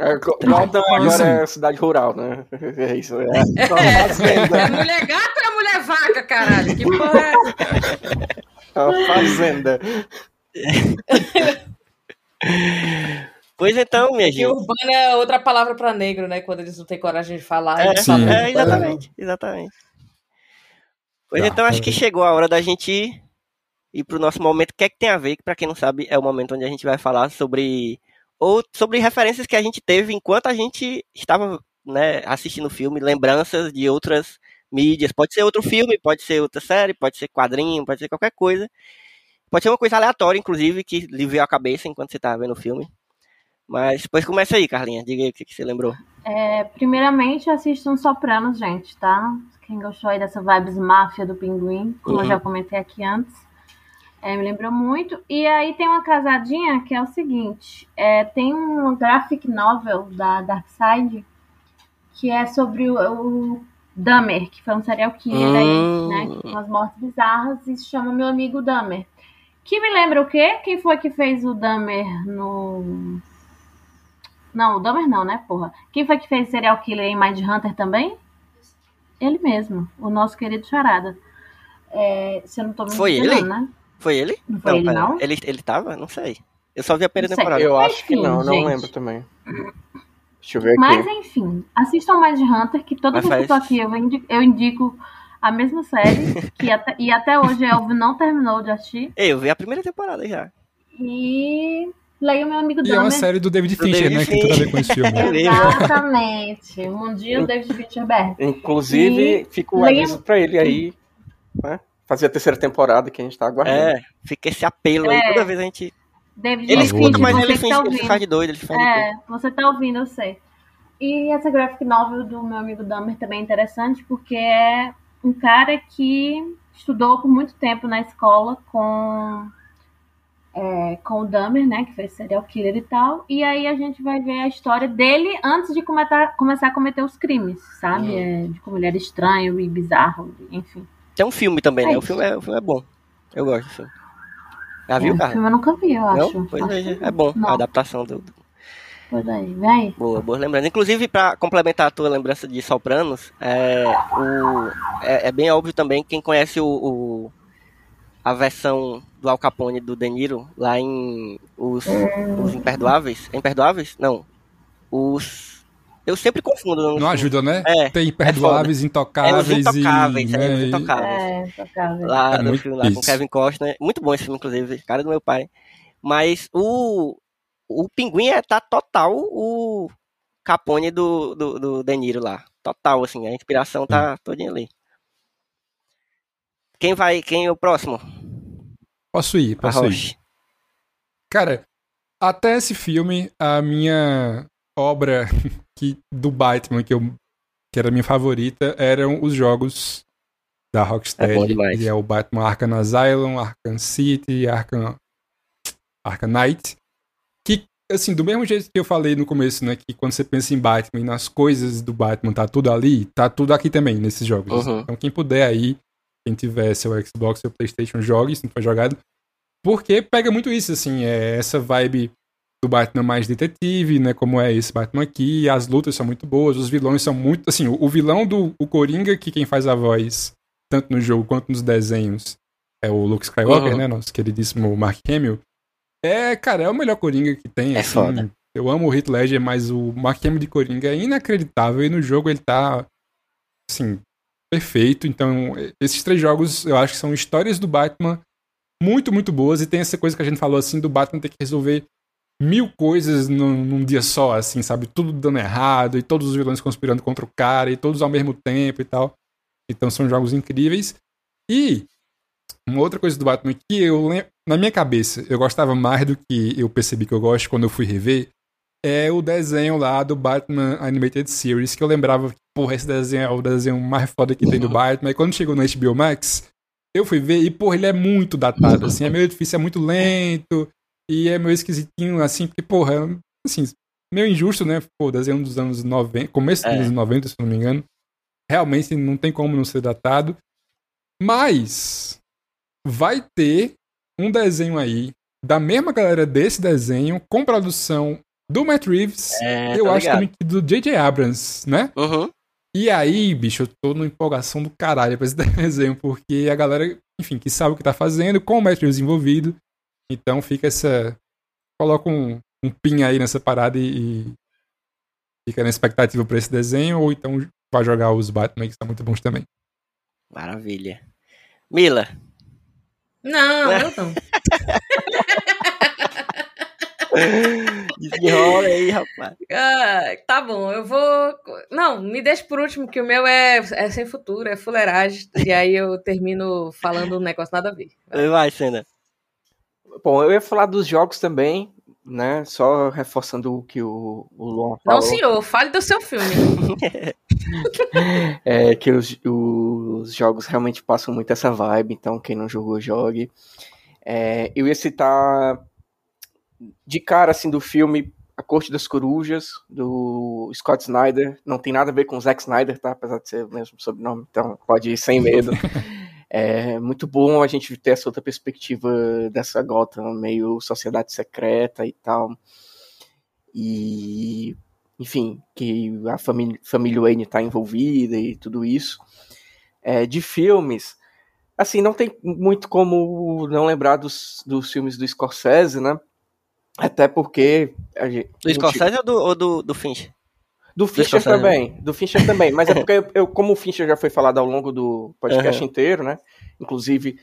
É, London agora Isso. é cidade rural, né? É isso. É só É fazenda. mulher gata ou é mulher vaca, caralho? Que porra é essa? É uma fazenda. Pois então, minha E gente. urbano é outra palavra pra negro, né? Quando eles não têm coragem de falar. É, falam é, exatamente, exatamente. Pois Tá, então, acho que chegou a hora da gente ir, ir pro nosso momento. O que é que tem a ver? Que pra quem não sabe, é o momento onde a gente vai falar sobre ou sobre referências que a gente teve enquanto a gente estava, né, assistindo o filme, lembranças de outras mídias. Pode ser outro filme, pode ser outra série, pode ser quadrinho, pode ser qualquer coisa. Pode ser uma coisa aleatória, inclusive, que lhe veio à cabeça enquanto você estava vendo o filme. Mas depois começa aí, Carlinha. Diga aí o que, que você lembrou. É, primeiramente, assistam Sopranos, gente, tá? Quem gostou aí dessa vibes máfia do pinguim, como Uhum. eu já comentei aqui antes. É, me lembrou muito. E aí tem uma casadinha que é o seguinte: é, tem um graphic novel da Darkseid que é sobre o, o Dahmer, que foi um serial killer Hum. aí, né? Com umas mortes bizarras e se chama Meu Amigo Dahmer. Que me lembra o quê? Quem foi que fez o Dahmer no. Não, o Dahmer não, né, porra? Quem foi que fez serial killer em Mind Hunter também? Ele mesmo, o nosso querido Charada. É, se eu não tô me Foi enganando, ele? né? Foi ele? Não foi ele, pera. não? Ele, ele tava? Não sei. Eu só vi a primeira Não temporada. Eu acho que Enfim, não, não gente. lembro também. Deixa eu ver aqui. Mas enfim, assistam Mind Hunter, que toda Mas vez que eu tô faz- aqui eu indico, eu indico a mesma série, que até, e até hoje Elvio não terminou de assistir. Ei, eu vi a primeira temporada já. E leiam meu amigo E é uma Dahmer. série do David Do Fincher, David né? Que tem tudo a ver com esse filme. Fincher. Exatamente. Mundinho David Fincherberg. Inclusive, E fica o leia- aviso pra ele aí, né? Fazer a terceira temporada que a gente tá aguardando. É, fica esse apelo aí. É. Toda vez a gente. David Ele escuta, mas ele, que finge, tá ouvindo. faz de doido, ele faz de. É, você tá ouvindo, eu sei. E essa graphic novel do meu amigo Dahmer também é interessante, porque é um cara que estudou por muito tempo na escola com, é, com o Dahmer, né, que fez serial killer e tal, e aí a gente vai ver a história dele antes de começar, começar a cometer os crimes, sabe? Hum. É, de como ele era estranho e bizarro, enfim. Tem um filme também, É né? O filme é, o filme é bom. Eu gosto do filme. Já viu, é, cara? filme eu nunca vi, eu acho. Pois Acho é, que é bom. não. A adaptação do. Pois aí, vem. Boa, boa lembrança. Inclusive, pra complementar a tua lembrança de Sopranos, é, o, é, é bem óbvio também quem conhece o, o- a versão do Al Capone do De Niro lá em Os, os Imperdoáveis. É Imperdoáveis? Não. Os. Eu sempre confundo. Não filme. ajuda, né? É, Tem Imperdoáveis, É os Intocáveis Intocáveis, e... é, os Intocáveis. É, lá É no muito filme lá com isso. Kevin Costner. Muito bom esse filme, inclusive. Cara do meu pai. Mas o. O Pinguim é, tá total o Capone do, do, do De Niro lá. Total, assim. A inspiração tá todinha ali. Quem vai. Quem é o próximo? Posso ir, posso ir. Cara, até esse filme, a minha obra que, do Batman, que, eu, que era a minha favorita, eram os jogos da Rocksteady. É que é o Batman Arkham Asylum, Arkham City, Arkham, Arkham Knight. Que, assim, do mesmo jeito que eu falei no começo, né? Que quando você pensa em Batman e nas coisas do Batman, tá tudo ali, tá tudo aqui também, nesses jogos. Uhum. Então, quem puder aí, quem tiver seu Xbox, seu Playstation, jogue, se não for jogado. Porque pega muito isso, assim, é essa vibe do Batman mais detetive, né? Como é esse Batman aqui. As lutas são muito boas, os vilões são muito. Assim, o, o vilão do o Coringa, que quem faz a voz, tanto no jogo quanto nos desenhos, é o Luke Skywalker, Uhum. né? Nosso queridíssimo Mark Hamill. É, cara, é o melhor Coringa que tem. É assim. foda. Eu amo o Heath Ledger, mas o Mark Hamill de Coringa é inacreditável. E no jogo ele tá, assim, perfeito. Então, esses três jogos eu acho que são histórias do Batman muito, muito boas. E tem essa coisa que a gente falou, assim, do Batman ter que resolver mil coisas num, num dia só, assim, sabe? Tudo dando errado e todos os vilões conspirando contra o cara e todos ao mesmo tempo e tal. Então são jogos incríveis. E uma outra coisa do Batman que eu lem- na minha cabeça eu gostava mais do que eu percebi que eu gosto quando eu fui rever é o desenho lá do Batman Animated Series, que eu lembrava que, porra, esse desenho é o desenho mais foda que tem do Batman. E quando chegou no HBO Max, eu fui ver e, porra, ele é muito datado, assim, é meio difícil, é muito lento, e é meio esquisitinho, assim, porque, porra, assim, meio injusto, né? Pô, desenho dos anos 90, começo dos É. anos 90, se não me engano. Realmente não tem como não ser datado. Mas vai ter um desenho aí da mesma galera desse desenho, com produção do Matt Reeves, É, eu tô acho ligado. também que do J.J. Abrams, né? Uhum. E aí, bicho, eu tô numa empolgação do caralho pra esse desenho, porque a galera, enfim, que sabe o que tá fazendo, com o Matt Reeves envolvido, então fica essa... Coloca um, um pin aí nessa parada e, e fica na expectativa pra esse desenho, ou então vai jogar os Batman, que são muito bons também. Maravilha. Mila, Não, eu não. desenrola aí, rapaz. Ah, tá bom, eu vou. Não, me deixa por último, que o meu é, é sem futuro, é fuleiragem. E aí eu termino falando um negócio nada a ver. Vai, Sena. Bom, eu ia falar dos jogos também, né? Só reforçando o que o, o Luan falou. Não, senhor, fale do seu filme. É que os, os jogos realmente passam muito essa vibe, então quem não jogou, jogue. É, eu ia citar de cara assim do filme A Corte das Corujas, do Scott Snyder. Não tem nada a ver com o Zack Snyder, tá? Apesar de ser o mesmo sobrenome, então pode ir sem medo. É muito bom a gente ter essa outra perspectiva dessa Gotham meio sociedade secreta e tal. E enfim, que a família, família Wayne está envolvida e tudo isso. É, de filmes, assim, não tem muito como não lembrar dos, dos filmes do Scorsese, né? Até porque. Gente, Do Scorsese ou do, ou do, do Finch? do Fincher também, do Fincher também, mas é porque eu, eu- como o Fincher já foi falado ao longo do podcast inteiro, né? Inclusive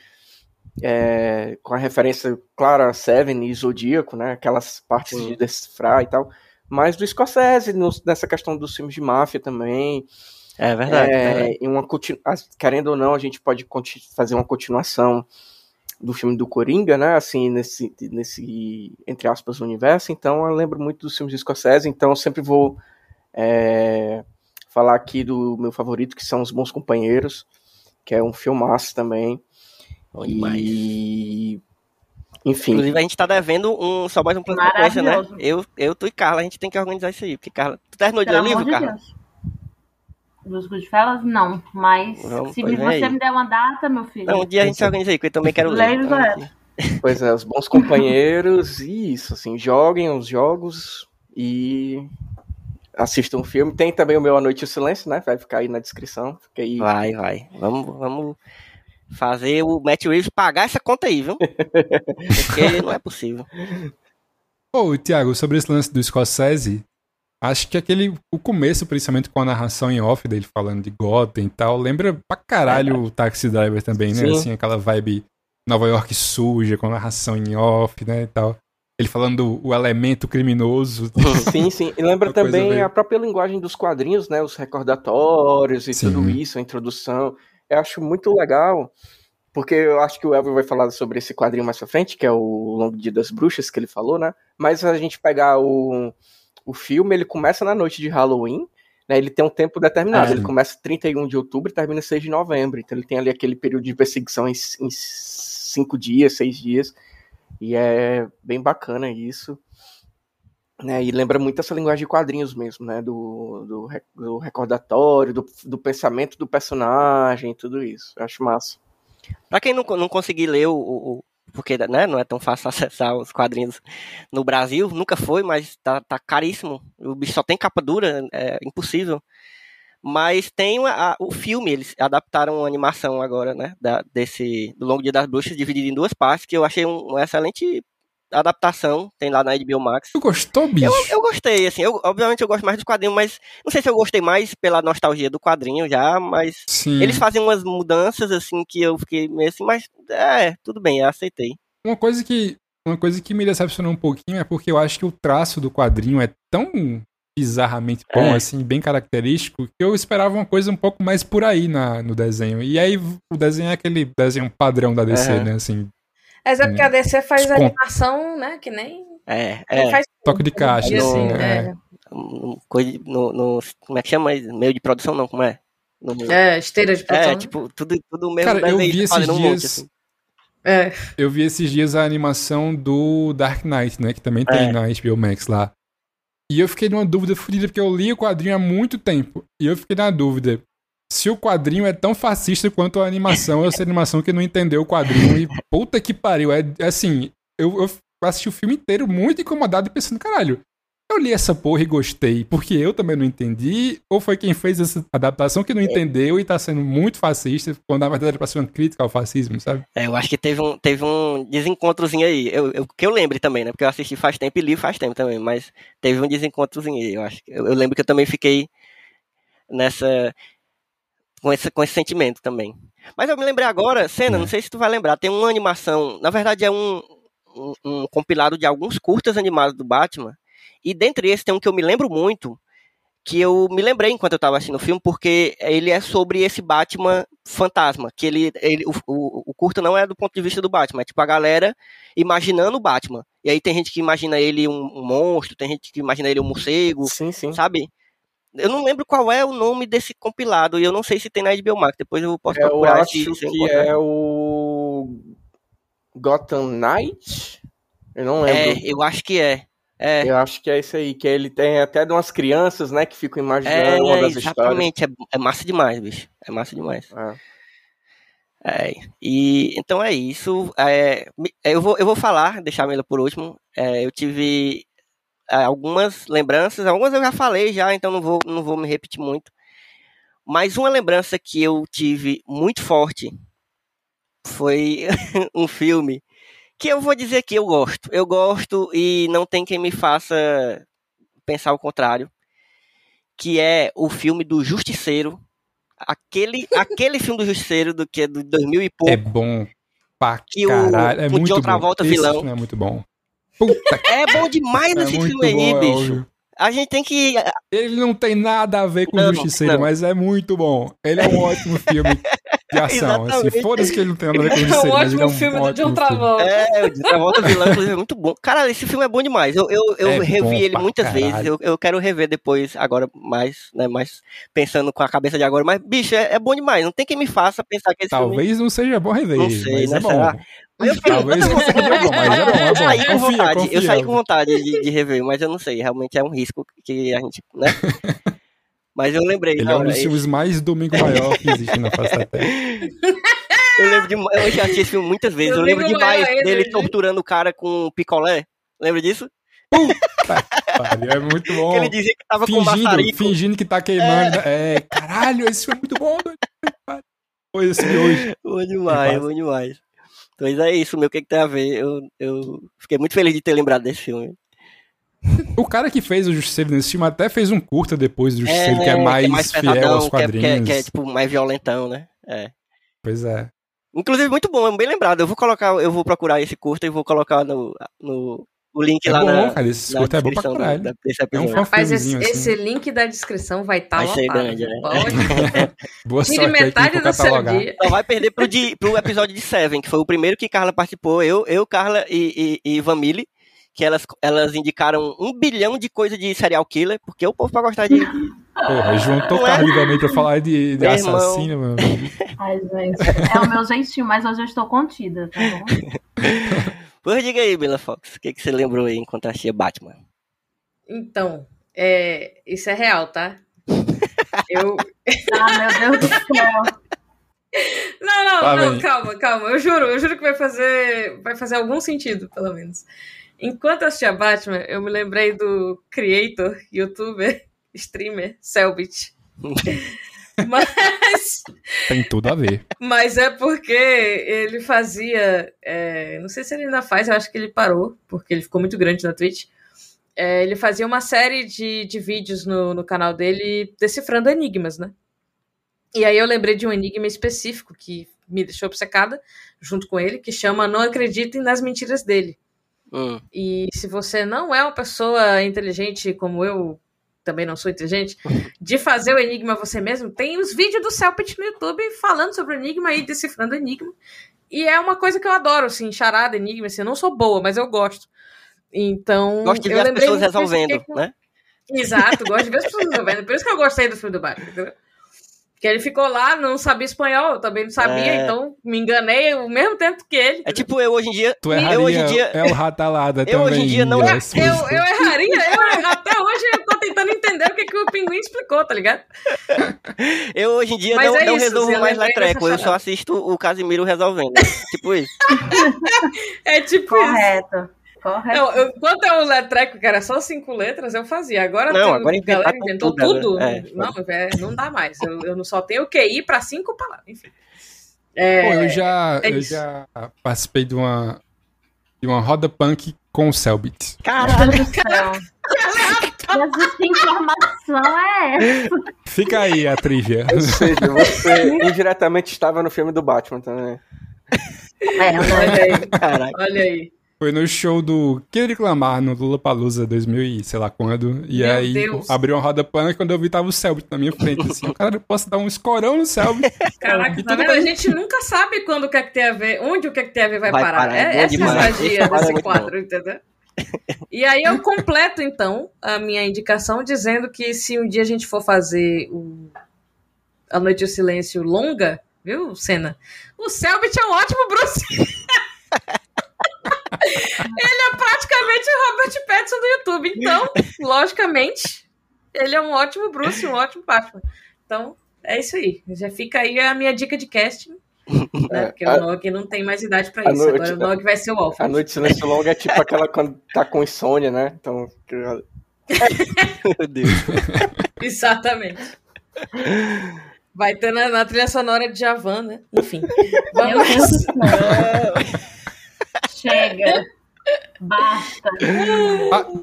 é, com a referência clara a Seven e Zodíaco, né? Aquelas partes Sim. de decifrar e tal. Mas do Scorsese, no- nessa questão dos filmes de máfia também. É verdade. É, verdade. em uma querendo ou não, a gente pode fazer uma continuação do filme do Coringa, né? Assim, nesse, nesse entre aspas, universo. Então, eu lembro muito dos filmes de Scorsese. Então, eu sempre vou é, falar aqui do meu favorito, que são Os Bons Companheiros, que é um filmaço também. Bom demais. E. Enfim. Inclusive, a gente tá devendo um, só mais um plano de sequência, né? Eu, eu, tu e Carla, a gente tem que organizar isso aí. Porque, Carla, tu terminou de ler o livro, Carla? Deus. Dos Goodfellas, não. Mas Vamos, se você aí. me der uma data, meu filho. Não, um dia a gente se organiza aí, que eu também quero ler. Leio, Então. Pois é, os bons companheiros, e isso, assim, joguem os jogos e assistam o filme. Tem também o meu A Noite e o Silêncio, né? Vai ficar aí na descrição. Fica aí. Vai, vai. Vamos, vamos fazer o Matt Reeves pagar essa conta aí, viu? Porque não é possível. Ô, Thiago, sobre esse lance do Scorsese, acho que aquele. O começo, principalmente com a narração em off dele falando de Gotham e tal, lembra pra caralho o Taxi Driver também, né? Sim. Assim, aquela vibe Nova York suja, com narração em off, né? E tal. Ele falando do o elemento criminoso. Sim, sim. E lembra também meio- a própria linguagem dos quadrinhos, né? Os recordatórios e Sim. tudo isso, a introdução. Eu acho muito legal, porque eu acho que o Elvio vai falar sobre esse quadrinho mais pra frente, que é o Longo Dia das Bruxas, que ele falou, né? Mas a gente pegar o, o filme, ele começa na noite de Halloween, né? Ele tem um tempo determinado. É. ele começa 31 de outubro e termina 6 de novembro. Então ele tem ali aquele período de perseguição em, em cinco dias, seis dias. E é bem bacana isso. Né, e lembra muito essa linguagem de quadrinhos mesmo, né? Do, do, do recordatório, do, do pensamento do personagem, tudo isso. Eu acho massa. Pra quem não, não conseguir ler o- o- porque né, não é tão fácil acessar os quadrinhos no Brasil, nunca foi, mas tá, tá caríssimo. O bicho só tem capa dura, é impossível. Mas tem uma- a- o filme, eles adaptaram uma animação agora, né? Da, desse do Longo Dia das Bruxas, dividido em duas partes, que eu achei um- uma excelente adaptação. Tem lá na HBO Max. Tu gostou, bicho? Eu, eu gostei, assim, eu, obviamente eu gosto mais dos quadrinhos, mas não sei se eu gostei mais pela nostalgia do quadrinho já, mas Sim. eles fazem umas mudanças, assim, que eu fiquei meio assim, mas é, tudo bem, eu aceitei. Uma coisa que uma coisa que me decepcionou um pouquinho é porque eu acho que o traço do quadrinho é tão bizarramente bom, É. assim, bem característico, que eu esperava uma coisa um pouco mais por aí na, no desenho. E aí o desenho é aquele desenho padrão da DC, Aham. né, assim. Mas é porque a DC faz Desconto. animação, né? Que nem É, é. faz Toque de caixa, tudo, assim, no- é. é. Coisa no, no- Como é que chama? Meio de produção, não, como é? No- É, esteira de produção. É, tipo, tudo, tudo mesmo Cara, eu vi esses um monte, dias. assim. É. Eu vi esses dias a animação do Dark Knight, né? Que também tem É. na HBO Max lá. E eu fiquei numa dúvida fodida, porque eu li o quadrinho há muito tempo. E eu fiquei na dúvida se o quadrinho é tão fascista quanto a animação, ou se a animação que não entendeu o quadrinho. E puta que pariu. É é assim, eu, eu assisti o filme inteiro muito incomodado e pensando, caralho. Eu li essa porra e gostei, porque eu também não entendi, ou foi quem fez essa adaptação que não entendeu e tá sendo muito fascista, quando na verdade era pra ser uma crítica ao fascismo, sabe? É, eu acho que teve um, teve um desencontrozinho aí. Eu, eu- que eu lembre também, né? Porque eu assisti faz tempo e li faz tempo também. Mas teve um desencontrozinho aí, eu acho. Eu, eu lembro que eu também fiquei nessa. Com esse, com esse sentimento também. Mas eu me lembrei agora, Cena, É. não sei se tu vai lembrar, tem uma animação. Na verdade, é um, um, um compilado de alguns curtas animados do Batman. E dentre esses tem um que eu me lembro muito. Que eu me lembrei enquanto eu tava assistindo o filme, porque ele é sobre esse Batman fantasma. Que ele. ele o, o, o curta não é do ponto de vista do Batman, é tipo a galera imaginando o Batman. E aí tem gente que imagina ele um, um monstro, tem gente que imagina ele um morcego, Sim, sim. sabe? Eu não lembro qual é o nome desse compilado, e eu não sei se tem na HBO Max, depois eu posso Eu procurar acho se- se eu que encontrar. é o Gotham Knight. Eu não lembro. É, eu acho que é. É, Eu acho que é isso aí, que ele tem até de umas crianças, né, que ficam é, imaginando uma das histórias. exatamente, é, é massa demais, bicho. É massa demais. É. É, e então é isso. É, eu, vou, eu vou falar, deixar a Mila por último. É, eu tive é, algumas lembranças, algumas eu já falei já, então não vou, não vou me repetir muito. Mas uma lembrança que eu tive muito forte foi um filme que eu vou dizer que eu gosto. Eu gosto e não tem quem me faça pensar o contrário. Que é o filme do Justiceiro. Aquele, aquele filme do Justiceiro do que é do 2000 e pouco. É bom pra Que o-. É o de muito outra bom. volta Esse vilão. filme é muito bom. Puta É bom demais é esse filme aí, bom, é bicho. A gente tem que. Ele não tem nada a ver com Não, o Justiceiro, não. mas é muito bom. Ele é um ótimo filme de ação. assim, Exatamente. Foda-se que ele não tem nada a ver com o É um Justiceiro, mas ele é ótimo um filme do ótimo John filme. Travolta. É, o de Travolta vilão, inclusive, é muito bom. Cara, esse filme é bom demais. Eu, eu, eu É revi ele muitas caralho. vezes. Eu, eu quero rever depois, agora mais, né? Mais pensando com a cabeça de agora. Mas, bicho, é, é bom demais. Não tem quem me faça pensar que esse filme. Talvez não seja bom rever, Não sei, mas né, é bom. será? Eu fiquei- Talvez não seja bom, mas é bom, é Eu bom. saí com Confia, vontade, eu saí com vontade de, de rever, mas eu não sei, realmente é um risco que a gente, né? mas eu lembrei, Ele é um dos filmes mais domingo maior que existe na face da Terra. eu lembro de, eu já assisti esse filme muitas vezes, eu Domingo lembro demais Maior, dele ele- torturando o cara com um picolé, lembra disso? É muito bom. Que ele dizia que tava com Fingindo, maçarico. fingindo que tá queimando. É, caralho, esse filme é muito bom. Coisa assim de hoje. Bom demais, bom demais. Pois é isso, meu, o que, que tem a ver? Eu, eu fiquei muito feliz de ter lembrado desse filme. O cara que fez o Justiceiro nesse filme até fez um curta depois do Justiceiro, que é mais, fiel aos que é, que, é, quadrinhos. que é, tipo mais violentão, né? É. Pois é. Inclusive, muito bom, bem lembrado. Eu vou colocar, eu vou procurar esse curta e vou colocar no, no o link É lá bom, na, cara. Esse na curta é bom pra descrição caralho. da- É um. Rapaz, esse, assim. esse link da descrição vai estar Vai tá ser lotado. grande, né? Pode. Boa Tire sorte metade do seu dia. Só vai perder pro, de, pro episódio de Seven, que foi o primeiro que Carla participou. Eu, eu Carla e, e, e que elas, elas indicaram um bilhão de coisa de serial killer, porque o povo pra gostar de. Porra, juntou Não é? Também pra falar de, de assassino, mano. Ai, gente. É o meu jeitinho, mas hoje eu estou contida, tá bom? Pois diga aí, Bela Fox, o que, que você lembrou aí enquanto achei Batman? Então, é, isso é real, tá? Eu. Ah, meu Deus do céu. Não, não, não, calma, calma. Eu juro, eu juro que vai fazer, vai fazer algum sentido, pelo menos. Enquanto eu assistia Batman, eu me lembrei do creator, youtuber, streamer, Selbit. Mas, Tem tudo a ver. mas é porque ele fazia. é, não sei se ele ainda faz, eu acho que ele parou, porque ele ficou muito grande na Twitch. É, ele fazia uma série de, de vídeos no, no canal dele decifrando enigmas, né? E aí eu lembrei de um enigma específico que me deixou obcecada, junto com ele, que chama Não Acreditem nas Mentiras dele. Hum, E se você não é uma pessoa inteligente como eu, também não sou inteligente, de fazer o enigma você mesmo, tem os vídeos do Celpit no YouTube falando sobre o enigma e decifrando o enigma. E é uma coisa que eu adoro, assim, charada, enigma, assim, eu não sou boa, mas eu gosto. Então. Gosto de ver eu as pessoas resolvendo, né? Exato, gosto de ver as pessoas resolvendo. Por isso que eu gostei do filme do Batman, entendeu? Porque ele ficou lá, não sabia espanhol, eu também não sabia, É. então me enganei o mesmo tempo que ele. É tipo eu hoje em dia. Tu eu erraria hoje em dia. El Ratalada eu também. hoje em dia não- Mila, Eu- Eu, eu erraria, eu, até hoje eu entender o que, que o pinguim explicou, tá ligado? Eu hoje em dia Mas não, é não isso, resolvo mais lembrei letreco, dessa eu só assisto o Casimiro resolvendo. tipo isso. É tipo isso. Correto. Correto. Não, eu, quando é o letreco, que era só cinco letras, eu fazia. Agora, Não, tem- agora a galera inventou tudo, tudo. né? É, não, é, não dá mais. Eu, eu não só tenho QI para cinco palavras. Enfim. É, Pô, eu já, é eu já participei de uma, de uma roda punk com o Selbit. Caralho, céu. Jesus, que informação é essa? Fica aí a trivia. Ou seja, você indiretamente estava no filme do Batman também. É, né? Olha aí, caralho. olha aí. Foi no show do Kendrick Lamar, no Lula Palusa 2000 e sei lá quando. E Meu aí Deus. abriu uma roda punk quando eu vi tava o Selbit na minha frente. Assim, cara, eu posso dar um escorão no Selbit. Caraca, tá vendo? A bem. gente nunca sabe quando o que é que tem a ver, onde o que é que tem a ver vai, Vai parar. parar, é É, essa é a magia desse quadro, entendeu? E aí eu completo, então, a minha indicação dizendo que se um dia a gente for fazer o A Noite e o Silêncio longa, viu, Senna? O Selbit é um ótimo Bruce. ele é praticamente o Robert Pattinson do YouTube. Então, logicamente, ele é um ótimo Bruce, um ótimo Batman. Então, é isso aí. Já fica aí a minha dica de casting. Né? Porque a- o Nog não tem mais idade pra a isso. noite- Agora o Nog vai ser o A Alfred. noite de silêncio longa é tipo aquela quando tá com insônia, né? Então, Meu Deus. Exatamente. Vai ter na, na trilha sonora de Javan, né? Enfim. Meu Vamos. Deus. Chega. Basta.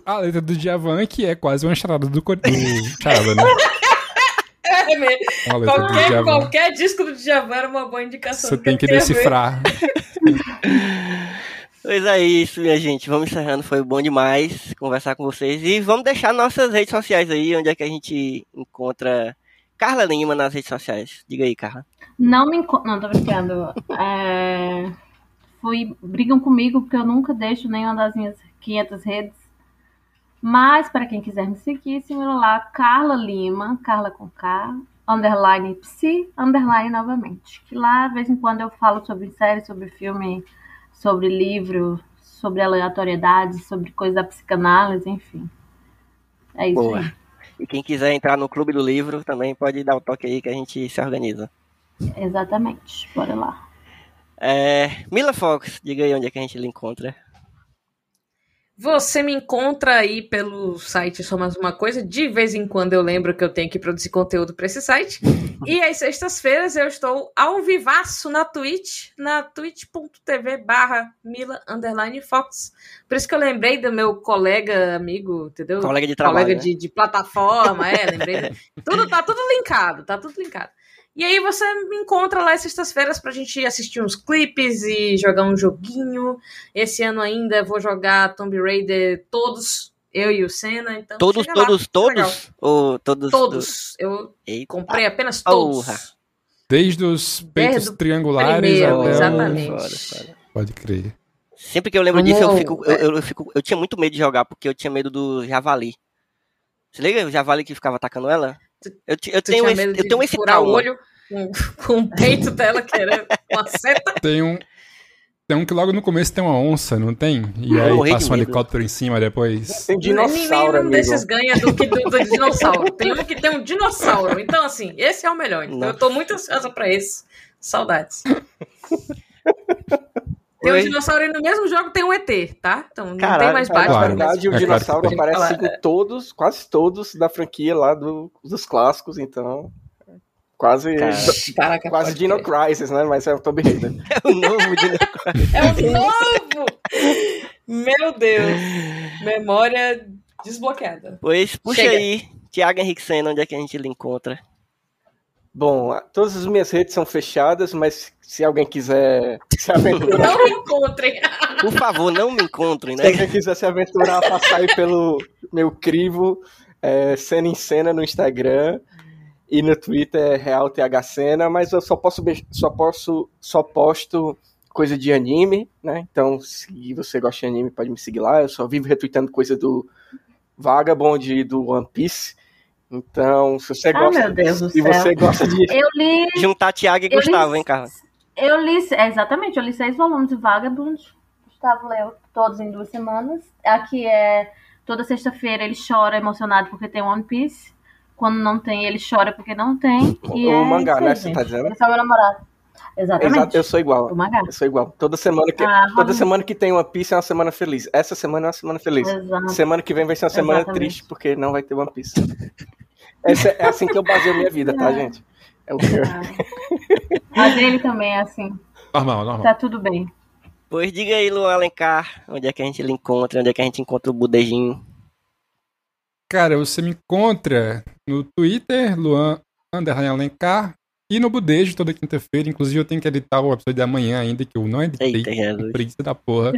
A, a letra do Djavan, que é quase uma charada do, do Charada, né? É qualquer, qualquer disco do Djavan era uma boa indicação. Você tem que decifrar. Pois é isso, minha gente. Vamos encerrando. Foi bom demais conversar com vocês. E vamos deixar nossas redes sociais aí, onde é que a gente encontra Carla Lima nas redes sociais. Diga aí, Carla. Não me enco... Não, tô brincando. É... Fui... Brigam comigo porque eu nunca deixo nenhuma das minhas 500 redes. Mas, para quem quiser me seguir, siga lá, Carla Lima, Carla com K, underline psi, underline novamente. Que lá, de vez em quando, eu falo sobre série, sobre filme, sobre livro, sobre aleatoriedades, sobre coisa da psicanálise, enfim. É isso Boa. aí. E quem quiser entrar no Clube do Livro também pode dar o toque aí que a gente se organiza. Exatamente. Bora lá. É, Mila Fox, diga aí onde é que a gente lhe encontra. Você me encontra aí pelo site Só Mais Uma Coisa. De vez em quando eu lembro que eu tenho que produzir conteúdo para esse site. e às sextas-feiras eu estou ao vivaço na Twitch, na twitch.tv barra Mila underline Fox. Por isso que eu lembrei do meu colega, amigo, entendeu? Colega de trabalho. colega né? de, de plataforma, é, lembrei. tudo, tá tudo linkado, tá tudo linkado. E aí você me encontra lá sextas-feiras pra gente assistir uns clipes e jogar um joguinho. Esse ano ainda vou jogar Tomb Raider todos, eu e o Senna, então Todos, todos, todos? Ou todos? Todos. Eu Eita. comprei apenas todos. porra. Desde os peitos Desde triangulares primeiro, até o... exatamente. Foda, foda. Pode crer. Sempre que eu lembro disso, eu fico, eu, eu, eu fico. Eu tinha muito medo de jogar, porque eu tinha medo do javali. Você liga? O javali que ficava atacando ela? Eu, ti- eu tenho medo eu de tenho o trauma. olho com, com o peito dela, que era uma seta. Tem um... Tem um que logo no começo tem uma onça, não tem? E aí passa um medo. helicóptero em cima depois. tem dinossauro, Nenhum desses ganha do que do, do dinossauro. Tem um que tem um dinossauro. Então, assim, esse é o melhor. Então, eu tô muito ansiosa pra esse. Saudades. Tem um Oi. dinossauro e no mesmo jogo tem um ET, tá? Então não tem Caralho, mais Na Batman. Claro. verdade, o É claro dinossauro tem. aparece em todos, quase todos da franquia lá do- dos clássicos, então. Quase. Caraca, Quase Dino. Crisis, né? Mas é o Tomb Raider. É o novo de É o novo! Meu Deus. Memória desbloqueada. Pois puxa Chega. aí, Thiago Henrique Senna, onde é que a gente lhe encontra? Bom, todas as minhas redes são fechadas, mas se alguém quiser se aventurar, Não me encontrem. Por favor, não me encontrem, se né? alguém quiser se aventurar, passar aí pelo meu crivo, é, Cena em Cena no Instagram e no Twitter é Real TH Cena, mas eu só posso, só posso, só posto coisa de anime, né? Então, se você gosta de anime, pode me seguir lá. Eu só vivo retweetando coisa do Vagabond e do One Piece. Então, se você Ah, gosta, meu Deus do se céu. você gosta de Eu li. Juntar Thiago e Eu li- Gustavo, hein, Carla? Eu li. é, Exatamente, eu li seis volumes de Vagabond. Gustavo leu todos em duas semanas. Aqui é. Toda sexta-feira ele chora emocionado porque tem One Piece. Quando não tem, ele chora porque não tem. E O é mangá, né, você gente. tá dizendo? Esse é o meu namorado. Exatamente. Exato, eu sou igual. O mangá. Eu sou igual. Toda semana que, Ah, toda semana que tem One Piece é uma semana feliz. Essa semana é uma semana feliz. Exato. Semana que vem vai ser uma semana Exatamente. triste porque não vai ter One Piece. Essa é assim que eu baseio minha vida, tá, gente? É o que eu... Mas ele também é assim. Normal, normal. Tá tudo bem. Pois diga aí, Luan Alencar, onde é que a gente lhe encontra, onde é que a gente encontra o Budejinho. Cara, você me encontra no Twitter, Luan Underline Alencar, e no Budejo toda quinta-feira. Inclusive, eu tenho que editar o episódio da manhã ainda, que eu não editei. Eita, Jesus. Preguiça da porra.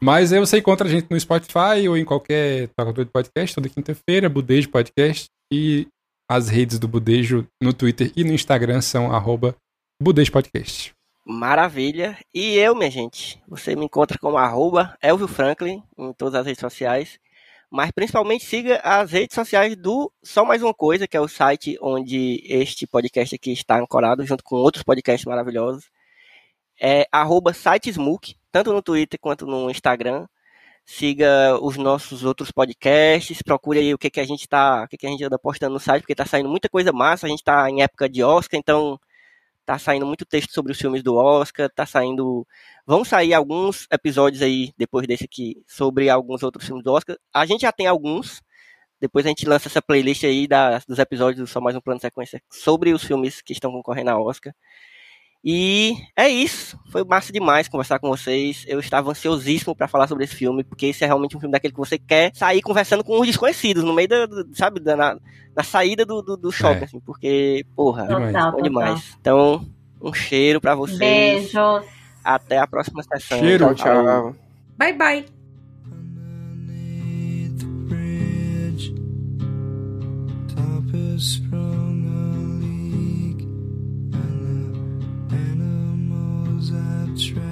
Mas aí você encontra a gente no Spotify ou em qualquer tocador de podcast toda quinta-feira, Budejo Podcast. E as redes do Budejo no Twitter e no Instagram são arroba Podcast. Maravilha. E eu, minha gente, você me encontra como arroba Elvio Franklin em todas as redes sociais. Mas principalmente siga as redes sociais do Só Mais Uma Coisa, que é o site onde este podcast aqui está ancorado, junto com outros podcasts maravilhosos. É arroba sitesmook, tanto no Twitter quanto no Instagram. Siga os nossos outros podcasts, procure aí o que, que a gente tá, o que, que a gente anda postando no site, porque tá saindo muita coisa massa, a gente tá em época de Oscar, então tá saindo muito texto sobre os filmes do Oscar, tá saindo. Vão sair alguns episódios aí, depois desse aqui, sobre alguns outros filmes do Oscar. A gente já tem alguns. Depois a gente lança essa playlist aí da, dos episódios do Só Mais Um Plano Sequência sobre os filmes que estão concorrendo a Oscar. E é isso. Foi massa demais conversar com vocês. Eu estava ansiosíssimo para falar sobre esse filme, porque esse é realmente um filme daquele que você quer sair conversando com os desconhecidos, no meio da, do- sabe, da, na, na saída do, do, do shopping, É. assim, porque, porra, Demais. Total, bom total. demais. Então, um cheiro para vocês. Beijos. Até a próxima sessão. Cheiro. Tchau, tchau. Bye, bye. underneath the bridge. Top is sprung Right.